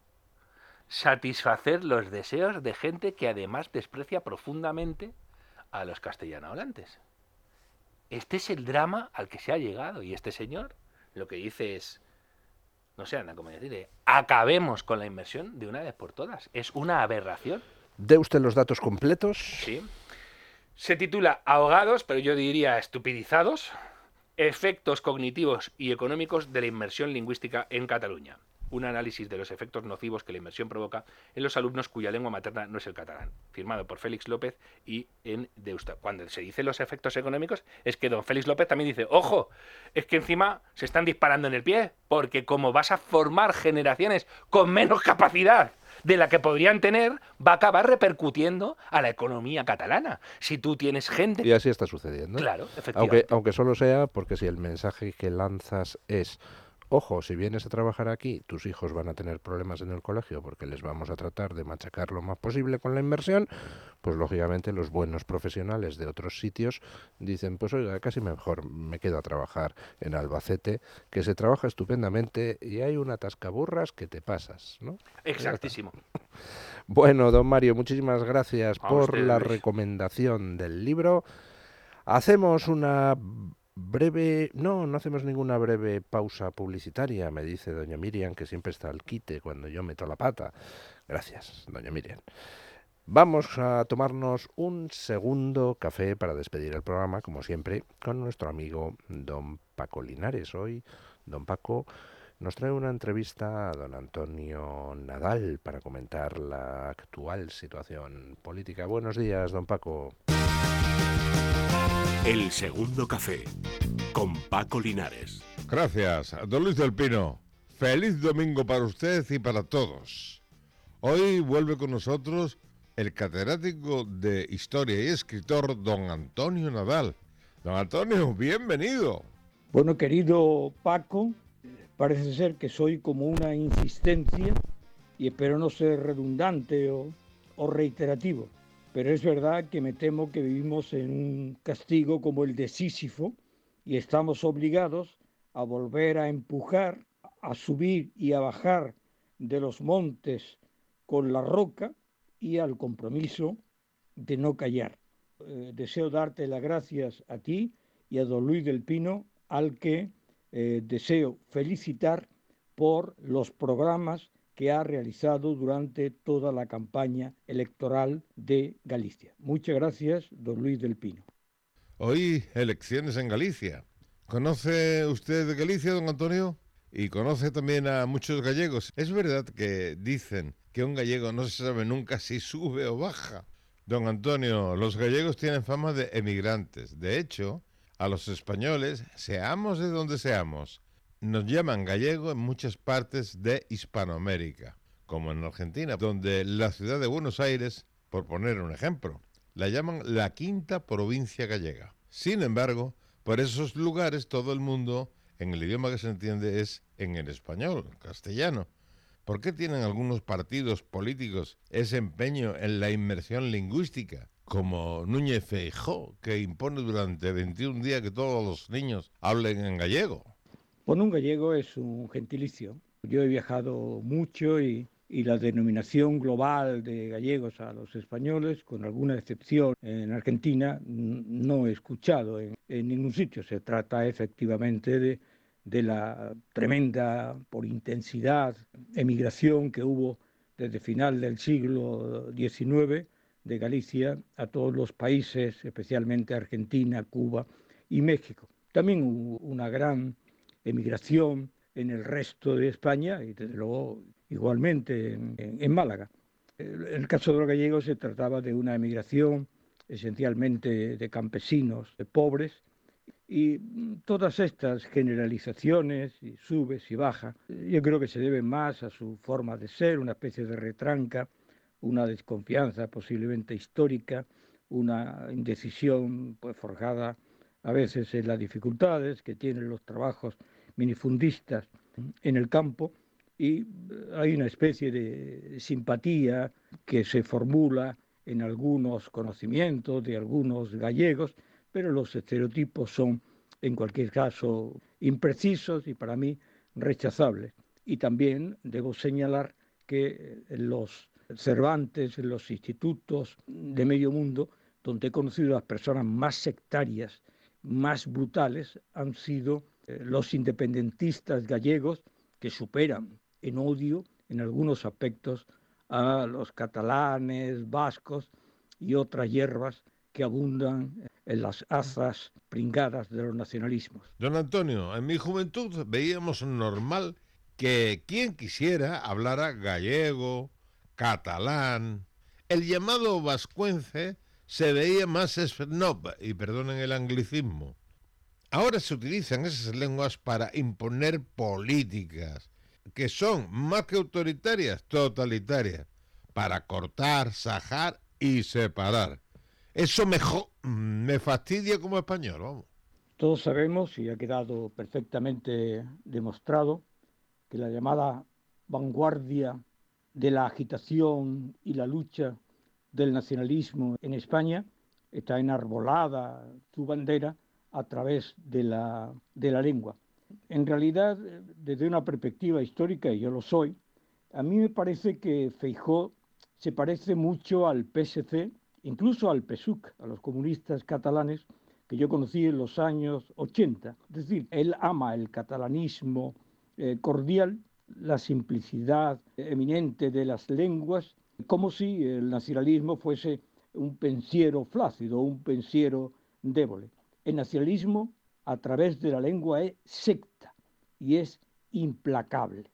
satisfacer los deseos de gente que además desprecia profundamente a los castellano hablantes. Este es el drama al que se ha llegado. Y este señor lo que dice es, no sé, Ana, cómo decirle, acabemos con la inversión de una vez por todas. Es una aberración. ¿De usted los datos completos? Sí. Se titula Ahogados, pero yo diría estupidizados, efectos cognitivos y económicos de la inmersión lingüística en Cataluña. Un análisis de los efectos nocivos que la inmersión provoca en los alumnos cuya lengua materna no es el catalán. Firmado por Félix López y en Deusta. Cuando se dice los efectos económicos, es que don Félix López también dice, ojo, es que encima se están disparando en el pie, porque como vas a formar generaciones con menos capacidad de la que podrían tener, va a acabar repercutiendo a la economía catalana. Si tú tienes gente... Y así está sucediendo. Claro, Aunque, efectivamente. aunque solo sea porque si el mensaje que lanzas es, ojo, si vienes a trabajar aquí, tus hijos van a tener problemas en el colegio porque les vamos a tratar de machacar lo más posible con la inversión, pues lógicamente los buenos profesionales de otros sitios dicen, pues oiga, casi mejor me quedo a trabajar en Albacete, que se trabaja estupendamente y hay una tascaburras que te pasas, ¿no? Exactísimo. Bueno, don Mario, muchísimas gracias por la recomendación del libro. Hacemos una breve... No, no hacemos ninguna breve pausa publicitaria, me dice doña Miriam, que siempre está al quite cuando yo meto la pata. Gracias, doña Miriam. Vamos a tomarnos un segundo café para despedir el programa, como siempre, con nuestro amigo don Paco Linares. Hoy, don Paco nos trae una entrevista a don Antonio Nadal para comentar la actual situación política. Buenos días, don Paco. El segundo café, con Paco Linares. Gracias, don Luis del Pino. Feliz domingo para usted y para todos. Hoy vuelve con nosotros el catedrático de Historia y escritor don Antonio Nadal. Don Antonio, bienvenido. Bueno, querido Paco, parece ser que soy como una insistencia y espero no ser redundante o, o reiterativo, pero es verdad que me temo que vivimos en un castigo como el de Sísifo y estamos obligados a volver a empujar, a subir y a bajar de los montes con la roca y al compromiso de no callar. Eh, deseo darte las gracias a ti y a don Luis del Pino, al que eh, deseo felicitar por los programas que ha realizado durante toda la campaña electoral de Galicia. Muchas gracias, don Luis del Pino. Hoy elecciones en Galicia. ¿Conoce usted Galicia, don Antonio? Y conoce también a muchos gallegos. Es verdad que dicen que un gallego no se sabe nunca si sube o baja. Don Antonio, los gallegos tienen fama de emigrantes. De hecho, a los españoles, seamos de donde seamos, nos llaman gallego en muchas partes de Hispanoamérica, como en Argentina, donde la ciudad de Buenos Aires, por poner un ejemplo, la llaman la quinta provincia gallega. Sin embargo, por esos lugares todo el mundo, en el idioma que se entiende, es en el español, castellano. ¿Por qué tienen algunos partidos políticos ese empeño en la inmersión lingüística? Como Núñez Feijó, que impone durante 21 días que todos los niños hablen en gallego. Un gallego es un gentilicio. Yo he viajado mucho y, la denominación global de gallegos a los españoles, con alguna excepción en Argentina, no he escuchado en ningún sitio. Se trata efectivamente de de la tremenda, por intensidad, emigración que hubo desde final del siglo XIX de Galicia a todos los países, especialmente Argentina, Cuba y México. También hubo una gran emigración en el resto de España y desde luego igualmente en, Málaga. En el caso de los gallegos se trataba de una emigración esencialmente de campesinos, de pobres, y todas estas generalizaciones, y subes y bajas, yo creo que se deben más a su forma de ser, una especie de retranca, una desconfianza posiblemente histórica, una indecisión pues, forjada a veces en las dificultades que tienen los trabajos minifundistas en el campo y eh, hay una especie de simpatía que se formula en algunos conocimientos de algunos gallegos pero los estereotipos son, en cualquier caso, imprecisos y para mí rechazables. Y también debo señalar que en los Cervantes, los institutos de medio mundo, donde he conocido a las personas más sectarias, más brutales, han sido eh, los independentistas gallegos que superan en odio, en algunos aspectos, a los catalanes, vascos y otras hierbas que abundan en las azas pringadas de los nacionalismos. Don Antonio, en mi juventud veíamos normal que quien quisiera hablara gallego, catalán. El llamado vascuence se veía más snob, y perdonen el anglicismo. Ahora se utilizan esas lenguas para imponer políticas que son más que autoritarias, totalitarias, para cortar, sajar y separar. Eso mejor, me fastidia como español, vamos. Todos sabemos, y ha quedado perfectamente demostrado, que la llamada vanguardia de la agitación y la lucha del nacionalismo en España está enarbolada su bandera a través de la, de la lengua. En realidad, desde una perspectiva histórica, y yo lo soy, a mí me parece que Feijó se parece mucho al PSC, incluso al PSUC, a los comunistas catalanes que yo conocí en los años 80. Es decir, él ama el catalanismo eh, cordial, la simplicidad eminente de las lenguas, como si el nacionalismo fuese un pensiero flácido, un pensiero débil. El nacionalismo a través de la lengua es secta y es implacable.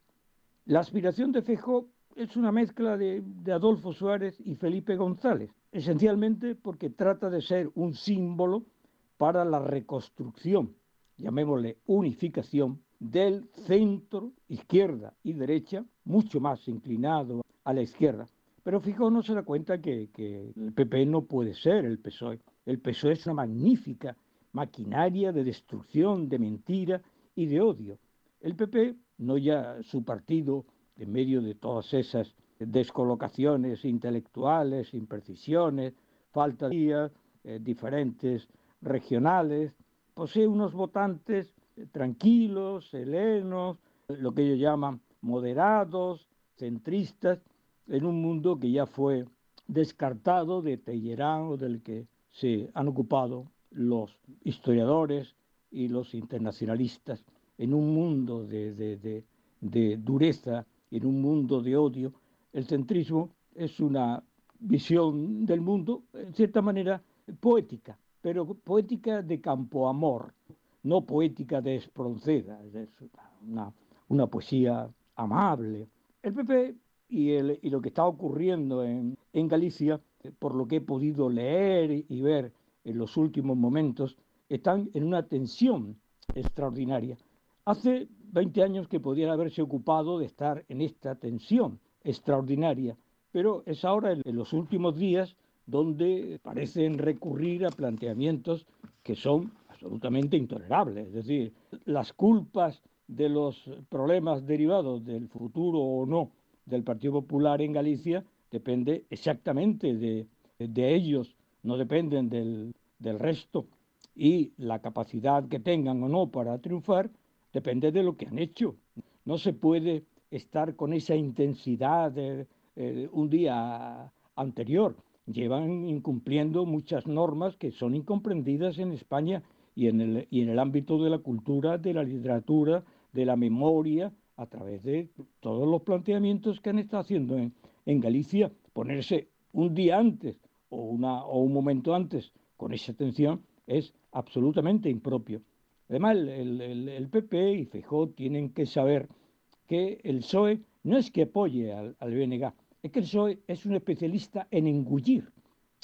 La aspiración de Feijó es una mezcla de, Adolfo Suárez y Felipe González, esencialmente porque trata de ser un símbolo para la reconstrucción, llamémosle unificación, del centro, izquierda y derecha, mucho más inclinado a la izquierda. Pero Fijo no se da cuenta que, que el PP no puede ser el PSOE. El PSOE es una magnífica maquinaria de destrucción, de mentira y de odio. El PP, no ya su partido, en medio de todas esas descolocaciones intelectuales, imprecisiones, falta de eh, diferentes regionales, posee unos votantes tranquilos, serenos, lo que ellos llaman moderados, centristas, en un mundo que ya fue descartado de Tellerán o del que se han ocupado los historiadores y los internacionalistas, en un mundo de, de, dureza, en un mundo de odio. El centrismo es una visión del mundo, en cierta manera, poética, pero poética de campo amor, no poética de Espronceda, es una, una poesía amable. El PP y, el, y, lo que está ocurriendo en, en, Galicia, por lo que he podido leer y ver en los últimos momentos, están en una tensión extraordinaria. Hace 20 años que podrían haberse ocupado de estar en esta tensión extraordinaria, pero es ahora en los últimos días donde parecen recurrir a planteamientos que son absolutamente intolerable. Es decir, las culpas de los problemas derivados del futuro o no del Partido Popular en Galicia depende exactamente de, de ellos, no dependen del, del, resto. Y la capacidad que tengan o no para triunfar depende de lo que han hecho. No se puede estar con esa intensidad de, eh, un día anterior. Llevan incumpliendo muchas normas que son incomprendidas en España y en, el, y en el ámbito de la cultura, de la literatura, de la memoria, a través de todos los planteamientos que han estado haciendo en, en Galicia, ponerse un día antes o, una, o un momento antes con esa atención es absolutamente impropio. Además, el, el, PP y Feijóo tienen que saber que el PSOE no es que apoye al, al BNG, es que el PSOE es un especialista en engullir.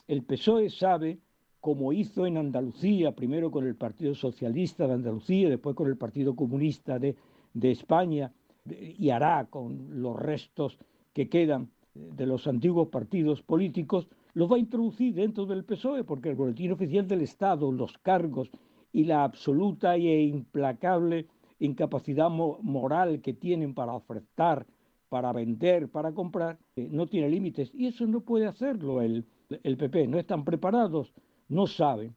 El PSOE sabe como hizo en Andalucía, primero con el Partido Socialista de Andalucía, después con el Partido Comunista de, de España, y hará con los restos que quedan de los antiguos partidos políticos, los va a introducir dentro del PSOE, porque el Boletín Oficial del Estado, los cargos y la absoluta e implacable incapacidad moral que tienen para ofertar, para vender, para comprar, eh, no tiene límites. Y eso no puede hacerlo el, el PP, no están preparados no saben.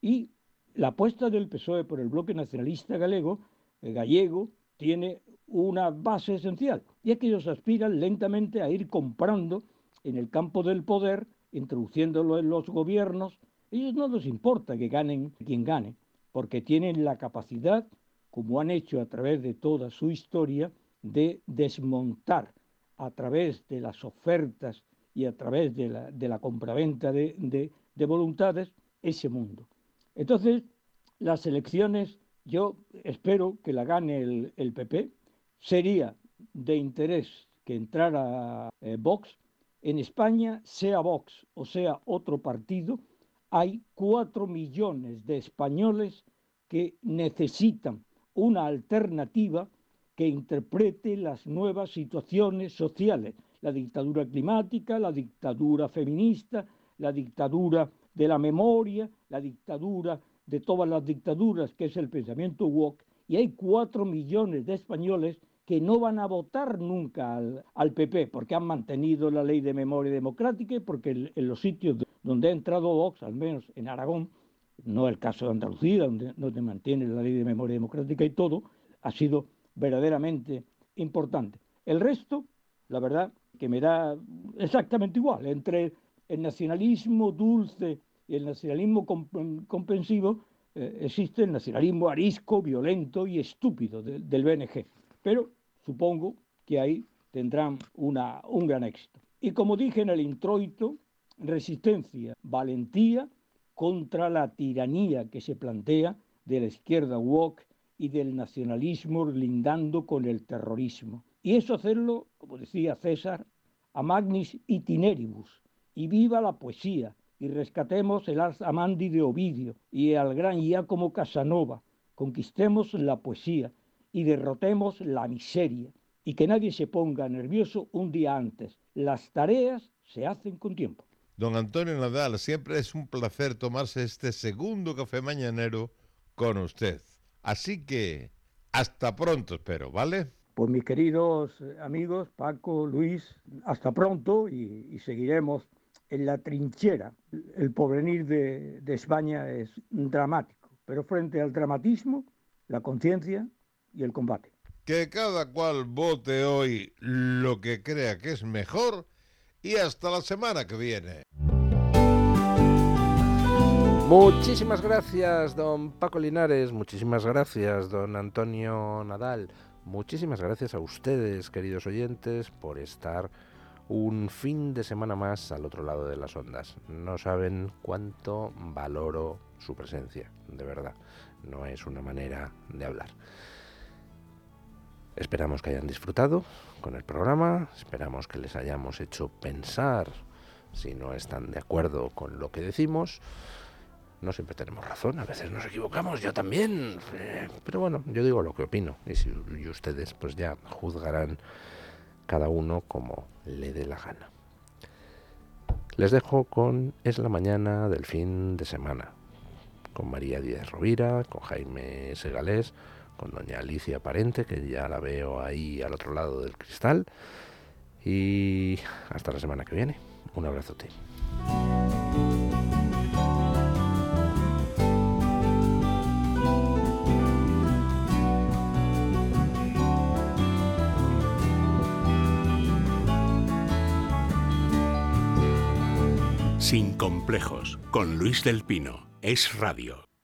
Y la apuesta del PSOE por el bloque nacionalista el gallego, tiene una base esencial, y es que ellos aspiran lentamente a ir comprando en el campo del poder, introduciéndolo en los gobiernos. ellos no les importa que ganen quien gane, porque tienen la capacidad, como han hecho a través de toda su historia, de desmontar a través de las ofertas y a través de la, de la compraventa de, de, de voluntades ese mundo. Entonces, las elecciones, yo espero que la gane el, el PP, sería de interés que entrara eh, Vox. En España, sea Vox o sea otro partido, hay cuatro millones de españoles que necesitan una alternativa que interprete las nuevas situaciones sociales, la dictadura climática, la dictadura feminista, la dictadura de la memoria, la dictadura de todas las dictaduras, que es el pensamiento woke, y hay cuatro millones de españoles que no van a votar nunca al, PP, porque han mantenido la ley de memoria democrática y porque en, los sitios donde ha entrado Vox, al menos en Aragón, no el caso de Andalucía, donde, donde mantiene la ley de memoria democrática y todo, ha sido verdaderamente importante. El resto, la verdad, que me da exactamente igual entre el nacionalismo dulce y el nacionalismo comprensivo, eh, existe el nacionalismo arisco, violento y estúpido del BNG. Pero supongo que ahí tendrán un gran éxito. Y como dije en el introito, resistencia, valentía contra la tiranía que se plantea de la izquierda woke y del nacionalismo lindando con el terrorismo. Y eso hacerlo, como decía César, a magnis itineribus, y viva la poesía, y rescatemos el Ars Amandi de Ovidio y al gran Giacomo Casanova, conquistemos la poesía y derrotemos la miseria, y que nadie se ponga nervioso un día antes. Las tareas se hacen con tiempo. Don Antonio Nadal, siempre es un placer tomarse este segundo café mañanero con usted. Así que hasta pronto, espero, ¿vale? Pues mis queridos amigos, Paco, Luis, hasta pronto y, seguiremos en la trinchera. El porvenir de, de España es dramático, pero frente al dramatismo, la conciencia y el combate. Que cada cual vote hoy lo que crea que es mejor y hasta la semana que viene. Muchísimas gracias, don Paco Linares. Muchísimas gracias, don Antonio Nadal. Muchísimas gracias a ustedes, queridos oyentes, por estar un fin de semana más al otro lado de las ondas. No saben cuánto valoro su presencia, de verdad. No es una manera de hablar. Esperamos que hayan disfrutado con el programa, esperamos que les hayamos hecho pensar si no están de acuerdo con lo que decimos. No siempre tenemos razón, a veces nos equivocamos, yo también. Eh, pero bueno, yo digo lo que opino y, ustedes pues ya juzgarán cada uno como le dé la gana. Les dejo con Es la mañana del fin de semana, con María Díaz Rovira, con Jaime Segalés con doña Alicia Parente, que ya la veo ahí al otro lado del cristal. Y hasta la semana que viene. Un abrazote. Sin complejos, con Luis del Pino. Es Radio.